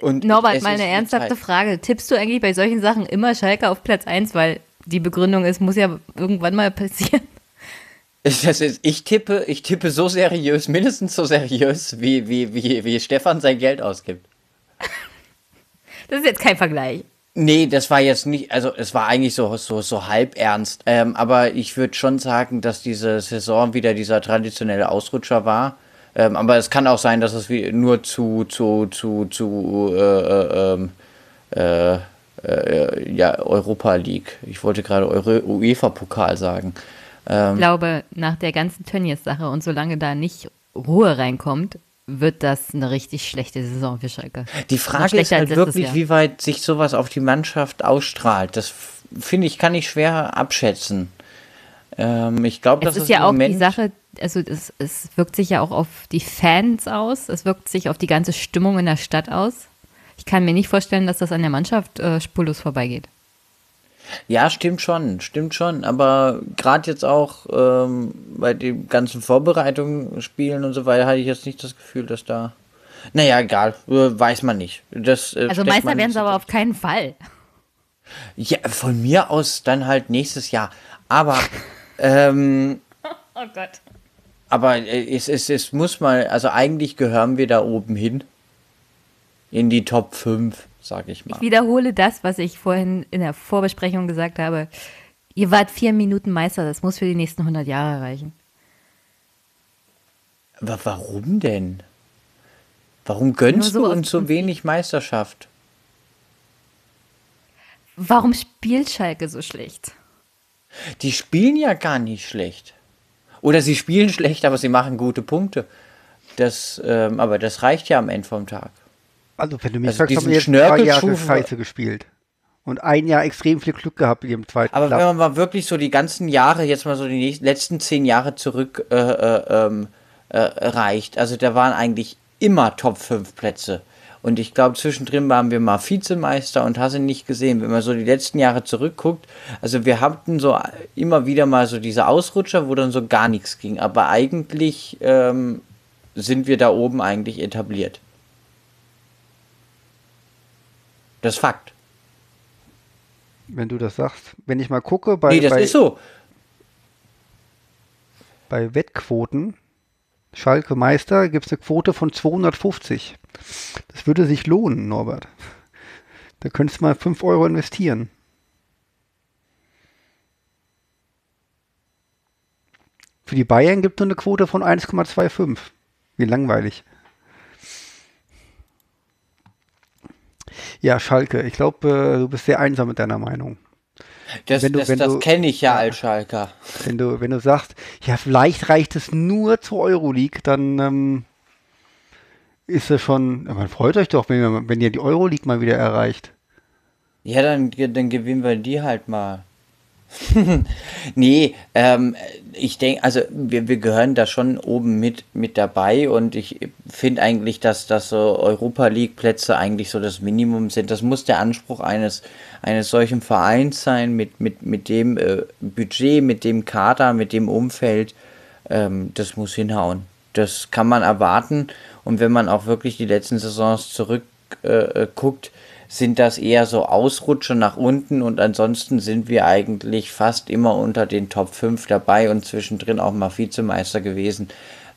Und Norbert, mal eine ernsthafte Zeit. Frage. Tippst du eigentlich bei solchen Sachen immer Schalke auf Platz 1? Weil die Begründung ist, muss ja irgendwann mal passieren. Das ist, ich tippe, ich tippe so seriös, mindestens so seriös, wie, wie, wie, wie Stefan sein Geld ausgibt. (laughs) Das ist jetzt kein Vergleich. Nee, das war jetzt nicht, also es war eigentlich so, so, so halb ernst. Ähm, aber ich würde schon sagen, dass diese Saison wieder dieser traditionelle Ausrutscher war. Ähm, aber es kann auch sein, dass es nur zu, zu, zu, zu, äh, äh, ähm, äh, äh, ja, Europa League. Ich wollte gerade UEFA-Pokal sagen. Ich glaube, nach der ganzen Tönnies-Sache und solange da nicht Ruhe reinkommt, wird das eine richtig schlechte Saison für Schalke. Die Frage ist halt wirklich, Jahr. wie weit sich sowas auf die Mannschaft ausstrahlt. Das finde ich, kann ich schwer abschätzen. Ähm, ich glaube, das ist ja auch Moment, die Sache, also es, es wirkt sich ja auch auf die Fans aus, es wirkt sich auf die ganze Stimmung in der Stadt aus. Ich kann mir nicht vorstellen, dass das an der Mannschaft äh, spurlos vorbeigeht. Ja, stimmt schon, stimmt schon. Aber gerade jetzt auch ähm, bei den ganzen Vorbereitungen, Spielen und so weiter, hatte ich jetzt nicht das Gefühl, dass da. Naja, egal, äh, weiß man nicht. Das, äh, Also Meister werden sie aber auf keinen Fall. Ja, von mir aus dann halt nächstes Jahr. Aber, (laughs) ähm, Oh Gott. aber äh, es, es, es muss mal, also eigentlich gehören wir da oben hin. In die Top 5, sag ich mal. Ich wiederhole das, was ich vorhin in der Vorbesprechung gesagt habe. Ihr wart vier Minuten Meister, das muss für die nächsten 100 Jahre reichen. Aber warum denn? Warum gönnst so du uns so wenig Meisterschaft? Warum spielt Schalke so schlecht? Die spielen ja gar nicht schlecht. Oder sie spielen schlecht, aber sie machen gute Punkte. Das, ähm, aber das reicht ja am Ende vom Tag. Also, wenn du mich Also sagst, haben diesen wir jetzt drei Jahre Scheiße gespielt. und ein Jahr extrem viel Glück gehabt im zweiten Aber Club. wenn man mal wirklich so die ganzen Jahre, jetzt mal so die nächsten, letzten zehn Jahre zurück äh, äh, ähm, äh, reicht, also da waren eigentlich immer Top 5 Plätze. Und ich glaube, zwischendrin waren wir mal Vizemeister und hast ihn nicht gesehen. Wenn man so die letzten Jahre zurückguckt, also wir hatten so immer wieder mal so diese Ausrutscher, wo dann so gar nichts ging. Aber eigentlich ähm, sind wir da oben eigentlich etabliert. Das ist Fakt. Wenn du das sagst. Wenn ich mal gucke, bei, nee, das bei, ist so. bei Wettquoten, Schalke Meister, gibt es eine Quote von 250. Das würde sich lohnen, Norbert. Da könntest du mal 5 Euro investieren. Für die Bayern gibt es nur eine Quote von 1,25. Wie langweilig. Ja, Schalke, ich glaube, äh, du bist sehr einsam mit deiner Meinung. Das, du- das, das kenne ich ja als Schalker. Wenn du, wenn du sagst, ja, vielleicht reicht es nur zur Euroleague, dann ähm, ist es schon, ja, man freut euch doch, wenn, ihr- wenn ihr die Euroleague mal wieder erreicht. Ja, dann, dann gewinnen wir die halt mal. (laughs) nee, ähm, ich denke, also wir, wir gehören da schon oben mit, mit dabei und ich finde eigentlich, dass, dass so Europa League Plätze eigentlich so das Minimum sind. Das muss der Anspruch eines, eines solchen Vereins sein, mit, mit, mit dem äh, Budget, mit dem Kader, mit dem Umfeld. Ähm, das muss hinhauen. Das kann man erwarten und wenn man auch wirklich die letzten Saisons zurück äh, äh, guckt, sind das eher so Ausrutscher nach unten und ansonsten sind wir eigentlich fast immer unter den Top 5 dabei und zwischendrin auch mal Vizemeister gewesen.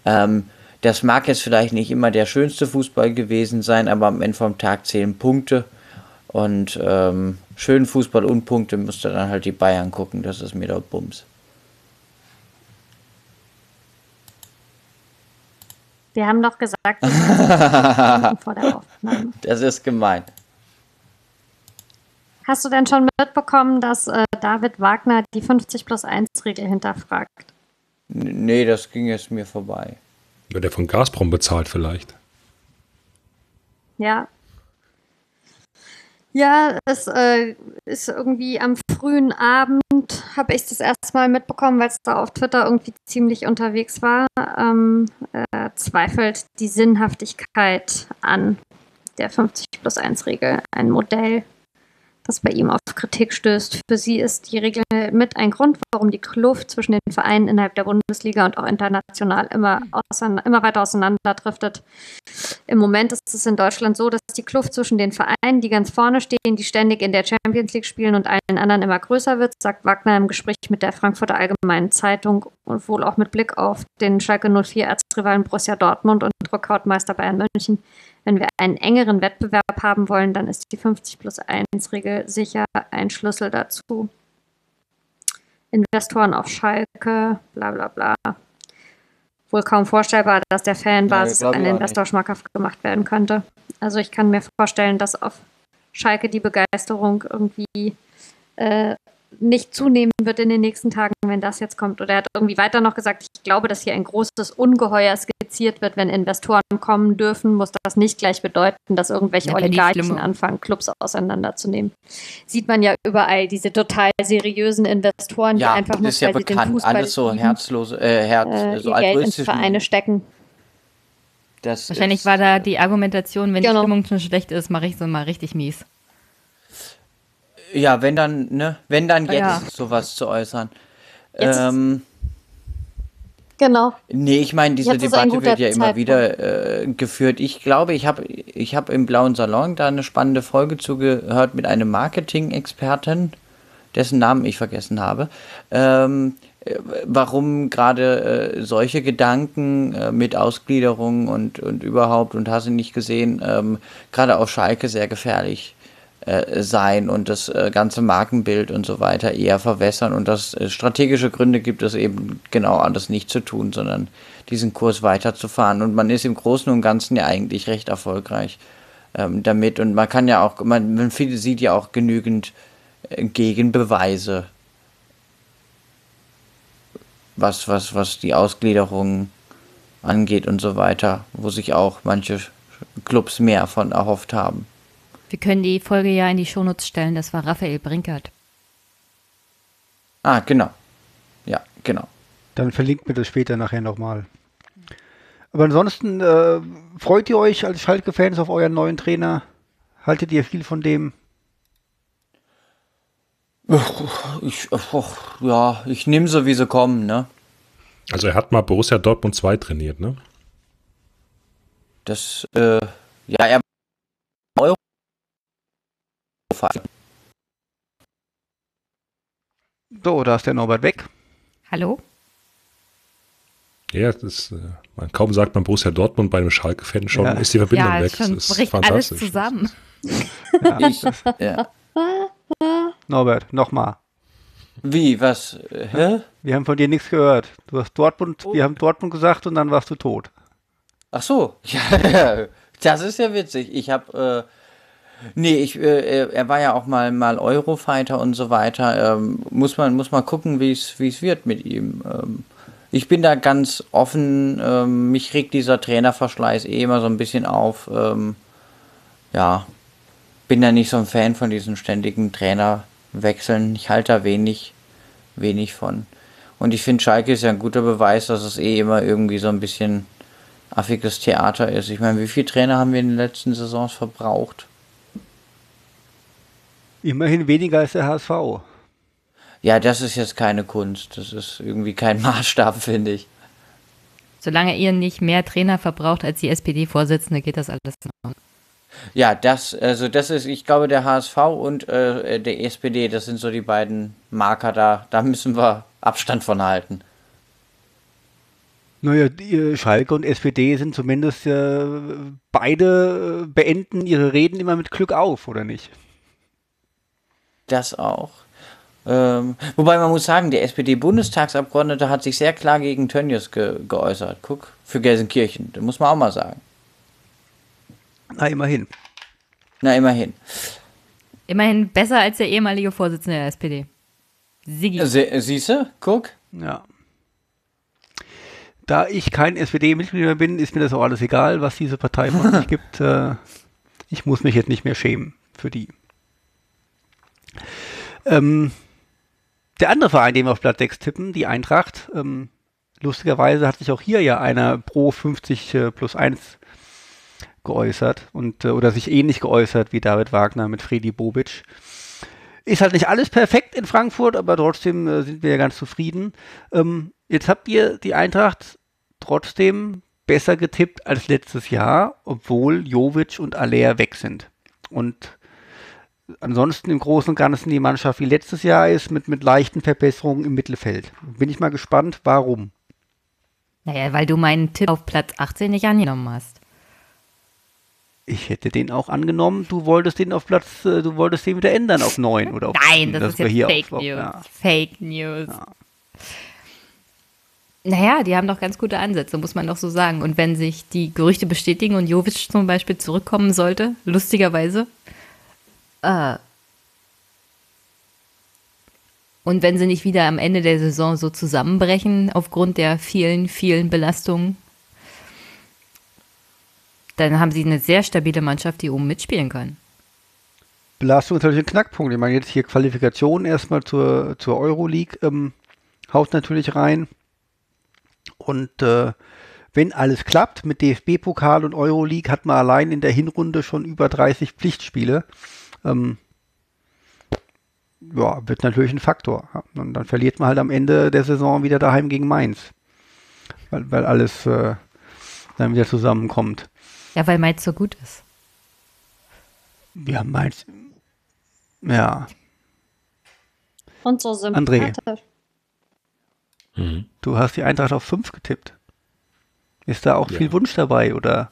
Ähm, das mag jetzt vielleicht nicht immer der schönste Fußball gewesen sein, aber am Ende vom Tag zählen Punkte und ähm, schönen Fußball und Punkte müsste dann halt die Bayern gucken, das ist mir doch Bums. Wir haben doch gesagt, (laughs) wir vor der Aufnahme. Das ist gemein. Hast du denn schon mitbekommen, dass äh, David Wagner die 50 plus 1 Regel hinterfragt? N- Nee, das ging jetzt mir vorbei. Wird er von Gazprom bezahlt vielleicht? Ja. Ja, es äh, ist irgendwie am frühen Abend, habe ich das erste Mal mitbekommen, weil es da auf Twitter irgendwie ziemlich unterwegs war. Ähm, äh, zweifelt die Sinnhaftigkeit an der 50 plus 1 Regel. Ein Modell, das bei ihm auf Kritik stößt. Für sie ist die Regel mit ein Grund, warum die Kluft zwischen den Vereinen innerhalb der Bundesliga und auch international immer, immer weiter auseinanderdriftet. Im Moment ist es in Deutschland so, dass die Kluft zwischen den Vereinen, die ganz vorne stehen, die ständig in der Champions League spielen und allen anderen immer größer wird, sagt Wagner im Gespräch mit der Frankfurter Allgemeinen Zeitung und wohl auch mit Blick auf den Schalke 04 Erzrivalen Borussia Dortmund und Rückhautmeister Bayern München. Wenn wir einen engeren Wettbewerb haben wollen, dann ist die 50 plus 1 Regel sicher ein Schlüssel dazu. Investoren auf Schalke, bla bla bla. Wohl kaum vorstellbar, dass der Fanbasis ein auch Investor schmackhaft gemacht werden könnte. Also ich kann mir vorstellen, dass auf Schalke die Begeisterung irgendwie äh, nicht zunehmen wird in den nächsten Tagen, wenn das jetzt kommt. Oder er hat irgendwie weiter noch gesagt, ich glaube, dass hier ein großes Ungeheuer skizziert wird. Wenn Investoren kommen dürfen, muss das nicht gleich bedeuten, dass irgendwelche Ja, Oligarchen anfangen, Clubs auseinanderzunehmen. Sieht man ja überall, diese total seriösen Investoren, Ja, die einfach nur, ist ja weil sie den bekannt. Fußball Alles so lieben, herzlose, äh, Herz, äh, so Geld in altruistischen. Vereine stecken. Das Wahrscheinlich ist, war da die Argumentation, wenn Genau. die Stimmung schon schlecht ist, mache ich so mal richtig mies. Ja, wenn dann, ne, wenn dann jetzt Ja. sowas zu äußern. Jetzt- ähm, Genau. nee, ich meine, diese Debatte wird ja immer Zeitpunkt. wieder äh, geführt. Ich glaube, ich habe ich hab im Blauen Salon da eine spannende Folge zugehört mit einem Marketing-Experten, dessen Namen ich vergessen habe. Ähm, äh, warum gerade äh, solche Gedanken äh, mit Ausgliederung und, und überhaupt und hast du nicht gesehen, ähm, gerade auf Schalke sehr gefährlich äh, sein und das äh, ganze Markenbild und so weiter eher verwässern. Und dass äh, strategische Gründe gibt es eben genau alles nicht zu tun, sondern diesen Kurs weiterzufahren. Und man ist im Großen und Ganzen ja eigentlich recht erfolgreich ähm, damit. Und man kann ja auch, man, man sieht ja auch genügend Gegenbeweise, was, was, was die Ausgliederung angeht und so weiter, wo sich auch manche Clubs mehr von erhofft haben. Wir können die Folge ja in die Shownotes stellen. Das war Raphael Brinkert. Ah, genau. Ja, genau. Dann verlinkt mir das später nachher nochmal. Aber ansonsten äh, freut ihr euch als Schalke-Fans auf euren neuen Trainer? Haltet ihr viel von dem? Ich, och, ja, ich nehme sie, wie sie kommen, ne? Also er hat mal Borussia Dortmund 2 trainiert, ne? Das, äh, ja, er Euro. So, da ist der Norbert weg. Hallo? Ja, das ist, äh, man kaum sagt man Borussia Dortmund bei einem Schalke-Fan schon, Ja. ist die Verbindung ja, weg. schon Das ist bricht alles fantastisch. zusammen. (laughs) Ich, ja. Norbert, nochmal. Wie, was? Hä? Wir haben von dir nichts gehört. Du hast Dortmund, wir haben Dortmund gesagt und dann warst du tot. Ach so, (laughs) ja, das ist ja witzig. Ich habe, äh, nee, ich, äh, er war ja auch mal mal Eurofighter und so weiter. Ähm, muss man muss mal gucken, wie es wie es wird mit ihm. Ähm, ich bin da ganz offen. Ähm, mich regt dieser Trainerverschleiß eh immer so ein bisschen auf. Ähm, ja, bin da nicht so ein Fan von diesen ständigen Trainerwechseln. Ich halte da wenig wenig von. Und ich finde, Schalke ist ja ein guter Beweis, dass es eh immer irgendwie so ein bisschen affiges Theater ist. Ich meine, wie viele Trainer haben wir in den letzten Saisons verbraucht? Immerhin weniger als der HSV. Ja, das ist jetzt keine Kunst. Das ist irgendwie kein (laughs) Maßstab, finde ich. Solange ihr nicht mehr Trainer verbraucht als die SPD-Vorsitzende, geht das alles Ordnung. Ja, das, also das ist, ich glaube, der HSV und äh, der SPD, das sind so die beiden Marker da. Da müssen wir Abstand von halten. Naja, äh, Schalke und SPD sind zumindest äh, beide äh, beenden ihre Reden immer mit Glück auf, oder nicht? Das auch. Ähm, wobei man muss sagen, der SPD-Bundestagsabgeordnete hat sich sehr klar gegen Tönnies ge geäußert. Guck, für Gelsenkirchen. Das muss man auch mal sagen. Na, immerhin. Na, immerhin. Immerhin besser als der ehemalige Vorsitzende der SPD. Sigi. Sie Siehst du? Guck. Ja. Da ich kein SPD-Mitglied mehr bin, ist mir das auch alles egal, was diese Partei von (laughs) sich gibt. Äh, ich muss mich jetzt nicht mehr schämen für die. Ähm, der andere Verein, den wir auf Platz 6 tippen, die Eintracht, ähm, lustigerweise hat sich auch hier ja einer pro 50 äh, plus 1 geäußert und äh, oder sich ähnlich geäußert wie David Wagner mit Fredi Bobic. Ist halt nicht alles perfekt in Frankfurt, aber trotzdem äh, sind wir ja ganz zufrieden. Ähm, jetzt habt ihr die Eintracht trotzdem besser getippt als letztes Jahr, obwohl Jovic und Aller weg sind. Und ansonsten im Großen und Ganzen die Mannschaft wie letztes Jahr ist, mit, mit leichten Verbesserungen im Mittelfeld. Bin ich mal gespannt, warum. Naja, weil du meinen Tipp auf Platz 18 nicht angenommen hast. Ich hätte den auch angenommen, du wolltest den auf Platz, äh, du wolltest den wieder ändern auf 9 oder auf Nein, 10, das ist jetzt hier Fake auf, News. ja. Fake News. Naja, die haben doch ganz gute Ansätze, muss man doch so sagen. Und wenn sich die Gerüchte bestätigen und Jovic zum Beispiel zurückkommen sollte, lustigerweise, äh, und wenn sie nicht wieder am Ende der Saison so zusammenbrechen aufgrund der vielen, vielen Belastungen, dann haben sie eine sehr stabile Mannschaft, die oben mitspielen kann. Belastung ist natürlich ein Knackpunkt. Ich meine, jetzt hier Qualifikation erstmal zur, zur Euroleague ähm, haut natürlich rein. Und äh, wenn alles klappt mit DFB-Pokal und Euroleague, hat man allein in der Hinrunde schon über 30 Pflichtspiele. Ähm, ja, wird natürlich ein Faktor. Ja. Und dann verliert man halt am Ende der Saison wieder daheim gegen Mainz. Weil, weil alles äh, dann wieder zusammenkommt. Ja, weil Mainz so gut ist. Haben Mainz. Ja, Und so André. sympathisch. Mhm. du hast die Eintracht auf 5 getippt. Ist da auch Ja. viel Wunsch dabei oder?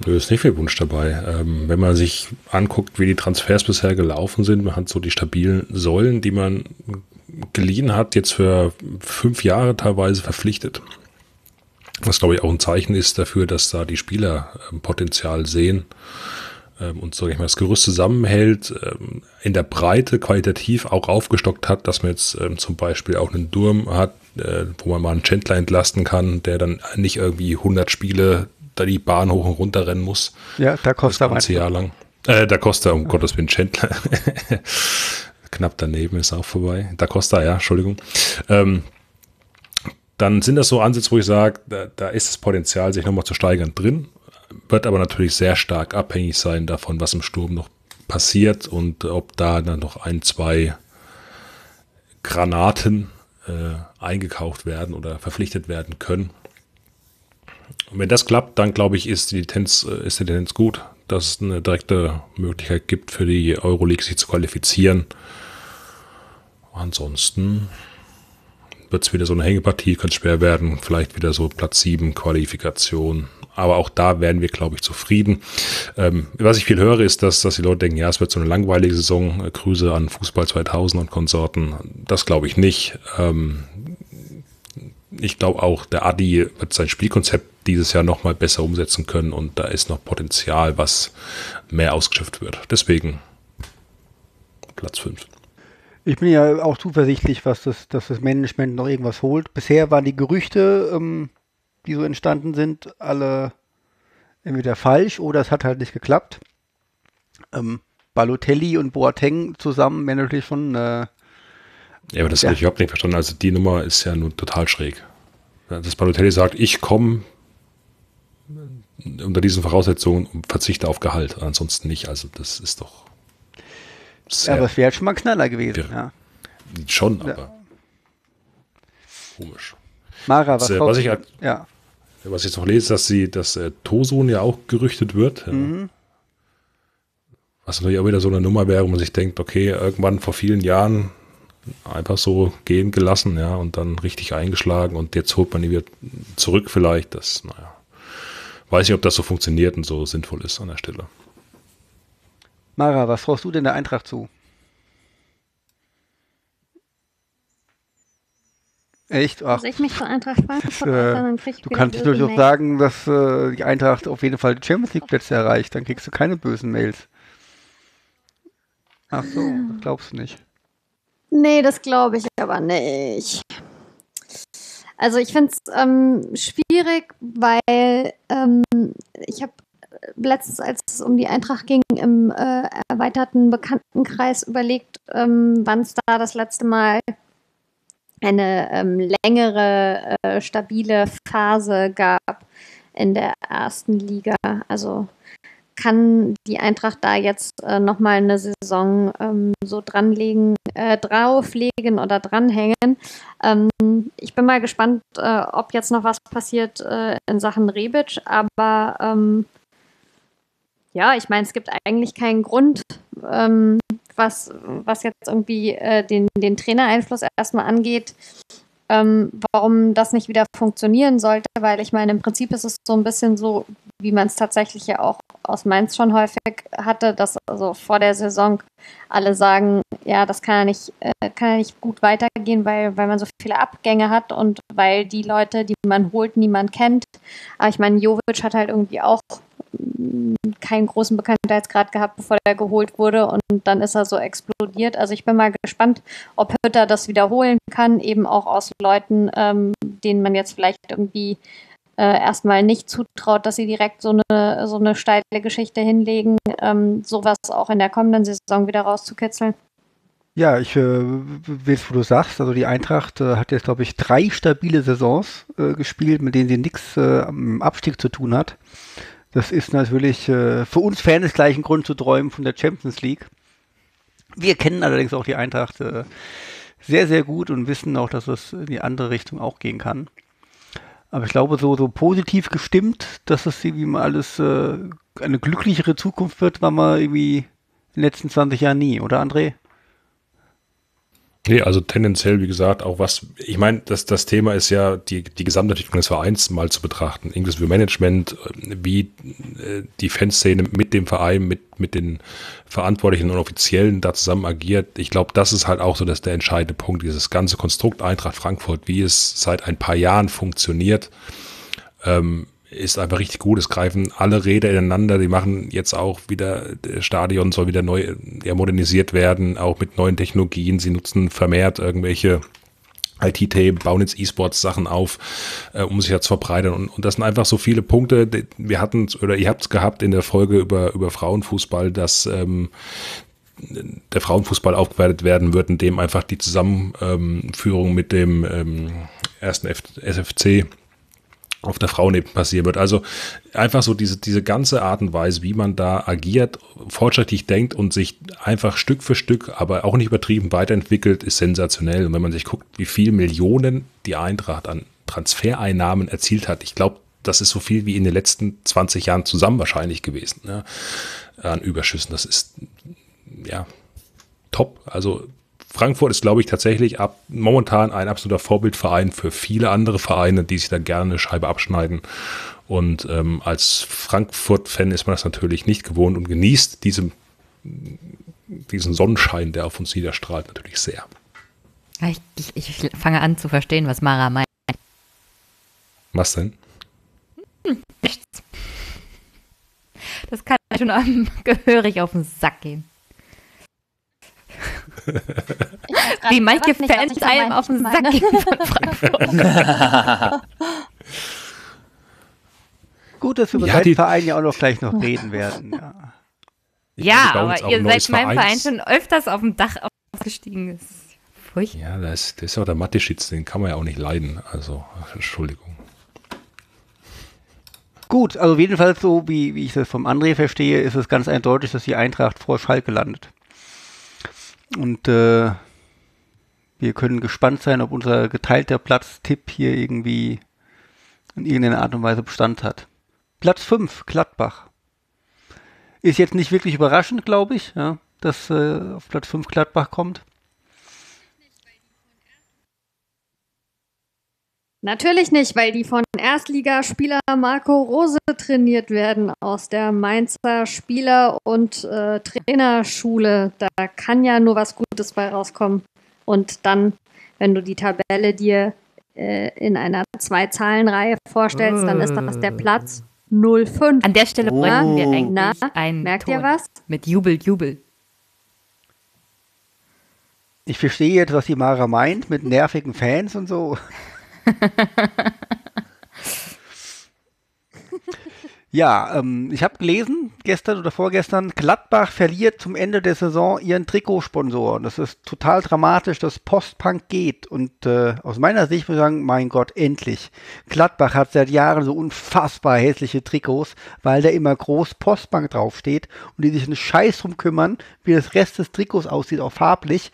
Da ist nicht viel Wunsch dabei. Ähm, wenn man sich anguckt, wie die Transfers bisher gelaufen sind, man hat so die stabilen Säulen, die man geliehen hat, jetzt für fünf Jahre teilweise verpflichtet. Was, glaube ich, auch ein Zeichen ist dafür, dass da die Spieler ähm, Potenzial sehen und so ich mal, das Gerüst zusammenhält, ähm, in der Breite qualitativ auch aufgestockt hat, dass man jetzt ähm, zum Beispiel auch einen Durm hat, äh, wo man mal einen Chandler entlasten kann, der dann nicht irgendwie 100 Spiele da die Bahn hoch und runter rennen muss Ja, da das kostet ganze aber Jahr lang. Äh, Da Costa, um Gottes Willen, Chandler. (laughs) Knapp daneben ist auch vorbei. Da Costa, ja, Entschuldigung. Ähm, dann sind das so Ansätze, wo ich sage, da, da ist das Potenzial, sich nochmal zu steigern drin. Wird aber natürlich sehr stark abhängig sein davon, was im Sturm noch passiert und ob da dann noch ein, zwei Granaten äh, eingekauft werden oder verpflichtet werden können. Und wenn das klappt, dann glaube ich, ist die Tendenz, äh, ist die Tendenz gut, dass es eine direkte Möglichkeit gibt für die Euroleague sich zu qualifizieren. Ansonsten wird es wieder so eine Hängepartie, könnte schwer werden, vielleicht wieder so Platz 7 Qualifikation. Aber auch da werden wir, glaube ich, zufrieden. Ähm, was ich viel höre, ist, dass, dass die Leute denken, ja, es wird so eine langweilige Saison, äh, Grüße an Fußball 2000 und Konsorten. Das glaube ich nicht. Ähm, ich glaube auch, der Adi wird sein Spielkonzept dieses Jahr nochmal besser umsetzen können und da ist noch Potenzial, was mehr ausgeschöpft wird. Deswegen Platz 5. Ich bin ja auch zuversichtlich, was das, dass das Management noch irgendwas holt. Bisher waren die Gerüchte, ähm, die so entstanden sind, alle entweder falsch oder es hat halt nicht geklappt. Ähm, Balotelli und Boateng zusammen wäre natürlich schon. Äh, ja, aber das ja. habe ich überhaupt nicht verstanden. Also die Nummer ist ja nun total schräg. Dass Balotelli sagt, ich komme unter diesen Voraussetzungen und verzichte auf Gehalt, ansonsten nicht. Also das ist doch. Ja, aber es wäre schon mal ein Knaller gewesen. Ja. Schon, aber ja. komisch. Mara, was, das, was ich halt, ja. Was ich jetzt noch lese, dass sie, dass äh, Tosun ja auch gerüchtet wird. Mhm. Was natürlich auch wieder so eine Nummer wäre, wo man sich denkt, okay, irgendwann vor vielen Jahren einfach so gehen gelassen, ja, und dann richtig eingeschlagen und jetzt holt man ihn wieder zurück vielleicht. Das, naja, weiß nicht, ob das so funktioniert und so sinnvoll ist an der Stelle. Mara, was traust du denn der Eintracht zu? Echt? Ach. Also ich mich zur Eintracht Frankfurt äh, dann krieg ich Du kannst dich durchaus sagen, dass äh, die Eintracht auf jeden Fall die Champions League Plätze erreicht. Dann kriegst du keine bösen Mails. Ach so, das glaubst du nicht. Nee, das glaube ich aber nicht. Also ich finde es ähm, schwierig, weil ähm, ich habe letztens, als es um die Eintracht ging, im äh, erweiterten Bekanntenkreis überlegt, ähm, wann es da das letzte Mal eine ähm, längere, äh, stabile Phase gab in der ersten Liga. Also kann die Eintracht da jetzt äh, nochmal eine Saison ähm, so dranlegen, äh, drauflegen oder dranhängen. Ähm, ich bin mal gespannt, äh, ob jetzt noch was passiert äh, in Sachen Rebic, aber ähm, ja, ich meine, es gibt eigentlich keinen Grund, ähm, was, was jetzt irgendwie äh, den, den Trainereinfluss erstmal angeht, ähm, warum das nicht wieder funktionieren sollte, weil ich meine, im Prinzip ist es so ein bisschen so, wie man es tatsächlich ja auch aus Mainz schon häufig hatte, dass also vor der Saison alle sagen, ja, das kann ja nicht, äh, kann ja nicht gut weitergehen, weil, weil man so viele Abgänge hat und weil die Leute, die man holt, niemand kennt. Aber ich meine, Jovic hat halt irgendwie auch keinen großen Bekanntheitsgrad gehabt, bevor er geholt wurde und dann ist er so explodiert. Also ich bin mal gespannt, ob Hütter das wiederholen kann, eben auch aus Leuten, ähm, denen man jetzt vielleicht irgendwie äh, erstmal nicht zutraut, dass sie direkt so eine, so eine steile Geschichte hinlegen, ähm, sowas auch in der kommenden Saison wieder rauszukitzeln. Ja, ich äh, will wo du sagst, also die Eintracht äh, hat jetzt, glaube ich, drei stabile Saisons äh, gespielt, mit denen sie nichts äh, am Abstieg zu tun hat. Das ist natürlich äh, für uns Fans gleich ein Grund zu träumen von der Champions League. Wir kennen allerdings auch die Eintracht äh, sehr, sehr gut und wissen auch, dass es in die andere Richtung auch gehen kann. Aber ich glaube, so, so positiv gestimmt, dass es irgendwie mal alles äh, eine glücklichere Zukunft wird, war mal irgendwie in den letzten 20 Jahren nie, oder André? Nee, also tendenziell, wie gesagt, auch was, ich meine, das, das Thema ist ja, die, die Gesamtentwicklung des Vereins mal zu betrachten, inklusive Management, wie äh, die Fanszene mit dem Verein, mit, mit den Verantwortlichen und Offiziellen da zusammen agiert. Ich glaube, das ist halt auch so dass der entscheidende Punkt, dieses ganze Konstrukt Eintracht Frankfurt, wie es seit ein paar Jahren funktioniert. Ähm, ist einfach richtig gut. Es greifen alle Räder ineinander. Die machen jetzt auch wieder, das Stadion soll wieder neu ja, modernisiert werden, auch mit neuen Technologien. Sie nutzen vermehrt irgendwelche IT-Tape, bauen jetzt E-Sports-Sachen auf, äh, um sich ja zu verbreitern. Und, und das sind einfach so viele Punkte. Wir hatten oder ihr habt es gehabt in der Folge über, über Frauenfußball, dass ähm, der Frauenfußball aufgewertet werden wird, indem einfach die Zusammenführung mit dem ähm, ersten F SFC auf der Frauenebene passieren wird. Also einfach so diese, diese ganze Art und Weise, wie man da agiert, fortschrittlich denkt und sich einfach Stück für Stück, aber auch nicht übertrieben weiterentwickelt, ist sensationell. Und wenn man sich guckt, wie viel Millionen die Eintracht an Transfereinnahmen erzielt hat, ich glaube, das ist so viel wie in den letzten 20 Jahren zusammen wahrscheinlich gewesen, ne, an Überschüssen. Das ist, ja, top. Also Frankfurt ist, glaube ich, tatsächlich ab momentan ein absoluter Vorbildverein für viele andere Vereine, die sich da gerne eine Scheibe abschneiden. Und ähm, als Frankfurt-Fan ist man das natürlich nicht gewohnt und genießt diesen, diesen Sonnenschein, der auf uns niederstrahlt, natürlich sehr. Ich, ich, ich fange an zu verstehen, was Mara meint. Was denn? Nichts. Das kann schon (laughs) gehörig auf den Sack gehen. Wie manche Fans nicht, einem auf den Sack gehen von Frankfurt. (laughs) Gut, dass wir über ja, den Verein ja auch noch gleich noch reden werden. Ja, ja aber ihr seid meinem Verein schon öfters auf dem Dach ausgestiegen. Das ist furchtbar. Ja, das, das ist ja auch der Mathe-Schitz, den kann man ja auch nicht leiden. Also, Entschuldigung. Gut, also jedenfalls so, wie, wie ich das vom André verstehe, ist es ganz eindeutig, dass die Eintracht vor Schalke landet. Und äh, wir können gespannt sein, ob unser geteilter Platztipp hier irgendwie in irgendeiner Art und Weise Bestand hat. Platz 5, Gladbach. Ist jetzt nicht wirklich überraschend, glaube ich, ja, dass äh, auf Platz 5 Gladbach kommt. Natürlich nicht, weil die von Erstligaspieler Marco Rose trainiert werden aus der Mainzer Spieler- und äh, Trainerschule. Da kann ja nur was Gutes bei rauskommen. Und dann, wenn du die Tabelle dir äh, in einer Zwei-Zahlen-Reihe vorstellst, dann ist das der Platz 05. An der Stelle oh. brauchen wir eigentlich Na, einen Merkt Ton ihr was? Mit Jubel, Jubel. Ich verstehe jetzt, was die Mara meint mit nervigen Fans und so. (laughs) ja, ähm, ich habe gelesen, gestern oder vorgestern, Gladbach verliert zum Ende der Saison ihren Trikotsponsor. Das ist total dramatisch, dass Postpunk geht. Und äh, aus meiner Sicht würde ich sagen, mein Gott, endlich. Gladbach hat seit Jahren so unfassbar hässliche Trikots, weil da immer groß Postbank draufsteht und die sich einen Scheiß drum kümmern, wie das Rest des Trikots aussieht, auch farblich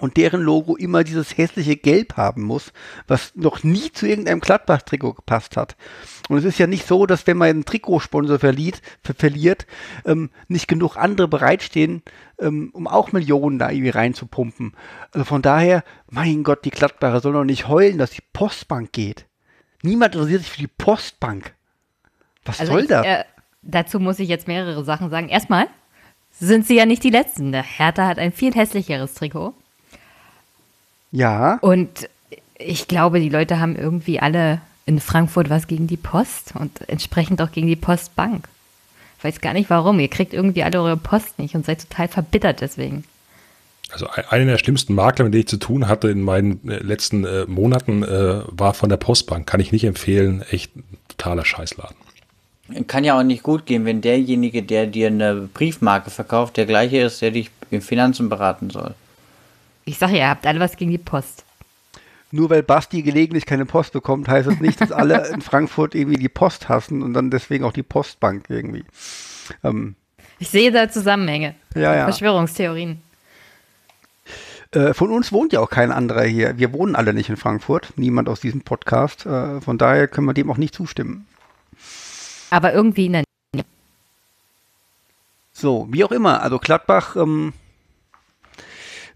und deren Logo immer dieses hässliche Gelb haben muss, was noch nie zu irgendeinem Gladbach-Trikot gepasst hat. Und es ist ja nicht so, dass wenn man einen Trikotsponsor verliert, ver verliert ähm, nicht genug andere bereitstehen, ähm, um auch Millionen da irgendwie reinzupumpen. Also von daher, mein Gott, die Gladbacher sollen doch nicht heulen, dass die Postbank geht. Niemand interessiert sich für die Postbank. Was also soll ich, das? Äh, dazu muss ich jetzt mehrere Sachen sagen. Erstmal sind sie ja nicht die Letzten. Der Hertha hat ein viel hässlicheres Trikot. Ja. Und ich glaube, die Leute haben irgendwie alle in Frankfurt was gegen die Post und entsprechend auch gegen die Postbank. Ich weiß gar nicht warum. Ihr kriegt irgendwie alle eure Post nicht und seid total verbittert deswegen. Also einer der schlimmsten Makler, mit denen ich zu tun hatte in meinen äh, letzten äh, Monaten, äh, war von der Postbank. Kann ich nicht empfehlen. Echt ein totaler Scheißladen. Kann ja auch nicht gut gehen, wenn derjenige, der dir eine Briefmarke verkauft, der gleiche ist, der dich in Finanzen beraten soll. Ich sage ja, ihr habt alle was gegen die Post. Nur weil Basti gelegentlich keine Post bekommt, heißt das nicht, dass alle in Frankfurt irgendwie die Post hassen und dann deswegen auch die Postbank irgendwie. Ähm, ich sehe da Zusammenhänge. Ja, ja. Verschwörungstheorien. Äh, von uns wohnt ja auch kein anderer hier. Wir wohnen alle nicht in Frankfurt. Niemand aus diesem Podcast. Äh, von daher können wir dem auch nicht zustimmen. Aber irgendwie in der Nähe. So, wie auch immer. Also Gladbach ähm,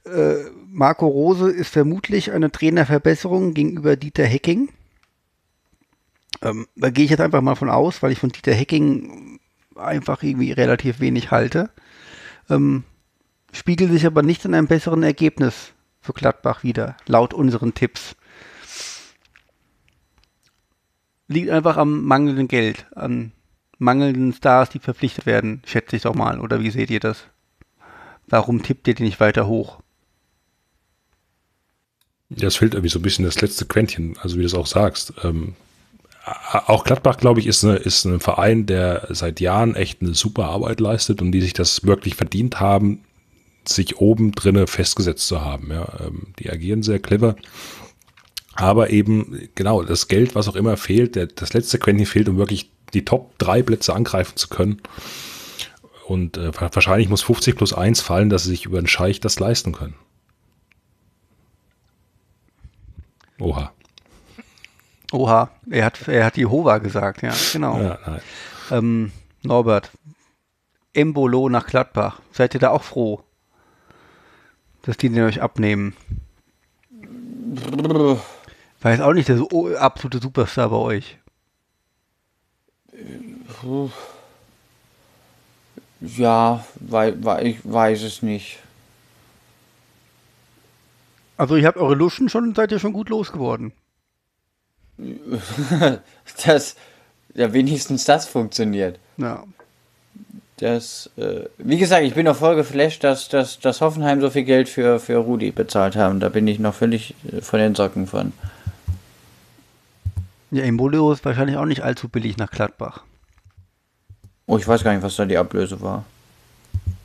äh, Marco Rose ist vermutlich eine Trainerverbesserung gegenüber Dieter Hecking. Ähm, da gehe ich jetzt einfach mal von aus, weil ich von Dieter Hecking einfach irgendwie relativ wenig halte. Ähm, spiegelt sich aber nicht in einem besseren Ergebnis für Gladbach wieder, laut unseren Tipps. Liegt einfach am mangelnden Geld, an mangelnden Stars, die verpflichtet werden, schätze ich doch mal. Oder wie seht ihr das? Warum tippt ihr die nicht weiter hoch? Ja, es fehlt irgendwie so ein bisschen das letzte Quäntchen, also wie du es auch sagst. Ähm, auch Gladbach, glaube ich, ist, eine, ist ein Verein, der seit Jahren echt eine super Arbeit leistet und die sich das wirklich verdient haben, sich oben drinne festgesetzt zu haben. Ja, ähm, die agieren sehr clever. Aber eben, genau, das Geld, was auch immer fehlt, der, das letzte Quäntchen fehlt, um wirklich die Top drei Plätze angreifen zu können. Und äh, wahrscheinlich muss 50 plus 1 fallen, dass sie sich über den Scheich das leisten können. Oha. Oha, er hat, er hat Jehova gesagt, ja, genau. Ja, ähm, Norbert, Embolo nach Gladbach. Seid ihr da auch froh, dass die den euch abnehmen? War jetzt auch nicht der so, absolute Superstar bei euch. Ja, weil, weil ich weiß es nicht. Also ihr habt eure Luschen schon, seid ihr schon gut losgeworden. (laughs) das, ja, wenigstens das funktioniert. Ja. Das, äh, wie gesagt, ich bin noch voll geflasht, dass, dass, dass Hoffenheim so viel Geld für, für Rudi bezahlt haben. Da bin ich noch völlig äh, von den Socken von. Ja, Embolo ist wahrscheinlich auch nicht allzu billig nach Gladbach. Oh, ich weiß gar nicht, was da die Ablöse war.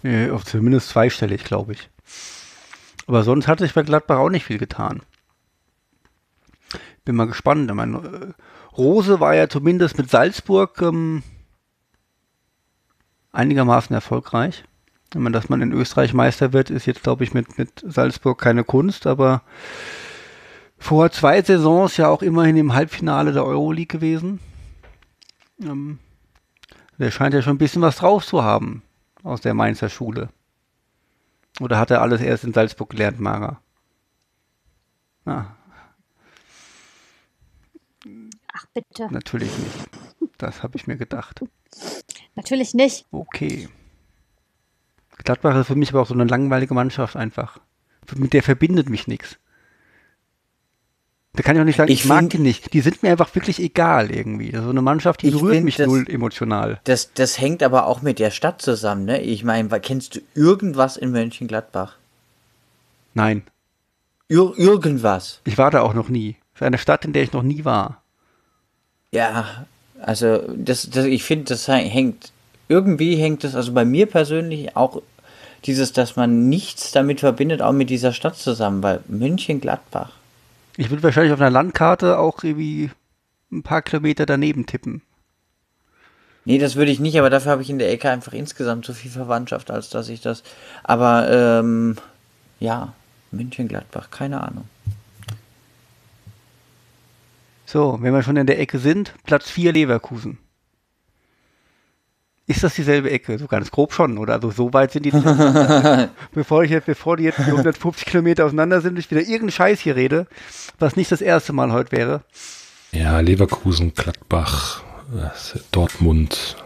Ja, zumindest zweistellig, glaube ich. Aber sonst hat sich bei Gladbach auch nicht viel getan. Bin mal gespannt. Ich meine, äh, Rose war ja zumindest mit Salzburg ähm, einigermaßen erfolgreich. Ich meine, dass man in Österreich Meister wird, ist jetzt, glaube ich, mit, mit Salzburg keine Kunst, aber vor zwei Saisons ja auch immerhin im Halbfinale der Euroleague gewesen. Ähm, der scheint ja schon ein bisschen was drauf zu haben aus der Mainzer Schule. Oder hat er alles erst in Salzburg gelernt, Mara? Ah. Ach bitte. Natürlich nicht. Das habe ich mir gedacht. Natürlich nicht. Okay. Gladbach ist für mich aber auch so eine langweilige Mannschaft einfach. Mit der verbindet mich nichts. Da kann ich auch nicht sagen, ich, ich mag die nicht. Die sind mir einfach wirklich egal irgendwie. So eine Mannschaft, die berührt mich das, null emotional. Das, das hängt aber auch mit der Stadt zusammen, ne? Ich meine, kennst du irgendwas in Mönchengladbach? Nein. Ir irgendwas. Ich war da auch noch nie. Für eine Stadt, in der ich noch nie war. Ja, also das, das ich finde, das hängt irgendwie hängt es, also bei mir persönlich auch dieses, dass man nichts damit verbindet, auch mit dieser Stadt zusammen, weil München-Gladbach. Ich würde wahrscheinlich auf einer Landkarte auch irgendwie ein paar Kilometer daneben tippen. Nee, das würde ich nicht, aber dafür habe ich in der Ecke einfach insgesamt so viel Verwandtschaft, als dass ich das. Aber ähm, ja, München-Gladbach, keine Ahnung. So, wenn wir schon in der Ecke sind, Platz 4 Leverkusen. Ist das dieselbe Ecke? So ganz grob schon, oder? Also so weit sind die. (laughs) bevor, ich jetzt, bevor die jetzt 150 Kilometer auseinander sind, ich wieder irgendeinen Scheiß hier rede, was nicht das erste Mal heute wäre. Ja, Leverkusen, Gladbach, Dortmund,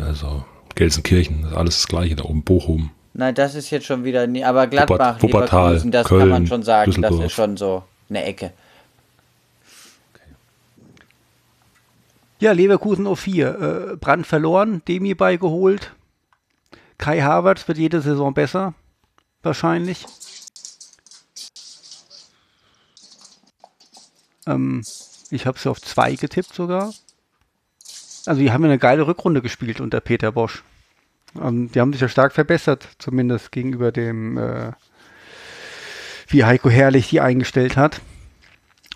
also Gelsenkirchen, alles das gleiche da oben, Bochum. Nein, das ist jetzt schon wieder, nie, aber Gladbach, Wuppertal, Leverkusen, das Köln, kann man schon sagen, das ist schon so eine Ecke. Ja, Leverkusen auf 4. Äh, Brand verloren, Demi beigeholt. Kai Havertz wird jede Saison besser. Wahrscheinlich. Ähm, ich habe sie auf 2 getippt sogar. Also die haben ja eine geile Rückrunde gespielt unter Peter Bosch. Ähm, die haben sich ja stark verbessert, zumindest gegenüber dem, äh, wie Heiko Herrlich die eingestellt hat.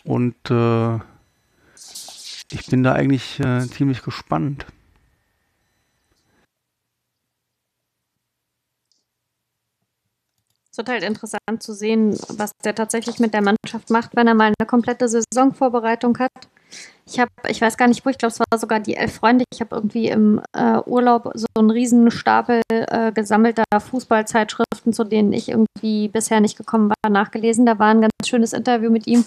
Und äh, ich bin da eigentlich äh, ziemlich gespannt. Es wird halt interessant zu sehen, was der tatsächlich mit der Mannschaft macht, wenn er mal eine komplette Saisonvorbereitung hat. Ich habe, ich weiß gar nicht wo, ich glaube, es war sogar die Elf Freunde. Ich habe irgendwie im äh, Urlaub so einen riesen Stapel äh, gesammelter Fußballzeitschriften, zu denen ich irgendwie bisher nicht gekommen war, nachgelesen. Da war ein ganz schönes Interview mit ihm,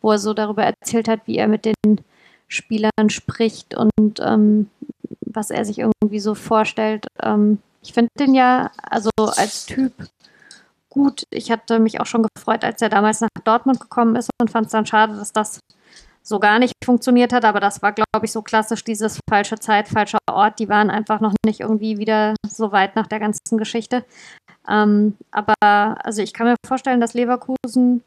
wo er so darüber erzählt hat, wie er mit den Spielern spricht und ähm, was er sich irgendwie so vorstellt. Ähm, ich finde den ja, also als Typ gut. Ich hatte mich auch schon gefreut, als er damals nach Dortmund gekommen ist und fand es dann schade, dass das so gar nicht funktioniert hat. Aber das war, glaube ich, so klassisch dieses falsche Zeit, falscher Ort. Die waren einfach noch nicht irgendwie wieder so weit nach der ganzen Geschichte. Ähm, aber also ich kann mir vorstellen, dass Leverkusen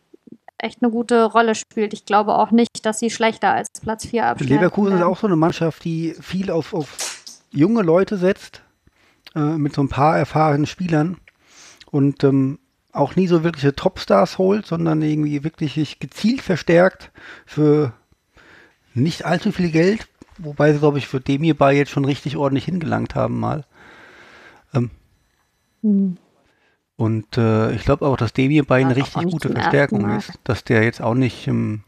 echt eine gute Rolle spielt. Ich glaube auch nicht, dass sie schlechter als Platz 4 abschneiden. Leverkusen ist auch so eine Mannschaft, die viel auf, auf junge Leute setzt, äh, mit so ein paar erfahrenen Spielern und ähm, auch nie so wirkliche Topstars holt, sondern irgendwie wirklich sich gezielt verstärkt für nicht allzu viel Geld, wobei sie, glaube ich, für Demirbay jetzt schon richtig ordentlich hingelangt haben mal. Ähm, Hm. Und äh, ich glaube auch, dass eine Ja, ist auch richtig gute Verstärkung ist, dass der jetzt auch nicht ähm,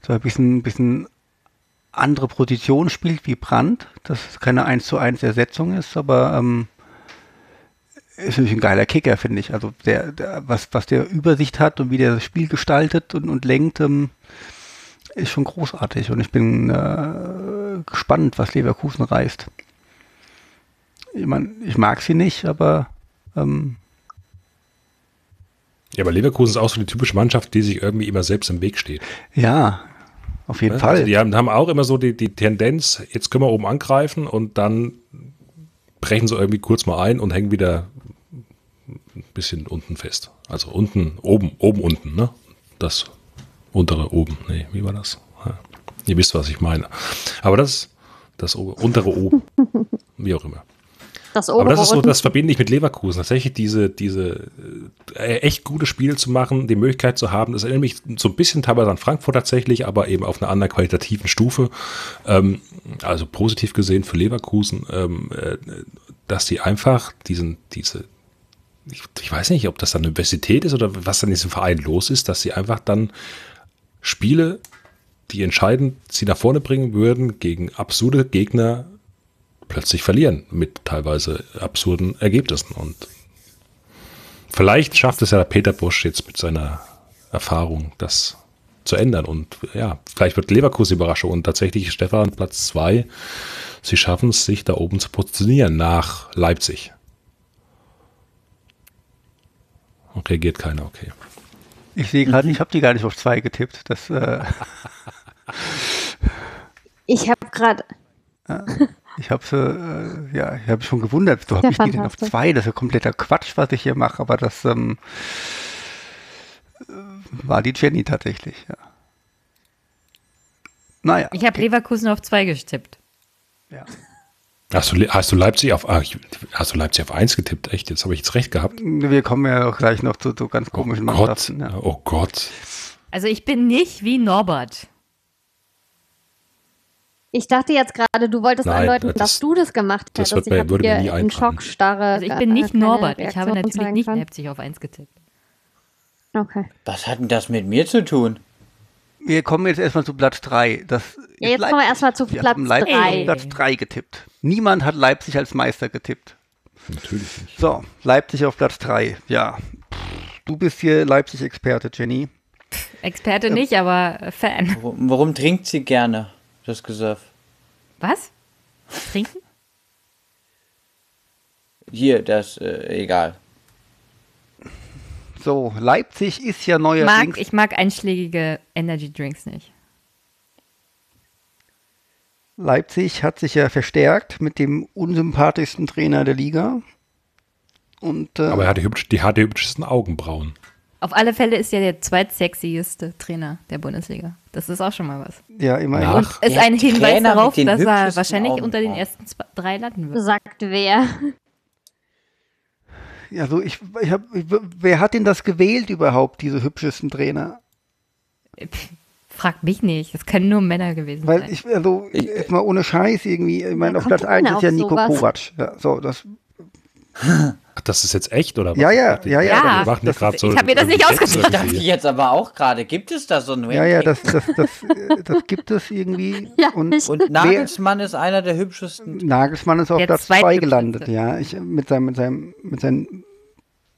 so ein bisschen, bisschen andere Position spielt wie Brandt, dass es keine 1 zu 1 Ersetzung ist, aber ähm, ist natürlich ein geiler Kicker, finde ich. Also der, der, was, was der Übersicht hat und wie der das Spiel gestaltet und, und lenkt, ähm, ist schon großartig. Und ich bin äh, gespannt, was Leverkusen reißt. Ich meine, ich mag sie nicht, aber ähm, Ja, aber Leverkusen ist auch so die typische Mannschaft, die sich irgendwie immer selbst im Weg steht. ja, auf jeden Ne? Fall. Also die haben, haben auch immer so die, die Tendenz, jetzt können wir oben angreifen und dann brechen sie irgendwie kurz mal ein und hängen wieder ein bisschen unten fest. Also unten, oben, oben, unten, ne? Das untere oben. Nee, wie war das? Ja. Ihr wisst, was ich meine. Aber das, das untere oben. Wie auch immer. Das Aber das ist so, das verbinde ich mit Leverkusen. Tatsächlich diese, diese äh, echt gute Spiele zu machen, die Möglichkeit zu haben. Das erinnert mich so ein bisschen teilweise an Frankfurt tatsächlich, aber eben auf einer anderen qualitativen Stufe. Ähm, also positiv gesehen für Leverkusen, ähm, äh, dass die einfach diesen, diese, ich, ich weiß nicht, ob das dann eine Universität ist oder was dann in diesem Verein los ist, dass sie einfach dann Spiele, die entscheidend sie nach vorne bringen würden, gegen absurde Gegner plötzlich verlieren mit teilweise absurden Ergebnissen. Und vielleicht schafft es ja der Peter Busch jetzt mit seiner Erfahrung, das zu ändern. Und ja, vielleicht wird Leverkusen Überraschung und tatsächlich Stefan Platz zwei. Sie schaffen es, sich da oben zu positionieren nach Leipzig. Und reagiert keiner, okay. Ich sehe gerade, ich habe die gar nicht auf zwei getippt. Das, äh, Ich habe gerade. (laughs) ich habe äh, ja, ich habe schon gewundert, so habe ich die denn auf zwei? Das ist ja kompletter Quatsch, was ich hier mache, aber das ähm, äh, war die Jenny tatsächlich, ja. Naja. Ich habe okay. Leverkusen auf zwei gestippt. ja. Hast du, hast du Leipzig auf, ah, ich- hast du Leipzig auf eins getippt? Echt? Jetzt habe ich jetzt recht gehabt. Wir kommen ja auch gleich noch zu so ganz komischen Gott, Mannschaften. Ja. oh Gott. Also ich bin nicht wie Norbert. Ich dachte jetzt gerade, du wolltest Nein, andeuten, das- dass du das gemacht das hättest. wird mir- würde mir nie in einfallen. Schockstarre. Also ich bin nicht Norbert. Ich habe natürlich nicht. Leipzig auf eins getippt. Okay. Was hat denn das mit mir zu tun? Wir kommen jetzt erstmal zu Platz 3. Das Ja, jetzt kommen wir erstmal zu wir Platz haben Leipzig drei. auf Platz 3 getippt. Niemand hat Leipzig als Meister getippt. Natürlich nicht. So, Leipzig auf Platz 3. Ja. Du bist hier Leipzig-Experte, Jenny. Experte nicht, aber äh, Fan. Warum, warum trinkt sie gerne das Gesöff? Was? Trinken? Hier, das, äh, egal. So, Leipzig ist ja Mag, neuerdings. ich mag einschlägige Energy Drinks nicht. Leipzig hat sich ja verstärkt mit dem unsympathischsten Trainer der Liga. Und äh, Aber er hatte hübsch, die hatte hübschesten Augenbrauen. Auf alle Fälle ist er der zweitsexyste Trainer der Bundesliga. Das ist auch schon mal was. ja, immerhin. Nach- Ist Der ein Hinweis Trainer darauf, dass er wahrscheinlich unter den ersten zwei, drei landen wird. Sagt wer? Also ich, ich hab, ich, wer hat denn das gewählt überhaupt, diese hübschesten Trainer? Frag mich nicht. Das können nur Männer gewesen Weil sein. ich, also jetzt mal ohne Scheiß irgendwie, ich meine, Ja, auf Platz denn 1 ist ja Nico sowas? Kovac. Ja, so, das, Ach, das ist jetzt echt, oder was? Ja, ja, ja, ja. Wir Ja, machen das- grad so ich hab mir das nicht ausgedacht. Dachte ich jetzt aber auch gerade. Gibt es da so ein ja, ja, das, das, das, äh, das gibt es irgendwie. (laughs) Ja, und Und Nagelsmann ist einer der hübschesten. Nagelsmann ist auf Platz 2 zweithübscheste. gelandet, ja. Ich, mit seinem, mit seinem, mit seinen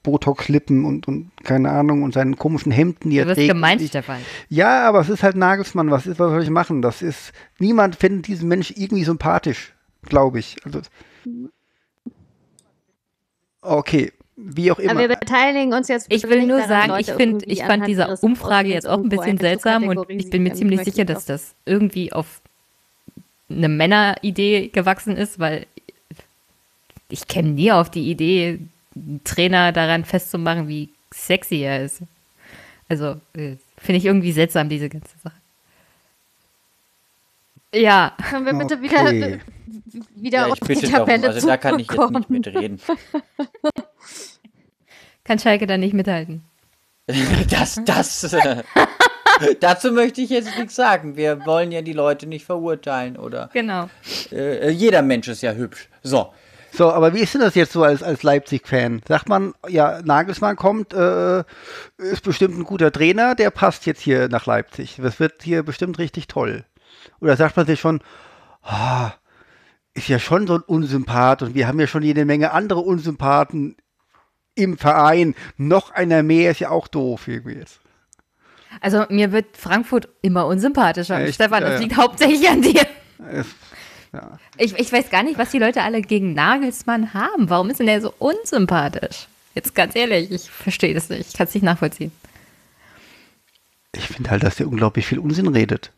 Botox-Lippen und, und keine Ahnung und seinen komischen Hemden, die er Du wirst trägt. gemeint, Ich- Stefan. Ja, aber es ist halt Nagelsmann. Was ist, was soll ich machen? Das ist, niemand findet diesen Mensch irgendwie sympathisch, glaube ich. Also, okay, wie auch Aber immer. wir beteiligen uns jetzt. Ich will nur sagen, Leute ich finde, irgendwie ich fand diese Umfrage jetzt auch ein bisschen seltsam und ich bin mir ziemlich sicher, ich dass das irgendwie auf eine Männeridee gewachsen ist, weil ich käme nie auf die Idee, einen Trainer daran festzumachen, wie sexy er ist. Also äh, finde ich irgendwie seltsam, diese ganze Sache. Ja. Können wir bitte Okay. wieder, wieder Ja, auf die bitte darum. Tabelle Also da kann ich jetzt zurückkommen? nicht mitreden. (laughs) Kann Schalke da nicht mithalten. (laughs) Das, das, äh, (laughs) dazu möchte ich jetzt nichts sagen. Wir wollen ja die Leute nicht verurteilen oder Genau. äh, jeder Mensch ist ja hübsch. So, So, aber wie ist denn das jetzt so als, als Leipzig-Fan? Sagt man, ja, Nagelsmann kommt, äh, ist bestimmt ein guter Trainer, der passt jetzt hier nach Leipzig. Das wird hier bestimmt richtig toll. Oder sagt man sich schon, ah, ist ja schon so ein Unsympath und wir haben ja schon jede Menge andere Unsympathen im Verein. Noch einer mehr ist ja auch doof irgendwie jetzt. Also mir wird Frankfurt immer unsympathischer. Echt? Stefan, Ja, das ja. liegt hauptsächlich an dir. Ja. Ich, ich weiß gar nicht, was die Leute alle gegen Nagelsmann haben. Warum ist denn der so unsympathisch? Jetzt ganz ehrlich, ich verstehe das nicht. Ich kann es nicht nachvollziehen. Ich finde halt, dass der unglaublich viel Unsinn redet.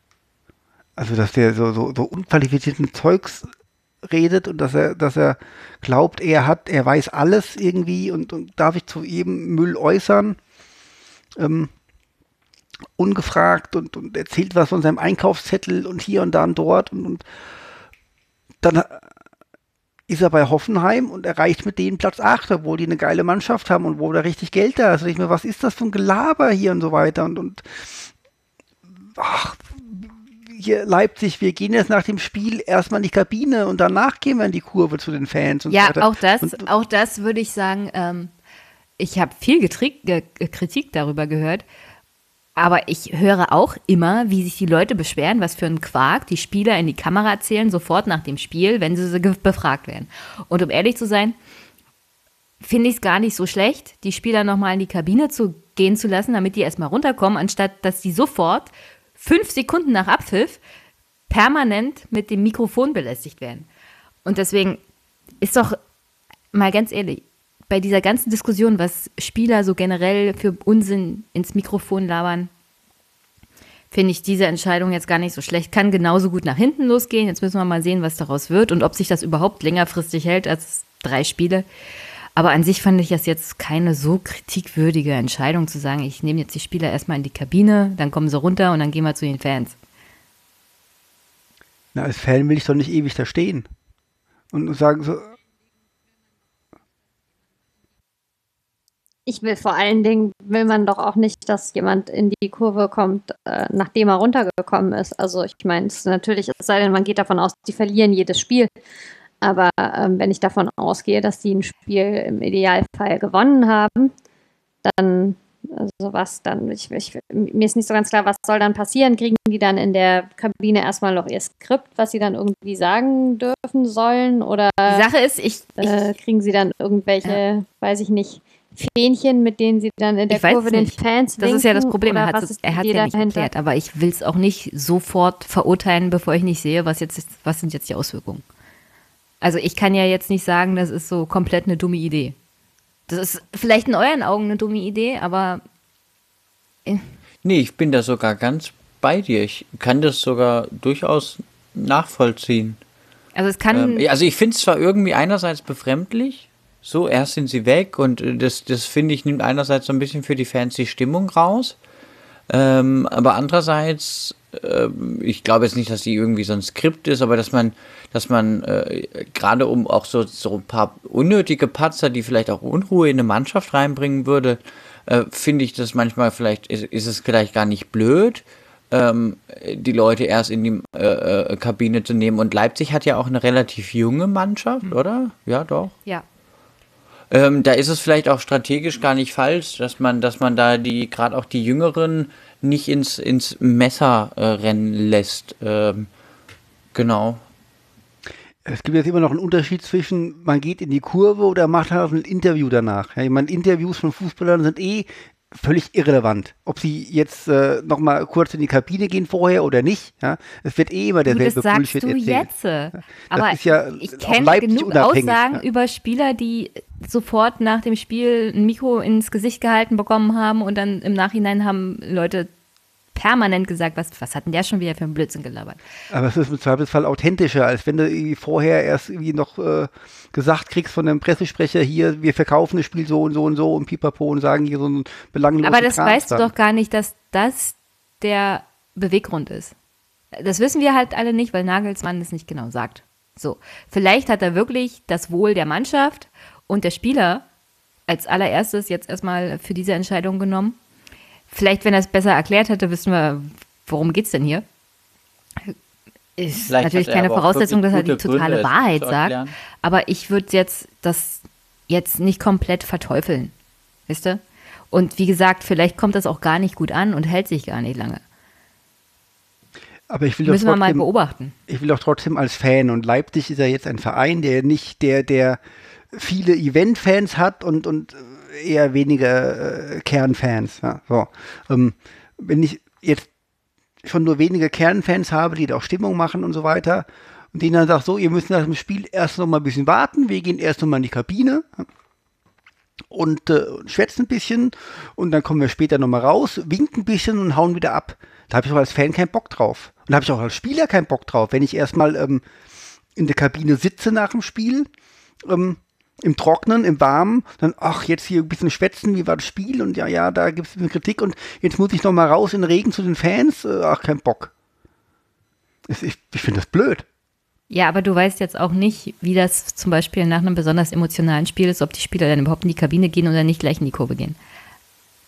Also, dass der so, so, so unqualifizierten Zeugs redet und dass er, dass er glaubt, er hat, er weiß alles irgendwie und, und darf ich zu jedem Müll äußern. Ähm, ungefragt und, und erzählt was von seinem Einkaufszettel und hier und da und dort und, und dann ist er bei Hoffenheim und erreicht mit denen Platz 8, obwohl die eine geile Mannschaft haben und wo da richtig Geld da ist. Und ich mir, was ist das für ein Gelaber hier und so weiter und, und ach, hier Leipzig, wir gehen jetzt nach dem Spiel erstmal in die Kabine und danach gehen wir in die Kurve zu den Fans und so Ja, weiter. auch das, Und, auch das würde ich sagen, ähm, ich habe viel Getri ge Kritik darüber gehört, aber ich höre auch immer, wie sich die Leute beschweren, was für ein Quark die Spieler in die Kamera erzählen, sofort nach dem Spiel, wenn sie so befragt werden. Und um ehrlich zu sein, finde ich es gar nicht so schlecht, die Spieler nochmal in die Kabine zu gehen zu lassen, damit die erstmal runterkommen, anstatt dass die sofort fünf Sekunden nach Abpfiff permanent mit dem Mikrofon belästigt werden. Und deswegen ist doch mal ganz ehrlich, bei dieser ganzen Diskussion, was Spieler so generell für Unsinn ins Mikrofon labern, finde ich diese Entscheidung jetzt gar nicht so schlecht. Kann genauso gut nach hinten losgehen. Jetzt müssen wir mal sehen, was daraus wird und ob sich das überhaupt längerfristig hält als drei Spiele. Aber an sich fand ich das jetzt keine so kritikwürdige Entscheidung zu sagen, ich nehme jetzt die Spieler erstmal in die Kabine, dann kommen sie runter und dann gehen wir zu den Fans. na, als Fan will ich doch nicht ewig da stehen und sagen so, Ich will vor allen Dingen, will man doch auch nicht, dass jemand in die Kurve kommt, äh, nachdem er runtergekommen ist. Also ich meine, es ist natürlich, es sei denn, man geht davon aus, die verlieren jedes Spiel. Aber ähm, wenn ich davon ausgehe, dass die ein Spiel im Idealfall gewonnen haben, dann, also was dann, ich, ich, mir ist nicht so ganz klar, was soll dann passieren? Kriegen die dann in der Kabine erstmal noch ihr Skript, was sie dann irgendwie sagen dürfen sollen? Oder Die Sache ist, ich, äh, kriegen sie dann irgendwelche, weiß ich nicht, Fähnchen, mit denen sie dann in der Ich weiß Kurve den. Fans das ist ja das winken? Problem. Er hat es er ja nicht dahinter? erklärt, aber ich will es auch nicht sofort verurteilen, bevor ich nicht sehe, was jetzt ist, was sind jetzt die Auswirkungen. Also ich kann ja jetzt nicht sagen, das ist so komplett eine dumme Idee. Das ist vielleicht in euren Augen eine dumme Idee, aber Nee, ich bin da sogar ganz bei dir. Ich kann das sogar durchaus nachvollziehen. also es kann Ähm, also ich finde es zwar irgendwie einerseits befremdlich, so erst sind sie weg und äh, das, das finde ich nimmt einerseits so ein bisschen für die Fans die Stimmung raus, ähm, aber andererseits, ich glaube jetzt nicht, dass die irgendwie so ein Skript ist, aber dass man, dass man äh, gerade um auch so, so ein paar unnötige Patzer, die vielleicht auch Unruhe in eine Mannschaft reinbringen würde, äh, finde ich das manchmal vielleicht, ist, ist es vielleicht gar nicht blöd, ähm, die Leute erst in die äh, äh, Kabine zu nehmen. Und Leipzig hat ja auch eine relativ junge Mannschaft, oder? Ja, doch. ja. Ähm, da ist es vielleicht auch strategisch gar nicht falsch, dass man, dass man da die, gerade auch die Jüngeren nicht ins, ins Messer äh, rennen lässt. Ähm, genau. Es gibt jetzt immer noch einen Unterschied zwischen, man geht in die Kurve oder macht halt ein Interview danach. Ja, ich meine, Interviews von Fußballern sind eh völlig irrelevant. Ob sie jetzt äh, nochmal kurz in die Kabine gehen vorher oder nicht. Ja, es wird eh immer Du, derselbe das sagst Bullshit du erzählt. jetzt. Aber ist ja ich kenne genug unabhängig, Aussagen ja. über Spieler, die sofort nach dem Spiel ein Mikro ins Gesicht gehalten bekommen haben und dann im Nachhinein haben Leute permanent gesagt, was, was hat denn der schon wieder für einen Blödsinn gelabert? Aber es ist im Zweifelsfall authentischer, als wenn du irgendwie vorher erst irgendwie noch äh, gesagt kriegst von einem Pressesprecher hier, wir verkaufen das Spiel so und so und so und pipapo und sagen hier so ein belangloses Aber das Kram weißt du dann. doch gar nicht, dass das der Beweggrund ist. Das wissen wir halt alle nicht, weil Nagelsmann es nicht genau sagt. So, vielleicht hat er wirklich das Wohl der Mannschaft und der Spieler als allererstes jetzt erstmal für diese Entscheidung genommen. Vielleicht, wenn er es besser erklärt hätte, wissen wir, worum geht's denn hier? Ist Vielleicht natürlich keine auch Voraussetzung, dass er die totale Gründe, es Wahrheit sagt. Aber ich würde jetzt das jetzt nicht komplett verteufeln. Wisst ihr? Und wie gesagt, vielleicht kommt das auch gar nicht gut an und hält sich gar nicht lange. Aber ich will doch Müssen wir mal trotzdem, beobachten. ich will doch trotzdem als Fan und Leipzig ist ja jetzt ein Verein, der nicht, der, der viele Event-Fans hat und, und eher weniger äh, Kernfans. Ja, so. ähm, wenn ich jetzt schon nur wenige Kernfans habe, die da auch Stimmung machen und so weiter und denen dann sagt, so, ihr müsst nach dem Spiel erst noch mal ein bisschen warten, wir gehen erst noch mal in die Kabine und äh, schwätzen ein bisschen und dann kommen wir später nochmal raus, winken ein bisschen und hauen wieder ab. Da habe ich auch als Fan keinen Bock drauf. Und da habe ich auch als Spieler keinen Bock drauf. Wenn ich erstmal ähm, in der Kabine sitze nach dem Spiel, ähm, im Trocknen, im Warmen, dann, ach, jetzt hier ein bisschen schwätzen, wie war das Spiel? Und ja, ja, da gibt es eine Kritik und jetzt muss ich nochmal raus in den Regen zu den Fans. Äh, ach, kein Bock. Ich, ich, ich finde das blöd. Ja, aber du weißt jetzt auch nicht, wie das zum Beispiel nach einem besonders emotionalen Spiel ist, ob die Spieler dann überhaupt in die Kabine gehen oder nicht gleich in die Kurve gehen.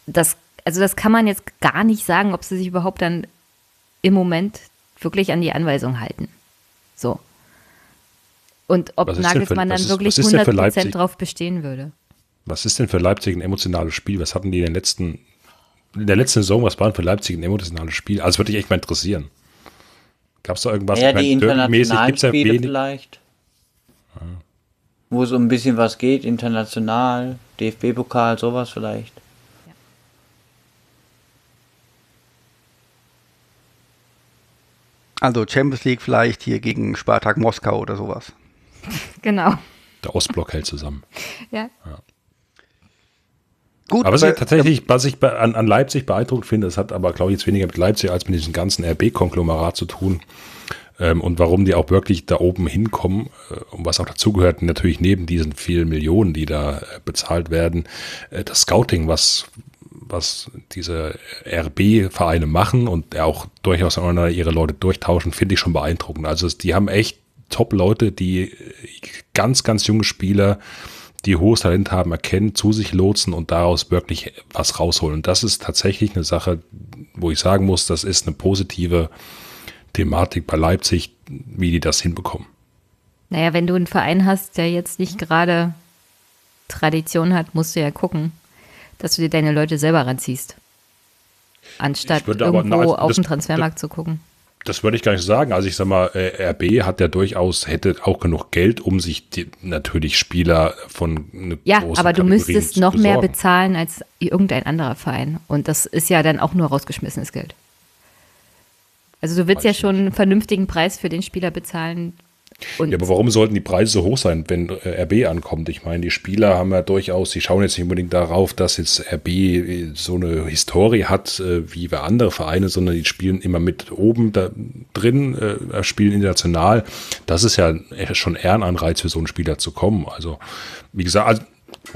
Das, also das kann man jetzt gar nicht sagen, ob sie sich überhaupt dann im Moment wirklich an die Anweisung halten. So. Und ob für- Nagelsmann was dann ist- wirklich was ist denn für 100% Leipzig? drauf bestehen würde. Was ist denn für Leipzig ein emotionales Spiel? Was hatten die in den letzten, in der letzten Saison, was war denn für Leipzig ein emotionales Spiel? Also würde ich echt mal interessieren. Gab es da irgendwas? Ja, Ich meine, die internationalen gibt's ja Spiele wenig. vielleicht. Wo es um ein bisschen was geht, international, DFB-Pokal, sowas vielleicht. Also Champions League vielleicht hier gegen Spartak Moskau oder sowas. (laughs) Genau. Der Ostblock hält zusammen. (laughs) Ja. Gut, Aber was aber- ich tatsächlich, was ich an, an Leipzig beeindruckt finde, das hat aber, glaube ich, jetzt weniger mit Leipzig als mit diesem ganzen RB-Konglomerat zu tun. Ähm, und warum die auch wirklich da oben hinkommen äh, und was auch dazugehört, natürlich neben diesen vielen Millionen, die da äh, bezahlt werden, äh, das Scouting, was, was diese RB-Vereine machen und auch durchaus ihre Leute durchtauschen, finde ich schon beeindruckend. Also es- die haben echt Top-Leute, die ganz, ganz junge Spieler, die hohes Talent haben, erkennen, zu sich lotsen und daraus wirklich was rausholen. Und das ist tatsächlich eine Sache, wo ich sagen muss, das ist eine positive Thematik bei Leipzig, wie die das hinbekommen. Naja, wenn du einen Verein hast, der jetzt nicht gerade Tradition hat, musst du ja gucken, dass du dir deine Leute selber ranziehst. Anstatt würde aber- irgendwo na, also auf das- den Transfermarkt zu gucken. Das würde ich gar nicht sagen. Also ich sag mal, äh, RB hat ja durchaus, hätte auch genug Geld, um sich die, natürlich Spieler von eine Ja, aber du Kategorien müsstest noch mehr besorgen. bezahlen als irgendein anderer Verein. Und das ist ja dann auch nur rausgeschmissenes Geld. Also du willst Weiß ja schon einen vernünftigen Preis für den Spieler bezahlen. Und Ja, aber warum sollten die Preise so hoch sein, wenn äh, RB ankommt? Ich meine, die Spieler haben ja durchaus, die schauen jetzt nicht unbedingt darauf, dass jetzt RB äh, so eine Historie hat äh, wie bei andere Vereine, sondern die spielen immer mit oben da drin, spielen international. Das ist ja schon eher ein Anreiz für so einen Spieler zu kommen. Also, wie gesagt, also,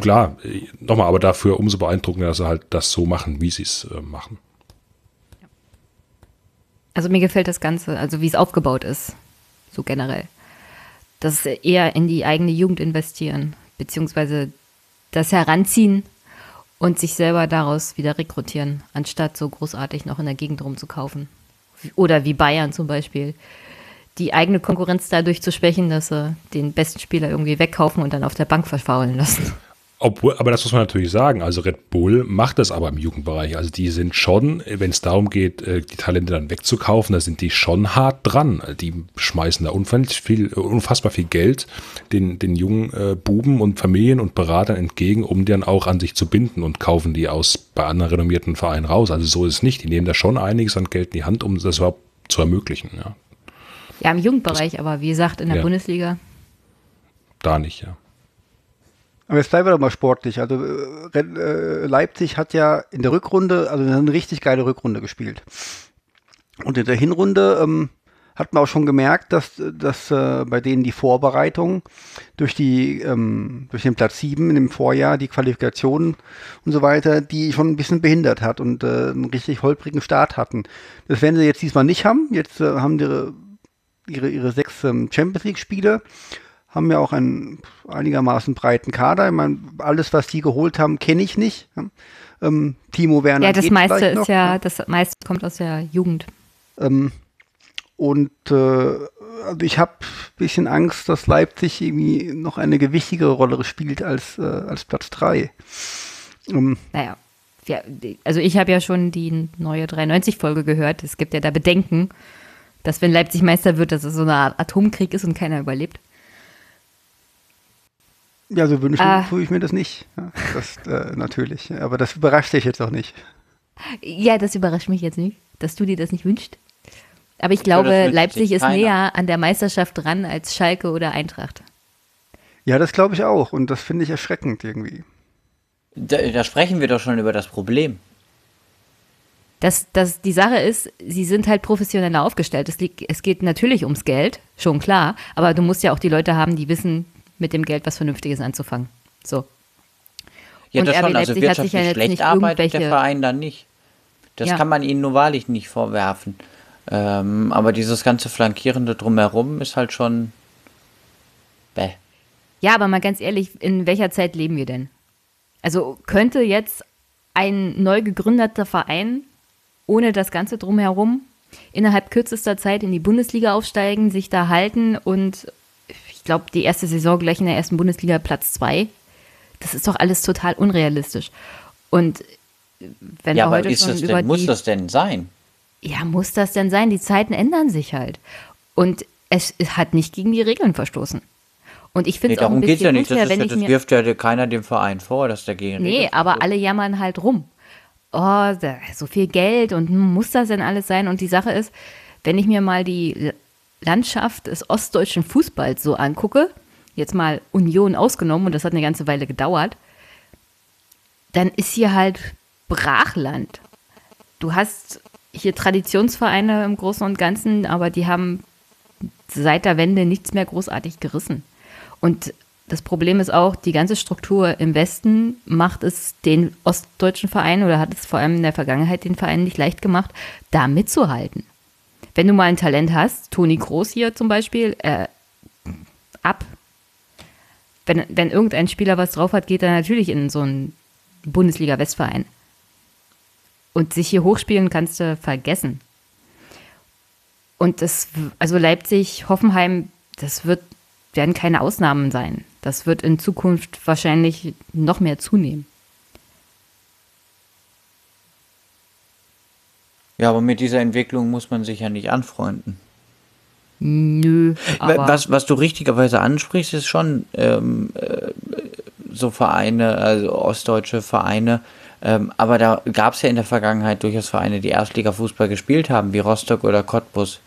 klar, nochmal, aber dafür umso beeindruckender, dass sie halt das so machen, wie sie es machen. Also mir gefällt das Ganze, also wie es aufgebaut ist, so generell. Das eher in die eigene Jugend investieren, beziehungsweise das heranziehen und sich selber daraus wieder rekrutieren, anstatt so großartig noch in der Gegend rumzukaufen. Oder wie Bayern zum Beispiel, die eigene Konkurrenz dadurch zu schwächen, dass sie den besten Spieler irgendwie wegkaufen und dann auf der Bank verfaulen lassen. Obwohl, aber das muss man natürlich sagen. Also Red Bull macht das aber im Jugendbereich. Also die sind schon, wenn es darum geht, äh, die Talente dann wegzukaufen, da sind die schon hart dran. Die schmeißen da unfassbar viel, unfassbar viel Geld den, den jungen äh, Buben und Familien und Beratern entgegen, um die dann auch an sich zu binden und kaufen die aus bei anderen renommierten Vereinen raus. Also so ist es nicht. Die nehmen da schon einiges an Geld in die Hand, um das überhaupt zu ermöglichen. Ja, Ja, im Jugendbereich, aber wie gesagt, in der Ja. Bundesliga. da nicht, ja. Aber jetzt bleiben wir doch mal sportlich. Also äh, äh, Leipzig hat ja in der Rückrunde, also eine richtig geile Rückrunde gespielt. Und in der Hinrunde ähm, hat man auch schon gemerkt, dass, dass äh, bei denen die Vorbereitung durch die ähm, durch den Platz 7 in dem Vorjahr, die Qualifikationen und so weiter, die schon ein bisschen behindert hat und äh, einen richtig holprigen Start hatten. Das werden sie jetzt diesmal nicht haben. Jetzt äh, haben die ihre, ihre, sechs ähm, Champions League-Spiele, haben ja auch einen einigermaßen breiten Kader. Ich meine, alles, was die geholt haben, kenne ich nicht. Ähm, Timo Werner. Ja, das meiste ist noch, ja, ne? das meiste kommt aus der Jugend. Ähm, und äh, also ich habe ein bisschen Angst, dass Leipzig irgendwie noch eine gewichtigere Rolle spielt als, äh, als Platz 3. Um, naja, ja, also ich habe ja schon die neue 93-Folge gehört. Es gibt ja da Bedenken, dass wenn Leipzig Meister wird, dass es so eine Art Atomkrieg ist und keiner überlebt. Ja, so wünschen ah. tue ich mir das nicht. Das, äh, natürlich. Aber das überrascht dich jetzt auch nicht. Ja, das überrascht mich jetzt nicht, dass du dir das nicht wünschst. Aber ich glaube, ja, Leipzig ist näher an der Meisterschaft dran als Schalke oder Eintracht. Ja, das glaube ich auch. Und das finde ich erschreckend irgendwie. Da, da, sprechen wir doch schon über das Problem. Das, das, die Sache ist, sie sind halt professioneller aufgestellt. Es, liegt, es geht natürlich ums Geld, schon klar. Aber du musst ja auch die Leute haben, die wissen, mit dem Geld was Vernünftiges anzufangen. So. Ja, Und das RB schon. Also Leipzig hat sich ja jetzt nicht arbeitet der Verein dann nicht. Das ja. kann man ihnen nur wahrlich nicht vorwerfen. Ähm, aber dieses ganze Flankierende drumherum ist halt schon. Bäh. Ja, aber mal ganz ehrlich, in welcher Zeit leben wir denn? Also könnte jetzt ein neu gegründeter Verein ohne das Ganze drumherum innerhalb kürzester Zeit in die Bundesliga aufsteigen, sich da halten und ich glaube, die erste Saison gleich in der ersten Bundesliga Platz zwei. Das ist doch alles total unrealistisch. Und wenn ja, wir heute schon über denn, muss das denn sein? ja, muss das denn sein? Die Zeiten ändern sich halt. Und es, es hat nicht gegen die Regeln verstoßen. Und ich finde nee, es auch ein bisschen ja nicht. unfair, das, wenn ja, ich das mir... wirft ja keiner dem Verein vor, dass der gegen Nee, aber alle jammern halt rum. Oh, so viel Geld und muss das denn alles sein? Und die Sache ist, wenn ich mir mal die Landschaft des ostdeutschen Fußballs so angucke, jetzt mal Union ausgenommen, und das hat eine ganze Weile gedauert, dann ist hier halt Brachland. Du hast hier Traditionsvereine im Großen und Ganzen, aber die haben seit der Wende nichts mehr großartig gerissen. Und das Problem ist auch, die ganze Struktur im Westen macht es den ostdeutschen Vereinen oder hat es vor allem in der Vergangenheit den Vereinen nicht leicht gemacht, da mitzuhalten. Wenn du mal ein Talent hast, Toni Groß hier zum Beispiel, äh, ab. Wenn, wenn irgendein Spieler was drauf hat, geht er natürlich in so einen Bundesliga-Westverein. Und sich hier hochspielen kannst du vergessen. Und das, also Leipzig, Hoffenheim, das wird, werden keine Ausnahmen sein. Das wird in Zukunft wahrscheinlich noch mehr zunehmen. Ja, aber mit dieser Entwicklung muss man sich ja nicht anfreunden. Nö. was, was du richtigerweise ansprichst, ist schon ähm, äh, so Vereine, also ostdeutsche Vereine, ähm, aber da gab es ja in der Vergangenheit durchaus Vereine, die Erstliga-Fußball gespielt haben, wie Rostock oder Cottbus.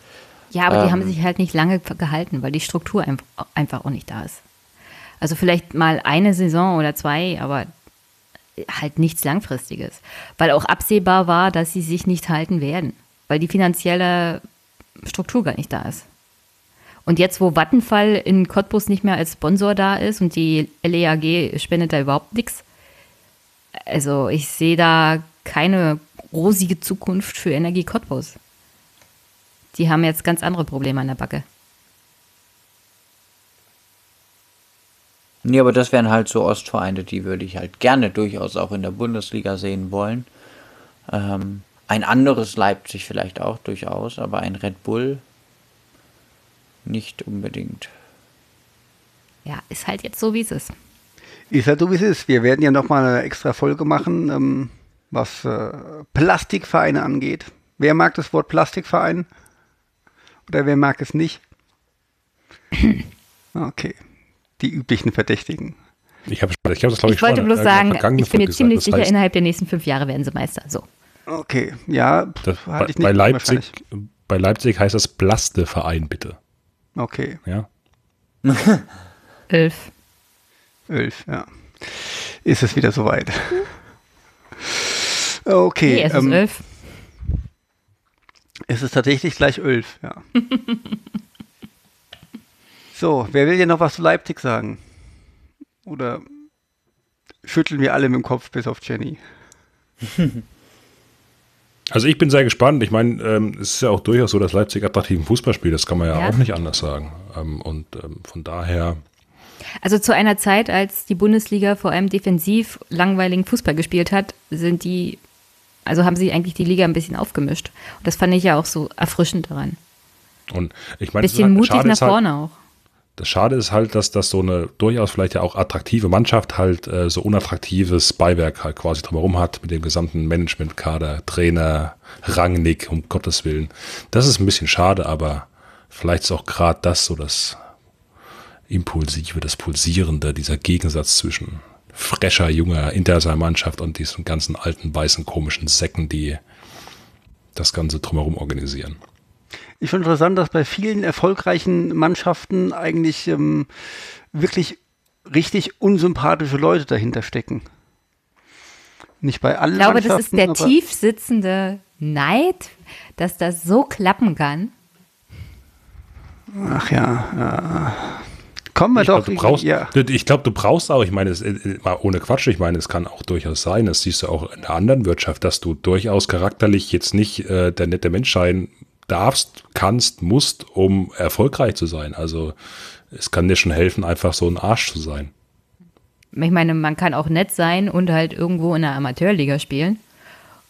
Ja, aber ähm, die haben sich halt nicht lange gehalten, weil die Struktur einfach auch nicht da ist. Also vielleicht mal eine Saison oder zwei, aber halt nichts Langfristiges. Weil auch absehbar war, dass sie sich nicht halten werden, weil die finanzielle Struktur gar nicht da ist. Und jetzt, wo Vattenfall in Cottbus nicht mehr als Sponsor da ist und die LEAG spendet da überhaupt nichts, also ich sehe da keine rosige Zukunft für Energie Cottbus. Die haben jetzt ganz andere Probleme an der Backe. Nee, aber das wären halt so Ostvereine, die würde ich halt gerne durchaus auch in der Bundesliga sehen wollen. Ähm, ein anderes Leipzig vielleicht auch durchaus, aber ein Red Bull nicht unbedingt. Ja, ist halt jetzt so, wie es ist. Ist halt so, wie es ist. Wir werden ja nochmal eine extra Folge machen, ähm, was äh, Plastikvereine angeht. Wer mag das Wort Plastikverein? Oder wer mag es nicht? (clears throat) Okay. Die üblichen Verdächtigen. Ich, hab, ich, hab das, ich, ich wollte bloß sagen, ich bin mir ziemlich sicher, heißt, innerhalb der nächsten fünf Jahre werden sie Meister. So. Okay, ja. Das, bei, bei, Leipzig, bei Leipzig heißt das Plaste-Verein, bitte. Okay. Ja. (laughs) Elf. Elf, ja. ist es wieder soweit. Okay. Nee, es ist ähm, elf. Es ist tatsächlich gleich elf, ja. (laughs) so, wer will hier noch was zu Leipzig sagen? Oder schütteln wir alle mit dem Kopf bis auf Jenny? (laughs) Also ich bin sehr gespannt. Ich meine, ähm, es ist ja auch durchaus so, dass Leipzig attraktiven Fußball spielt. Das kann man ja, Ja. auch nicht anders sagen. Ähm, und ähm, von daher, Also zu einer Zeit, als die Bundesliga vor allem defensiv langweiligen Fußball gespielt hat, sind die, also haben sie eigentlich die Liga ein bisschen aufgemischt. Und das fand ich ja auch so erfrischend daran. und ich meine, es ist Bisschen halt- mutig nach ist halt, vorne auch. Das Schade ist halt, dass das so eine durchaus vielleicht ja auch attraktive Mannschaft halt äh, so unattraktives Beiwerk halt quasi drumherum hat mit dem gesamten Managementkader, Trainer, Rangnick, um Gottes Willen. Das ist ein bisschen schade, aber vielleicht ist auch gerade das so das Impulsive, das Pulsierende, dieser Gegensatz zwischen frescher, junger internationaler Mannschaft und diesen ganzen alten, weißen, komischen Säcken, die das Ganze drumherum organisieren. Ich finde interessant, dass bei vielen erfolgreichen Mannschaften eigentlich ähm, wirklich richtig unsympathische Leute dahinter stecken. Nicht bei allen Ich glaube, das ist der tief sitzende Neid, dass das so klappen kann. Ach ja, ja. Kommen wir Ich doch. glaube, du brauchst, ja. ich glaube, du brauchst auch, ich meine, es, äh, mal ohne Quatsch, ich meine, es kann auch durchaus sein, das siehst du auch in der anderen Wirtschaft, dass du durchaus charakterlich jetzt nicht äh, der nette Mensch sein darfst, kannst, musst, um erfolgreich zu sein. Also es kann dir schon helfen, einfach so ein Arsch zu sein. Ich meine, man kann auch nett sein und halt irgendwo in der Amateurliga spielen.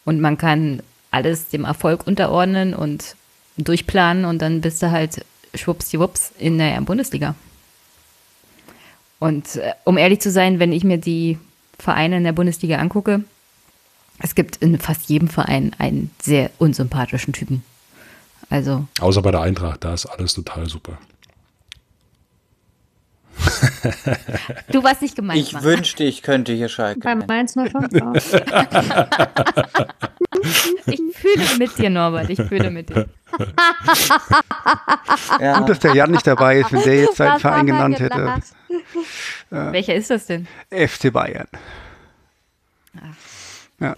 Und man kann alles dem Erfolg unterordnen und durchplanen und dann bist du halt schwuppsdiwupps in der Bundesliga. Und äh, um ehrlich zu sein, wenn ich mir die Vereine in der Bundesliga angucke, es gibt in fast jedem Verein einen sehr unsympathischen Typen. Also, Außer bei der Eintracht, da ist alles total super. (laughs) du warst nicht gemeint. Ich Mara. wünschte, ich könnte hier Schalke. Bei. Mainz 05 auch. (laughs) Ich fühle mit dir, Norbert. Ich fühle mit dir. (laughs) Ja. Gut, dass der Jan nicht dabei ist, wenn der jetzt seinen Was Verein genannt hätte. gelacht? Welcher ist das denn? FC Bayern. Ja.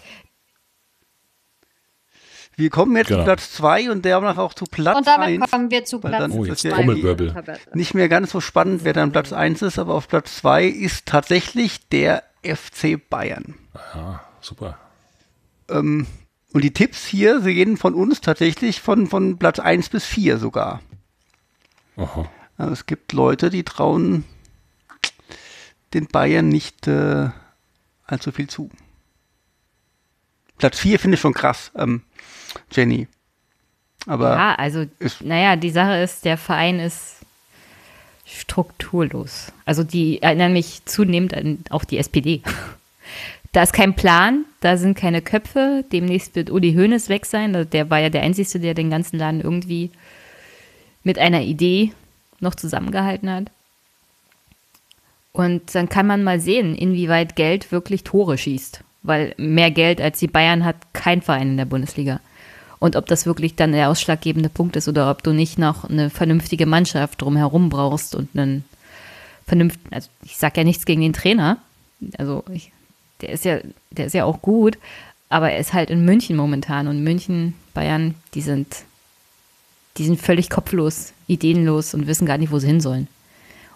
Wir kommen jetzt Genau. zu Platz 2 und danach auch zu Platz Und damit 1. kommen wir zu Platz dann Oh, ist jetzt das ja Trommelwirbel. Nicht mehr ganz so spannend, wer dann Platz 1 ist, aber auf Platz 2 ist tatsächlich der FC Bayern. Ja, super. Ähm, und die Tipps hier, sie gehen von uns tatsächlich von, von Platz 1 bis 4 sogar. Aha. Also es gibt Leute, die trauen den Bayern nicht äh, allzu viel zu. Platz 4 finde ich schon krass, ähm, Jenny. Aber Ja, also, naja, die Sache ist, der Verein ist strukturlos. Also die erinnern mich zunehmend an auch die SPD. (laughs) Da ist kein Plan, da sind keine Köpfe. Demnächst wird Uli Hoeneß weg sein. Der war ja der Einzige, der den ganzen Laden irgendwie mit einer Idee noch zusammengehalten hat. Und dann kann man mal sehen, inwieweit Geld wirklich Tore schießt. Weil mehr Geld als die Bayern hat kein Verein in der Bundesliga. Und ob das wirklich dann der ausschlaggebende Punkt ist oder ob du nicht noch eine vernünftige Mannschaft drumherum brauchst und einen vernünftigen, also ich sag ja nichts gegen den Trainer. Also ich, der ist ja, der ist ja auch gut, aber er ist halt in München momentan und München, Bayern, die sind, die sind völlig kopflos, ideenlos und wissen gar nicht, wo sie hin sollen.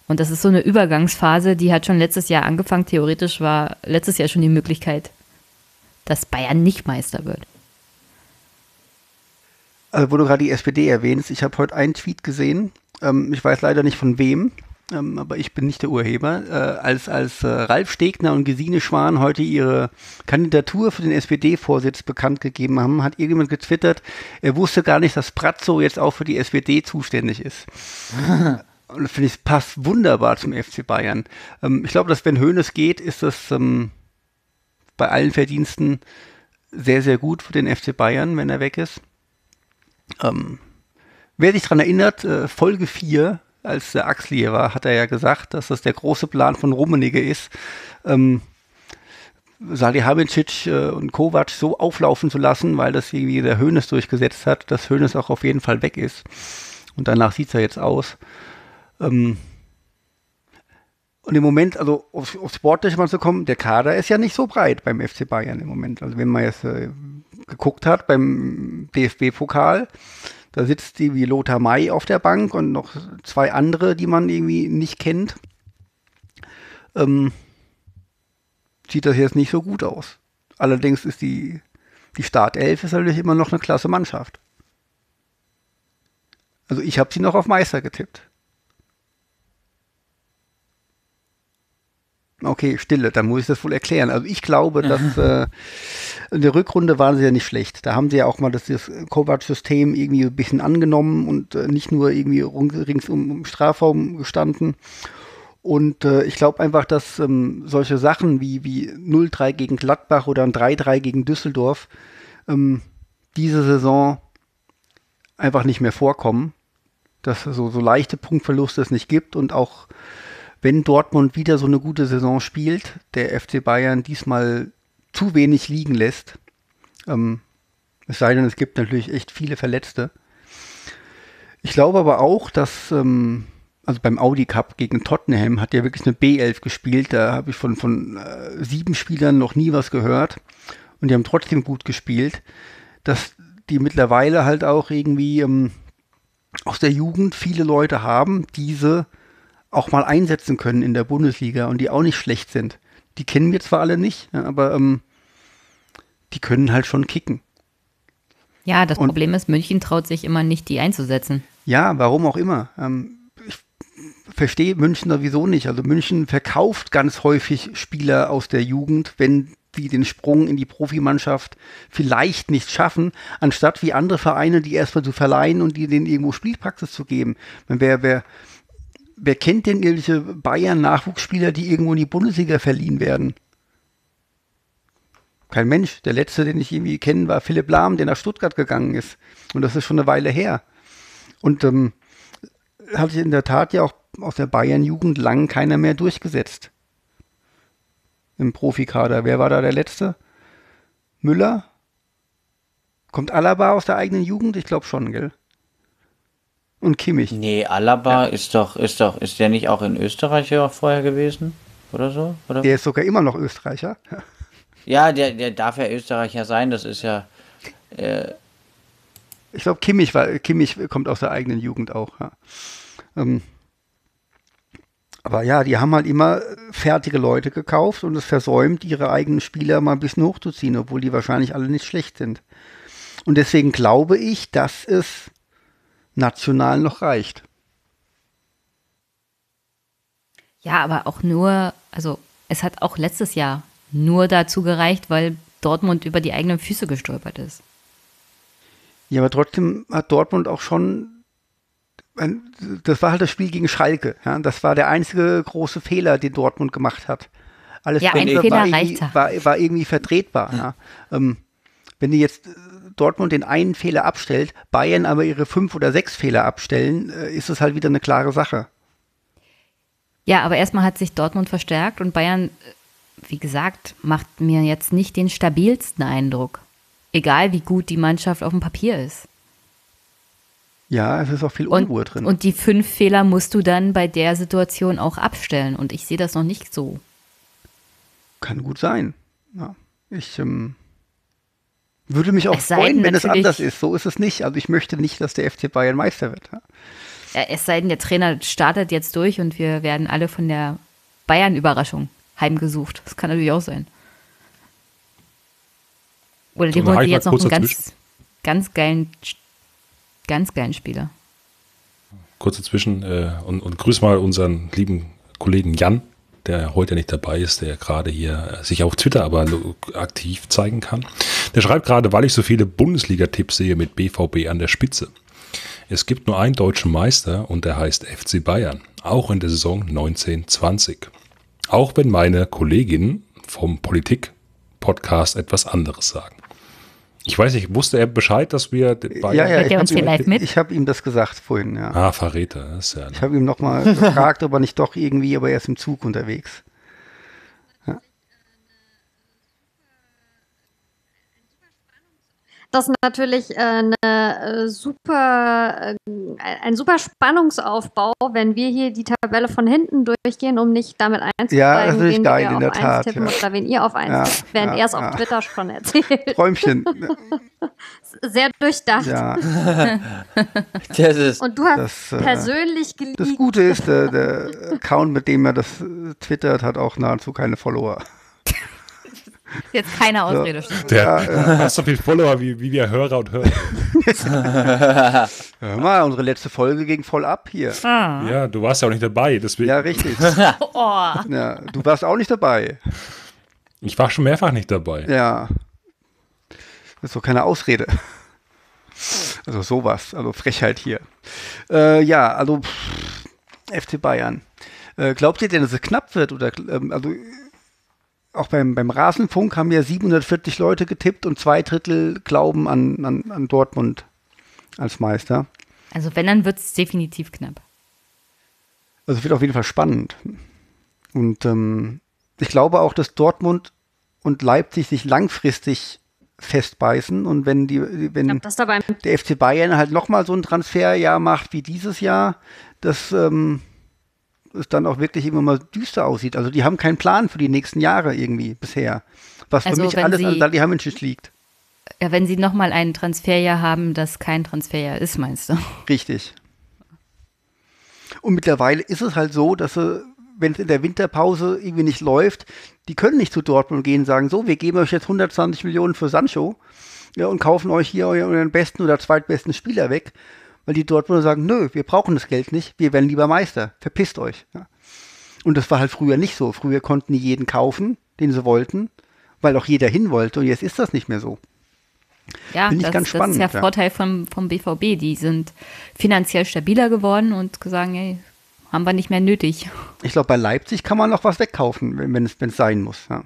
Und das ist so eine Übergangsphase, die hat schon letztes Jahr angefangen. Theoretisch war letztes Jahr schon die Möglichkeit, dass Bayern nicht Meister wird. Also, wo du gerade die SPD erwähnst, ich habe heute einen Tweet gesehen, ähm, ich weiß leider nicht von wem, ähm, aber ich bin nicht der Urheber, äh, als, als äh, Ralf Stegner und Gesine Schwan heute ihre Kandidatur für den SPD-Vorsitz bekannt gegeben haben, hat irgendjemand getwittert, er wusste gar nicht, dass Brazzo jetzt auch für die SPD zuständig ist. (laughs) Und das finde ich, passt wunderbar zum FC Bayern. Ähm, ich glaube, dass wenn Hoeneß geht, ist das ähm, bei allen Verdiensten sehr, sehr gut für den FC Bayern, wenn er weg ist. Ähm, wer sich daran erinnert, äh, Folge 4, als der Axel hier war, hat er ja gesagt, dass das der große Plan von Rummenigge ist, ähm, Salihamidzic äh, und Kovac so auflaufen zu lassen, weil das irgendwie der Hönes durchgesetzt hat, dass Hönes auch auf jeden Fall weg ist. Und danach sieht es ja jetzt aus. Ähm, Und im Moment, also auf, auf Sportliche mal zu kommen, der Kader ist ja nicht so breit beim FC Bayern im Moment. Also wenn man jetzt äh, geguckt hat beim DFB-Pokal, da sitzt die wie Lothar May auf der Bank und noch zwei andere, die man irgendwie nicht kennt. Ähm, sieht das jetzt nicht so gut aus. Allerdings ist die, die Startelf ist natürlich immer noch eine klasse Mannschaft. Also ich habe sie noch auf Meister getippt. Okay, Stille, dann muss ich das wohl erklären. Also ich glaube, dass äh, in der Rückrunde waren sie ja nicht schlecht. Da haben sie ja auch mal das, das Kovac-System irgendwie ein bisschen angenommen und äh, nicht nur irgendwie rings um, um Strafraum gestanden. Und äh, ich glaube einfach, dass ähm, solche Sachen wie, wie 0-3 gegen Gladbach oder ein 3-3 gegen Düsseldorf ähm, diese Saison einfach nicht mehr vorkommen. Dass so, so leichte Punktverluste es nicht gibt und auch wenn Dortmund wieder so eine gute Saison spielt, der FC Bayern diesmal zu wenig liegen lässt. Ähm, es sei denn, es gibt natürlich echt viele Verletzte. Ich glaube aber auch, dass, ähm, also beim Audi Cup gegen Tottenham hat ja wirklich eine B11 gespielt. Da habe ich von, von äh, sieben Spielern noch nie was gehört. Und die haben trotzdem gut gespielt. Dass die mittlerweile halt auch irgendwie ähm, aus der Jugend viele Leute haben, diese auch mal einsetzen können in der Bundesliga und die auch nicht schlecht sind. Die kennen wir zwar alle nicht, aber ähm, die können halt schon kicken. Ja, das Und- Problem ist, München traut sich immer nicht, die einzusetzen. Ja, warum auch immer. Ähm, ich verstehe München sowieso nicht. Also München verkauft ganz häufig Spieler aus der Jugend, wenn die den Sprung in die Profimannschaft vielleicht nicht schaffen, anstatt wie andere Vereine, die erstmal zu verleihen und die denen irgendwo Spielpraxis zu geben. Wer, wer, wer kennt denn irgendwelche Bayern-Nachwuchsspieler, die irgendwo in die Bundesliga verliehen werden? Kein Mensch. Der letzte, den ich irgendwie kenne, war Philipp Lahm, der nach Stuttgart gegangen ist. Und das ist schon eine Weile her. Und ähm, hat sich in der Tat ja auch aus der Bayern-Jugend lang keiner mehr durchgesetzt. Im Profikader. Wer war da der Letzte? Müller? Kommt Alaba aus der eigenen Jugend? Ich glaube schon, gell? Und Kimmich. Nee, Alaba ist doch, ist doch, ist der nicht auch in Österreich ja vorher gewesen? Oder so? Oder? Der ist sogar immer noch Österreicher. (laughs) Ja, der, der darf ja Österreicher sein, das ist ja. Ich glaube, Kimmich, war, Kimmich kommt aus der eigenen Jugend auch. Ja. Ähm, aber ja, die haben halt immer fertige Leute gekauft und es versäumt, ihre eigenen Spieler mal ein bisschen hochzuziehen, obwohl die wahrscheinlich alle nicht schlecht sind. Und deswegen glaube ich, dass es national noch reicht. Ja, aber auch nur, also es hat auch letztes Jahr nur dazu gereicht, weil Dortmund über die eigenen Füße gestolpert ist. Ja, aber trotzdem hat Dortmund auch schon, das war halt das Spiel gegen Schalke. Ja? Das war der einzige große Fehler, den Dortmund gemacht hat. Alles Ja, ein Fehler war, reicht irgendwie, war, war irgendwie vertretbar. Ja? Ähm, wenn die jetzt Dortmund den einen Fehler abstellt, Bayern aber ihre fünf oder sechs Fehler abstellen, äh, ist es halt wieder eine klare Sache. Ja, aber erstmal hat sich Dortmund verstärkt und Bayern, äh, wie gesagt, macht mir jetzt nicht den stabilsten Eindruck. Egal wie gut die Mannschaft auf dem Papier ist. Ja, es ist auch viel Und, Unruhe drin. und die fünf Fehler musst du dann bei der Situation auch abstellen. Und ich sehe das noch nicht so. Kann gut sein. Ja. Ich ähm, würde mich auch Es sei freuen, denn wenn es anders ist. So ist es nicht. Also ich möchte nicht, dass der FC Bayern Meister wird. Ja? Ja, Es sei denn, der Trainer startet jetzt durch und wir werden alle von der Bayern-Überraschung heimgesucht. Das kann natürlich auch sein. Oder die holen jetzt noch einen ganz, ganz geilen, ganz geilen Spieler. Kurz dazwischen äh, und, und grüß mal unseren lieben Kollegen Jan, der heute nicht dabei ist, der gerade hier äh, sich auf Twitter aber aktiv zeigen kann. Der schreibt gerade, weil ich so viele Bundesliga-Tipps sehe mit BVB an der Spitze. Es gibt nur einen deutschen Meister und der heißt FC Bayern, auch in der Saison 1920. Auch wenn meine Kolleginnen vom Politik-Podcast etwas anderes sagen. Ich weiß nicht, wusste er Bescheid, dass wir Bayern... ja, ja, ich uns habe ihm, vielleicht mit? ich hab ihm das gesagt vorhin. Ja. Ah, Verräter, das ist ja... Ich habe ihm nochmal (laughs) gefragt, ob er nicht doch irgendwie, aber er ist im Zug unterwegs. Das natürlich äh, eine äh, super, äh, ein super Spannungsaufbau, wenn wir hier die Tabelle von hinten durchgehen, um nicht damit einzusteigen, Ja, das ist wen geil, wir in auf der eins Tat, tippen ja. oder wen ihr auf eins Ja, tippt, während ja, er es auf. Twitter schon erzählt. Träumchen. (laughs) Sehr durchdacht. Ja, (laughs) Das ist, Und du hast das, persönlich geliebt. das Gute ist, der, der Account, mit dem er das twittert, hat auch nahezu keine Follower. Jetzt keine Ausrede. Der Ja, (laughs) ja. hat so viel Follower wie, wie wir Hörer und Hörer. Hör mal, unsere letzte Folge ging voll ab hier. Ah. Ja, du warst ja auch nicht dabei. Deswegen, Ja, richtig. (laughs) Oh. Ja, du warst auch nicht dabei. Ich war schon mehrfach nicht dabei. Ja. Das ist doch keine Ausrede. Also sowas, also Frechheit hier. Äh, ja, also pff, FC Bayern. Äh, glaubt ihr denn, dass es knapp wird? Oder ähm, also auch beim, beim Rasenfunk haben ja 740 Leute getippt und zwei Drittel glauben an, an, an Dortmund als Meister. Also wenn, dann wird es definitiv knapp. Also es wird auf jeden Fall spannend. Und ähm, ich glaube auch, dass Dortmund und Leipzig sich langfristig festbeißen und wenn die, wenn beim der FC Bayern halt nochmal so ein Transferjahr macht wie dieses Jahr, dass ähm, es dann auch wirklich immer mal düster aussieht. Also die haben keinen Plan für die nächsten Jahre irgendwie bisher. Was für Also mich wenn alles sie- an Salihamidzic liegt. Ja, wenn sie nochmal ein Transferjahr haben, das kein Transferjahr ist, meinst du? Richtig. Und mittlerweile ist es halt so, dass sie, wenn es in der Winterpause irgendwie nicht läuft, die können nicht zu Dortmund gehen und sagen, so, wir geben euch jetzt 120 Millionen für Sancho ja, und kaufen euch hier euren besten oder zweitbesten Spieler weg, weil die Dortmunder sagen, nö, wir brauchen das Geld nicht, wir werden lieber Meister, verpisst euch. Ja. Und das war halt früher nicht so. Früher konnten die jeden kaufen, den sie wollten, weil auch jeder hin wollte und jetzt ist das nicht mehr so. Ja, Finde ich das, ganz das ist spannend, der ja. Vorteil vom, vom BVB. Die sind finanziell stabiler geworden und sagen, ey, haben wir nicht mehr nötig. Ich glaube, bei Leipzig kann man noch was wegkaufen, wenn wenn es wenn es sein muss. Ja.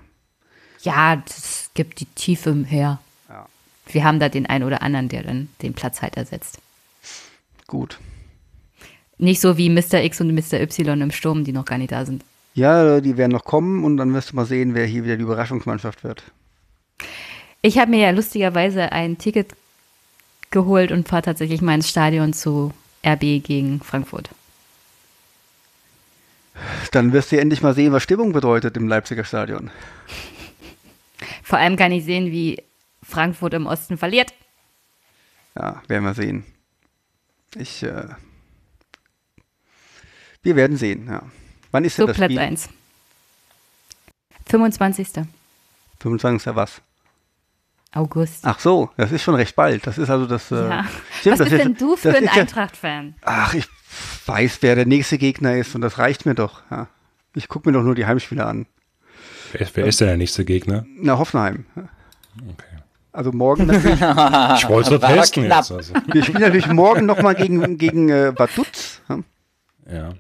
Ja, das gibt die Tiefe her. Ja. Wir haben da den einen oder anderen, der dann den Platz halt ersetzt. Gut. Nicht so wie Mr. X und Mr. Y im Sturm, die noch gar nicht da sind. Ja, die werden noch kommen und dann wirst du mal sehen, wer hier wieder die Überraschungsmannschaft wird. Ich habe mir ja lustigerweise ein Ticket geholt und fahre tatsächlich mal ins Stadion zu RB gegen Frankfurt. Dann wirst du endlich mal sehen, was Stimmung bedeutet im Leipziger Stadion. Vor allem kann ich sehen, wie Frankfurt im Osten verliert. Ja, werden wir sehen. Ich, äh, wir werden sehen, ja. Wann ist denn So das Platz Spiel? 1. 25. 25. was? August. Ach so, das ist schon recht bald. Das ist also das. Äh, ja. stimmt, Was das bist ist- denn du für ein Eintracht-Fan? Ach, ich weiß, wer der nächste Gegner ist und das reicht mir doch. Ja. Ich gucke mir doch nur die Heimspiele an. Wer, wer ist denn der nächste Gegner? Na, Hoffenheim. Okay. Also morgen natürlich. (laughs) Ich wollte es testen jetzt. Also. Wir spielen natürlich morgen nochmal gegen, gegen äh, Vaduz. Ja. Ja,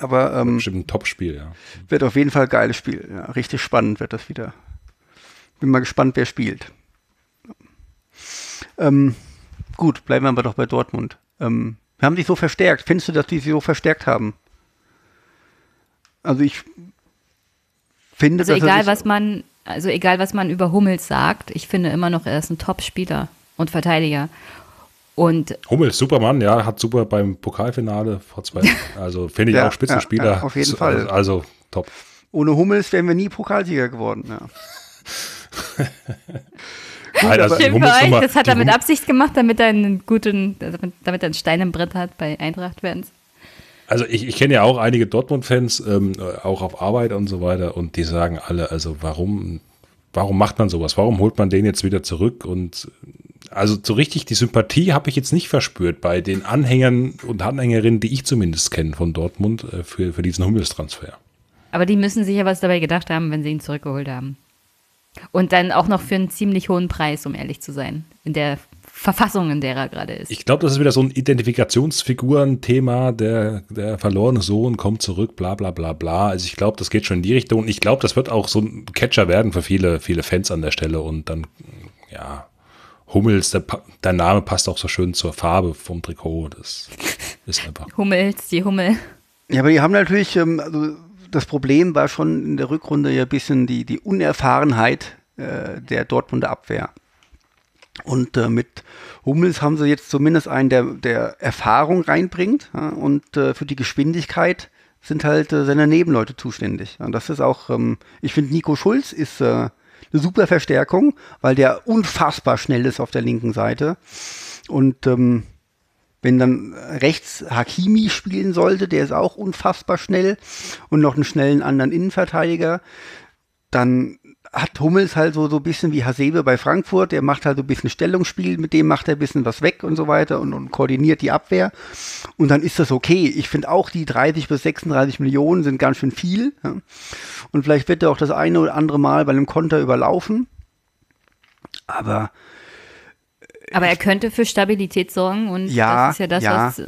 Aber ähm, bestimmt ein Top-Spiel, ja. wird auf jeden Fall ein geiles Spiel. Ja, richtig spannend wird das wieder. Bin mal gespannt, wer spielt. Ähm, gut, bleiben wir aber doch bei Dortmund. Ähm, wir haben sich so verstärkt. Findest du, dass die sich so verstärkt haben? Also ich finde, Also dass egal, was man, also egal, was man über Hummels sagt, ich finde immer noch, er ist ein Top-Spieler und Verteidiger. Und Hummels, Supermann, ja, hat super beim Pokalfinale vor zwei (laughs) Also finde ich Ja, auch Spitzenspieler. ja, auf jeden So, Fall. Also top. ohne Hummels wären wir nie Pokalsieger geworden. Ja. (laughs) Nein, also euch, das hat er mit Absicht gemacht, damit er einen guten, damit, damit er einen Stein im Brett hat bei Eintracht-Fans. Also ich, ich kenne ja auch einige Dortmund-Fans, ähm, äh, auch auf Arbeit und so weiter, und die sagen alle, also warum, warum macht man sowas? Warum holt man den jetzt wieder zurück? Und also so richtig die Sympathie habe ich jetzt nicht verspürt bei den Anhängern und Anhängerinnen, die ich zumindest kenne von Dortmund äh, für, für diesen Hummels-Transfer. Aber die müssen sich ja was dabei gedacht haben, wenn sie ihn zurückgeholt haben. Und dann auch noch für einen ziemlich hohen Preis, um ehrlich zu sein. In der Verfassung, in der er gerade ist. Ich glaube, das ist wieder so ein Identifikationsfiguren-Thema. Der, der verlorene Sohn kommt zurück, bla bla bla bla. Also ich glaube, das geht schon in die Richtung. Und ich glaube, das wird auch so ein Catcher werden für viele, viele Fans an der Stelle. Und dann, ja, Hummels, der, der Name passt auch so schön zur Farbe vom Trikot. Das (laughs) ist einfach. Hummels, die Hummel. Ja, aber die haben natürlich, ähm, also das Problem war schon in der Rückrunde ja ein bisschen die, die Unerfahrenheit äh, der Dortmunder Abwehr. Und äh, mit Hummels haben sie jetzt zumindest einen, der, der Erfahrung reinbringt. Ja, und äh, für die Geschwindigkeit sind halt äh, seine Nebenleute zuständig. Und das ist auch, ähm, ich finde, Nico Schulz ist äh, eine super Verstärkung, weil der unfassbar schnell ist auf der linken Seite. Und ähm, wenn dann rechts Hakimi spielen sollte, der ist auch unfassbar schnell und noch einen schnellen anderen Innenverteidiger, dann hat Hummels halt so, so ein bisschen wie Hasebe bei Frankfurt, der macht halt so ein bisschen Stellungsspiel, mit dem macht er ein bisschen was weg und so weiter und, und koordiniert die Abwehr. Und dann ist das okay. Ich finde auch, die 30 bis 36 Millionen sind ganz schön viel. Ja. Und vielleicht wird er auch das eine oder andere Mal bei einem Konter überlaufen. Aber aber er könnte für Stabilität sorgen und Ja, das ist ja das, ja. was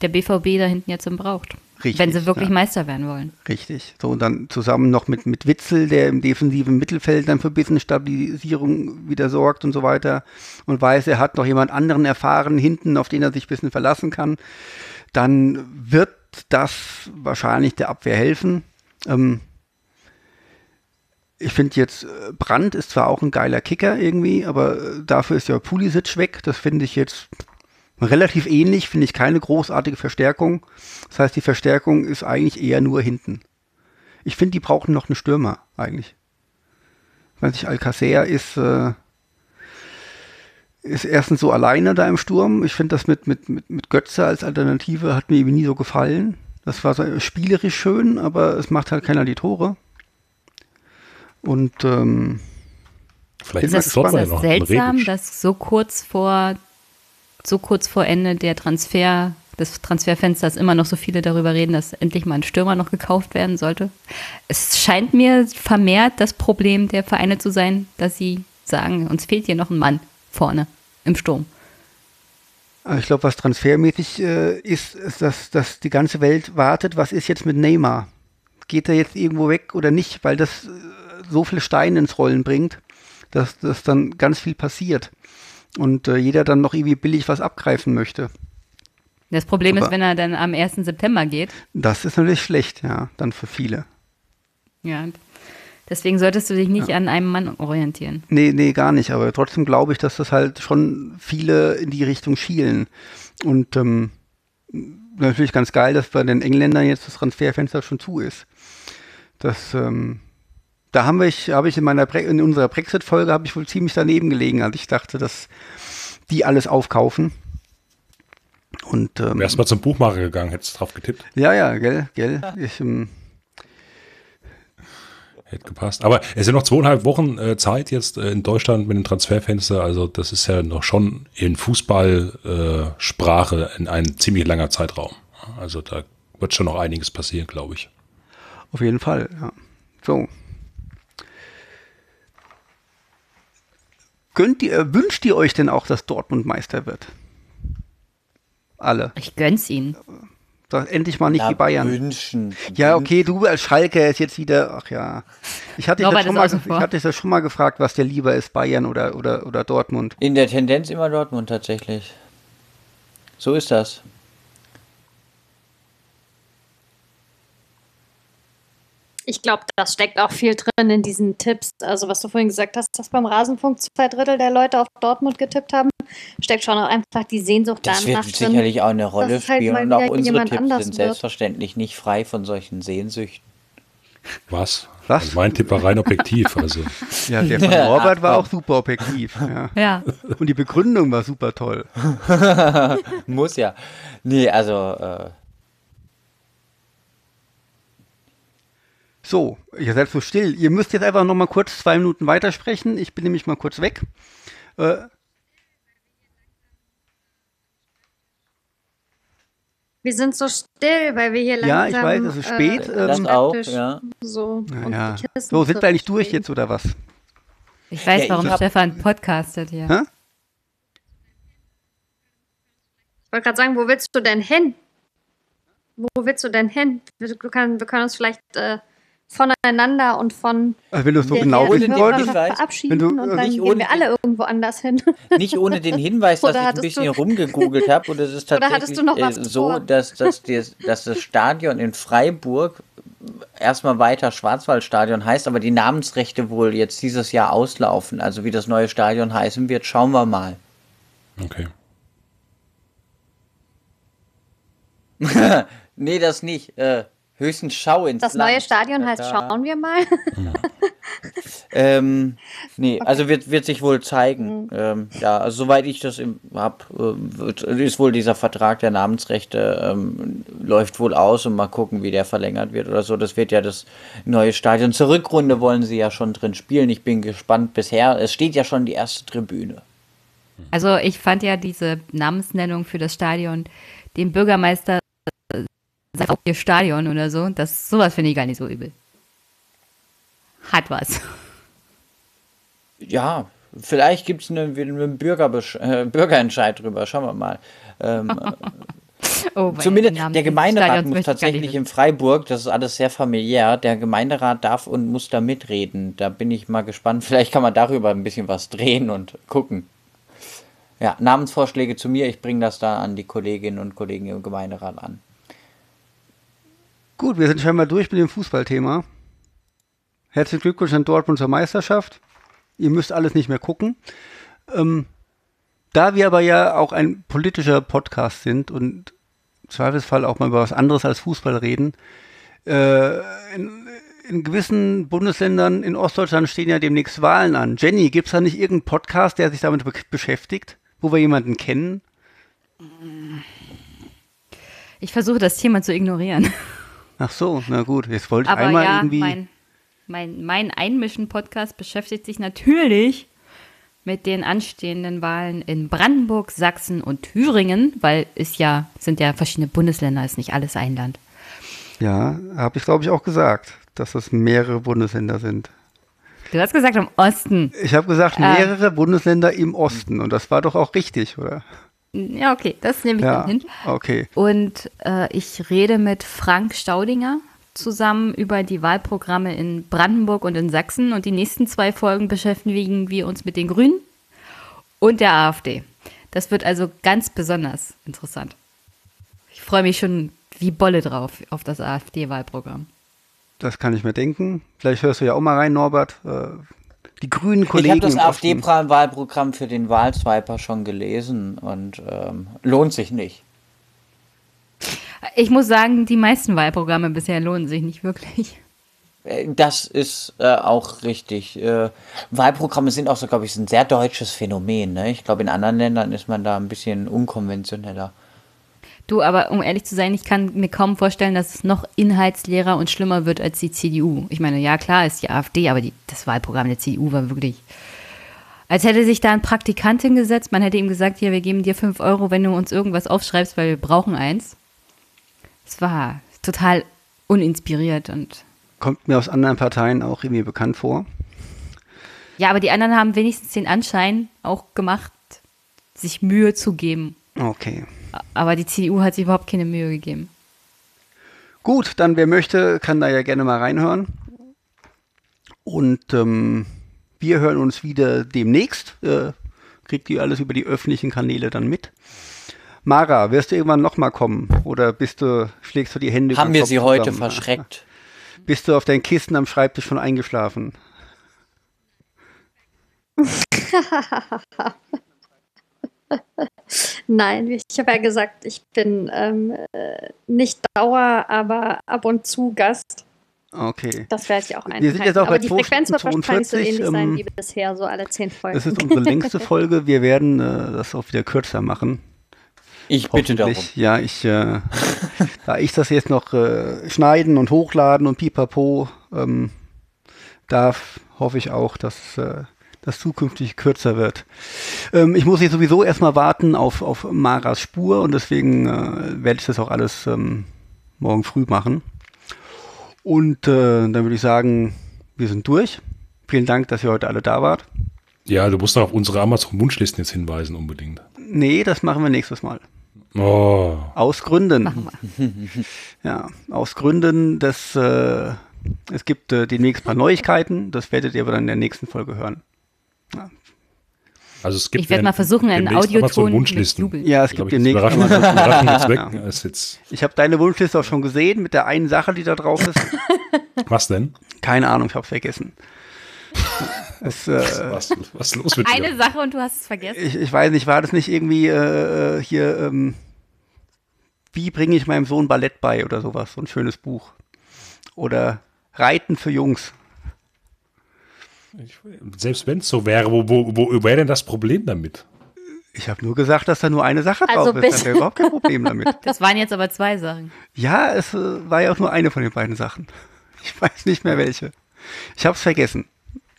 der BVB da hinten jetzt braucht. Richtig, wenn sie wirklich ja. Meister werden wollen. Richtig. So, und dann zusammen noch mit, mit Witzel, der im defensiven Mittelfeld dann für ein bisschen Stabilisierung wieder sorgt und so weiter. Und weiß, er hat noch jemand anderen erfahren hinten, auf den er sich ein bisschen verlassen kann. Dann wird das wahrscheinlich der Abwehr helfen. Ähm, ich finde jetzt, äh, Brandt ist zwar auch ein geiler Kicker irgendwie, aber äh, dafür ist ja Pulisic weg. Das finde ich jetzt relativ ähnlich, finde ich keine großartige Verstärkung. Das heißt, die Verstärkung ist eigentlich eher nur hinten. Ich finde, die brauchen noch einen Stürmer eigentlich. Weiß ich, Alcacer ist, äh, ist erstens so alleine da im Sturm. Ich finde das mit, mit, mit, mit Götze als Alternative hat mir irgendwie nie so gefallen. Das war so spielerisch schön, aber es macht halt keiner die Tore. Und ähm, Vielleicht Ist Ist das, das seltsam, dass so kurz vor so kurz vor Ende der Transfer des Transferfensters immer noch so viele darüber reden, dass endlich mal ein Stürmer noch gekauft werden sollte. Es scheint mir vermehrt das Problem der Vereine zu sein, dass sie sagen, uns fehlt hier noch ein Mann vorne im Sturm. Aber Ich glaube, was transfermäßig äh, ist, ist, dass, dass die ganze Welt wartet, was ist jetzt mit Neymar? Geht er jetzt irgendwo weg oder nicht? Weil das äh, so viele Steine ins Rollen bringt, dass, dass dann ganz viel passiert. Und äh, jeder dann noch irgendwie billig was abgreifen möchte. Das Problem Super. ist, wenn er dann am 1. September geht, Das ist natürlich schlecht, ja, dann für viele. ja, deswegen solltest du dich nicht an einem Mann orientieren. Nee, nee, gar nicht. Aber trotzdem glaube ich, dass das halt schon viele in die Richtung schielen. Und ähm, natürlich ganz geil, dass bei den Engländern jetzt das Transferfenster schon zu ist. Das, ähm, da haben wir, ich, habe ich in meiner Bre in unserer Brexit-Folge habe ich wohl ziemlich daneben gelegen, als ich dachte, dass die alles aufkaufen. Und ähm, Wärst mal zum Buchmacher gegangen, hättest drauf getippt, ja, ja, gell, gell. Ich, ähm, hätte gepasst. Aber es sind noch zweieinhalb Wochen äh, Zeit jetzt äh, in Deutschland mit dem Transferfenster. Also das ist ja noch schon in Fußballsprache äh, in ein ziemlich langer Zeitraum. Also da wird schon noch einiges passieren, glaube ich. Auf jeden Fall, ja. So. Gönnt ihr, wünscht ihr euch denn auch, dass Dortmund Meister wird? Alle. Ich gönn's ihnen. Sag endlich mal nicht Na, die Bayern. Wünschen. Ja, okay, du als Schalke ist jetzt wieder, ach ja. Ich hatte dich schon mal, ich hatte dich das schon mal gefragt, was dir lieber ist, Bayern oder, oder, oder Dortmund. In der Tendenz immer Dortmund tatsächlich. So ist das. Ich glaube, das steckt auch viel drin in diesen Tipps. Also, was du vorhin gesagt hast, dass beim Rasenfunk zwei Drittel der Leute auf Dortmund getippt haben, steckt schon auch einfach die Sehnsucht Das danach wird drin. sicherlich auch eine Rolle halt spielen. mal Und auch unsere jemand Tipps anders sind wird. selbstverständlich nicht frei von solchen Sehnsüchten. Was? Was? Also mein Tipp war rein objektiv. Also (laughs) Ja, der von Robert war auch super objektiv. Ja. Ja. Und die Begründung war super toll. (laughs) (laughs) Muss ja. Nee, also äh, So, ihr seid so still. Ihr müsst jetzt einfach noch mal kurz zwei Minuten weitersprechen. Ich bin nämlich mal kurz weg. Äh, Wir sind so still, weil wir hier langsam. Ja, ich weiß, es ist spät, Äh, das auch, ja. So, und ja. So, sind wir eigentlich durch jetzt oder was? Ich weiß, Ja, warum ich hab- Stefan podcastet hier. Hä? Ich wollte gerade sagen, wo willst du denn hin? Wo willst du denn hin? Wir, wir, können, wir können uns vielleicht äh, voneinander und von Also wenn du es so genau wissen den wolltest. Verabschieden wenn du, und äh, dann nicht gehen ohne wir alle irgendwo anders hin. (laughs) nicht ohne den Hinweis, dass ich ein bisschen rumgegoogelt habe. Und es ist (laughs) Oder tatsächlich hattest du noch was äh, so, dass, dass, das, dass das Stadion in Freiburg erstmal weiter Schwarzwaldstadion heißt, aber die Namensrechte wohl jetzt dieses Jahr auslaufen. Also wie das neue Stadion heißen wird, schauen wir mal. Okay. (laughs) nee, das nicht. Äh, höchstens Schau ins Das Land. neue Stadion heißt Da- Schauen wir mal. (laughs) Ähm, nee, also wird, wird sich wohl zeigen. Mhm. Ähm, ja, also soweit ich das im, hab, äh, ist wohl dieser Vertrag der Namensrechte ähm, läuft wohl aus und mal gucken, wie der verlängert wird oder so. Das wird ja das neue Stadion. Zur Rückrunde wollen sie ja schon drin spielen. Ich bin gespannt bisher. Es steht ja schon die erste Tribüne. Also ich fand ja diese Namensnennung für das Stadion, den Bürgermeister sagt auch ihr Stadion oder so, das sowas finde ich gar nicht so übel. Hat was. Ja, vielleicht gibt es einen, Bürgerbesch äh, Bürgerentscheid drüber. Schauen wir mal. Ähm, (laughs) Oh, Zumindest der Gemeinderat Stadions muss tatsächlich in Freiburg, das ist alles sehr familiär, der Gemeinderat darf und muss da mitreden. Da bin ich mal gespannt. Vielleicht kann man darüber ein bisschen was drehen und gucken. Ja, Namensvorschläge zu mir, ich bringe das da an die Kolleginnen und Kollegen im Gemeinderat an. Gut, wir sind scheinbar durch mit dem Fußballthema. Herzlichen Glückwunsch an Dortmund zur Meisterschaft. Ihr müsst alles nicht mehr gucken. Ähm, da wir aber ja auch ein politischer Podcast sind und im Zweifelsfall auch mal über was anderes als Fußball reden, äh, in, in gewissen Bundesländern in Ostdeutschland stehen ja demnächst Wahlen an. Jenny, gibt es da nicht irgendeinen Podcast, der sich damit be beschäftigt, wo wir jemanden kennen? Ich versuche das Thema zu ignorieren. Ach so, na gut, jetzt wollte ich Aber einmal ja, irgendwie. mein, mein, mein Einmischen-Podcast beschäftigt sich natürlich mit den anstehenden Wahlen in Brandenburg, Sachsen und Thüringen, weil es ja, sind ja verschiedene Bundesländer, ist nicht alles ein Land. Ja, habe ich glaube ich auch gesagt, dass es mehrere Bundesländer sind. Du hast gesagt im Osten. Ich habe gesagt, Äh. mehrere Bundesländer im Osten und das war doch auch richtig, oder? Ja, okay, das nehme ich Ja, dann hin. okay. Und äh, ich rede mit Frank Staudinger zusammen über die Wahlprogramme in Brandenburg und in Sachsen. Und die nächsten zwei Folgen beschäftigen wir uns mit den Grünen und der AfD. Das wird also ganz besonders interessant. Ich freue mich schon wie Bolle drauf auf das AfD-Wahlprogramm. Das kann ich mir denken. Vielleicht hörst du ja auch mal rein, Norbert. Äh, Die grünen Ich Kollegen habe das. AfD-Wahlprogramm für den Wahlswiper schon gelesen und ähm, lohnt sich nicht. Ich muss sagen, die meisten Wahlprogramme bisher lohnen sich nicht wirklich. Äh, Das ist äh, auch richtig. Äh, Wahlprogramme sind auch so, glaube ich, ein sehr deutsches Phänomen. Ne? Ich glaube, in anderen Ländern ist man da ein bisschen unkonventioneller. Du, aber um ehrlich zu sein, ich kann mir kaum vorstellen, dass es noch inhaltsleerer und schlimmer wird als die CDU. Ich meine, ja klar ist die AfD, aber die, das Wahlprogramm der CDU war wirklich, als hätte sich da ein Praktikant hingesetzt. Man hätte ihm gesagt, hier, wir geben dir 5 Euro, wenn du uns irgendwas aufschreibst, weil wir brauchen eins. Es war total uninspiriert und Kommt mir aus anderen Parteien auch irgendwie bekannt vor. ja, aber die anderen haben wenigstens den Anschein auch gemacht, sich Mühe zu geben. Okay. Aber die CDU hat sich überhaupt keine Mühe gegeben. Gut, dann wer möchte, kann da ja gerne mal reinhören. Und ähm, wir hören uns wieder demnächst. Äh, kriegt ihr alles über die öffentlichen Kanäle dann mit. Mara, wirst du irgendwann nochmal kommen? Oder bist du, schlägst du die Hände über Haben wir sie heute zusammen? verschreckt? (laughs) Bist du auf dein Kissen am Schreibtisch schon eingeschlafen? (laughs) Nein, ich habe ja gesagt, ich bin ähm, äh, nicht Dauer, aber ab und zu Gast. Okay. Das werde ich auch Wir sind einhalten. jetzt auch aber bei die Frequenz wird 42, wahrscheinlich so ähnlich sein ähm, wie bisher, so alle zehn Folgen. Das ist unsere längste (laughs) Folge. Wir werden äh, das auch wieder kürzer machen. Ich bitte darum. Ja, ich, äh, (laughs) da ich das jetzt noch äh, schneiden und hochladen und pipapo ähm, darf, hoffe ich auch, dass äh, das zukünftig kürzer wird. Ähm, ich muss jetzt sowieso erstmal warten auf, auf Maras Spur und deswegen äh, werde ich das auch alles ähm, morgen früh machen. Und äh, dann würde ich sagen, wir sind durch. Vielen Dank, dass ihr heute alle da wart. Ja, du musst noch auf unsere Amazon-Wunschlisten jetzt hinweisen, unbedingt. Nee, das machen wir nächstes Mal. Oh, Aus Gründen. (laughs) Ja, aus Gründen des, äh, es gibt äh, demnächst ein paar Neuigkeiten, das werdet ihr aber dann in der nächsten Folge hören. Also es gibt Ich werde mal versuchen, einen Audioton mit Amazon-Wunschlisten. Jubel. Ja, es gibt ich, demnächst. Überraschend (laughs) weg. Ja. Jetzt, Ich habe deine Wunschliste auch schon gesehen mit der einen Sache, die da drauf ist. Was denn? Keine Ahnung, ich hab's vergessen. es, äh, Was, was ist los mit Eine dir? Sache und du hast es vergessen. ich, ich weiß nicht, war das nicht irgendwie äh, hier, ähm, wie bringe ich meinem Sohn Ballett bei oder sowas, so ein schönes Buch. Oder Reiten für Jungs. Selbst wenn es so wäre, wo, wo, wo wäre denn das Problem damit? Ich habe nur gesagt, dass da nur eine Sache Also drauf ist. Da wäre überhaupt kein Problem damit. (laughs) Das waren jetzt aber zwei Sachen. Ja, es äh, war ja auch nur eine von den beiden Sachen. (laughs) Ich weiß nicht mehr welche. Ich habe es vergessen.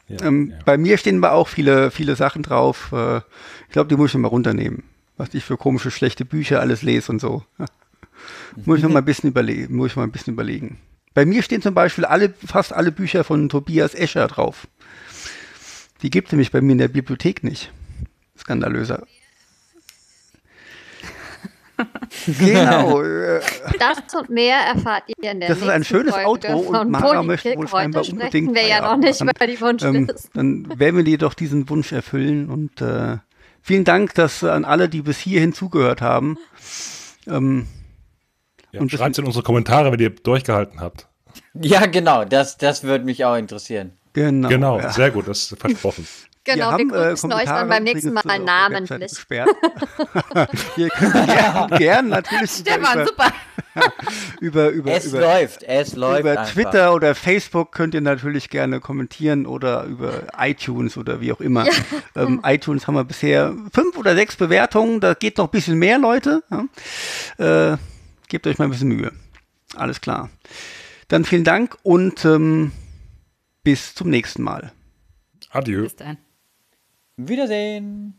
Ja, Ähm, ja. Bei mir stehen aber auch viele, viele Sachen drauf. Äh, ich glaube, die muss ich noch mal runternehmen. Was ich für komische, schlechte Bücher alles lese und so. (laughs) muss ich noch mal ein bisschen überlegen. Muss ich mal ein bisschen überlegen. Bei mir stehen zum Beispiel alle, fast alle Bücher von Tobias Escher drauf. Die gibt es nämlich bei mir in der Bibliothek nicht. Skandalöser. (laughs) genau. Äh, Das und mehr erfahrt ihr in der Das ist ein schönes Folge Outro und von Mara möchte wohl scheinbar Heute unbedingt sprechen wir ja noch nicht über die ähm, Wunschliste. dann werden wir dir doch diesen Wunsch erfüllen und äh, vielen Dank, dass äh, an alle, die bis hierhin zugehört haben. Ähm, Ja, und Schreibt in unsere Kommentare, wenn ihr durchgehalten habt. Ja, genau, das, das würde mich auch interessieren. Genau. Genau, ja. sehr gut, das ist versprochen. (laughs) Genau, wir, äh, grüßen euch dann beim nächsten Mal äh, namentlich. Ihr könnt gern, gern natürlich (laughs) Stefan, über, super. (laughs) über, über, Es über, läuft, es läuft über einfach. Twitter oder Facebook könnt ihr natürlich gerne kommentieren oder über iTunes oder wie auch immer. Ähm, iTunes haben wir bisher fünf oder sechs Bewertungen, da geht noch ein bisschen mehr, Leute. Ja? Äh, gebt euch mal ein bisschen Mühe. Alles klar. Dann vielen Dank und ähm, bis zum nächsten Mal. Adieu. Bis dann. Wiedersehen.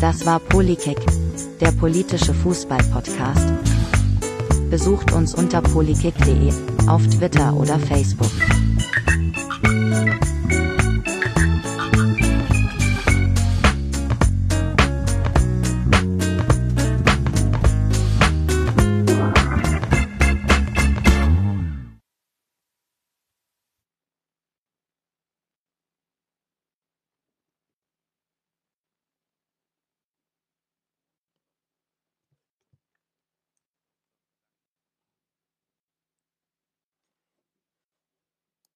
Das war Polykick, der politische Fußball-Podcast. Besucht uns unter polykick.de, auf Twitter oder Facebook.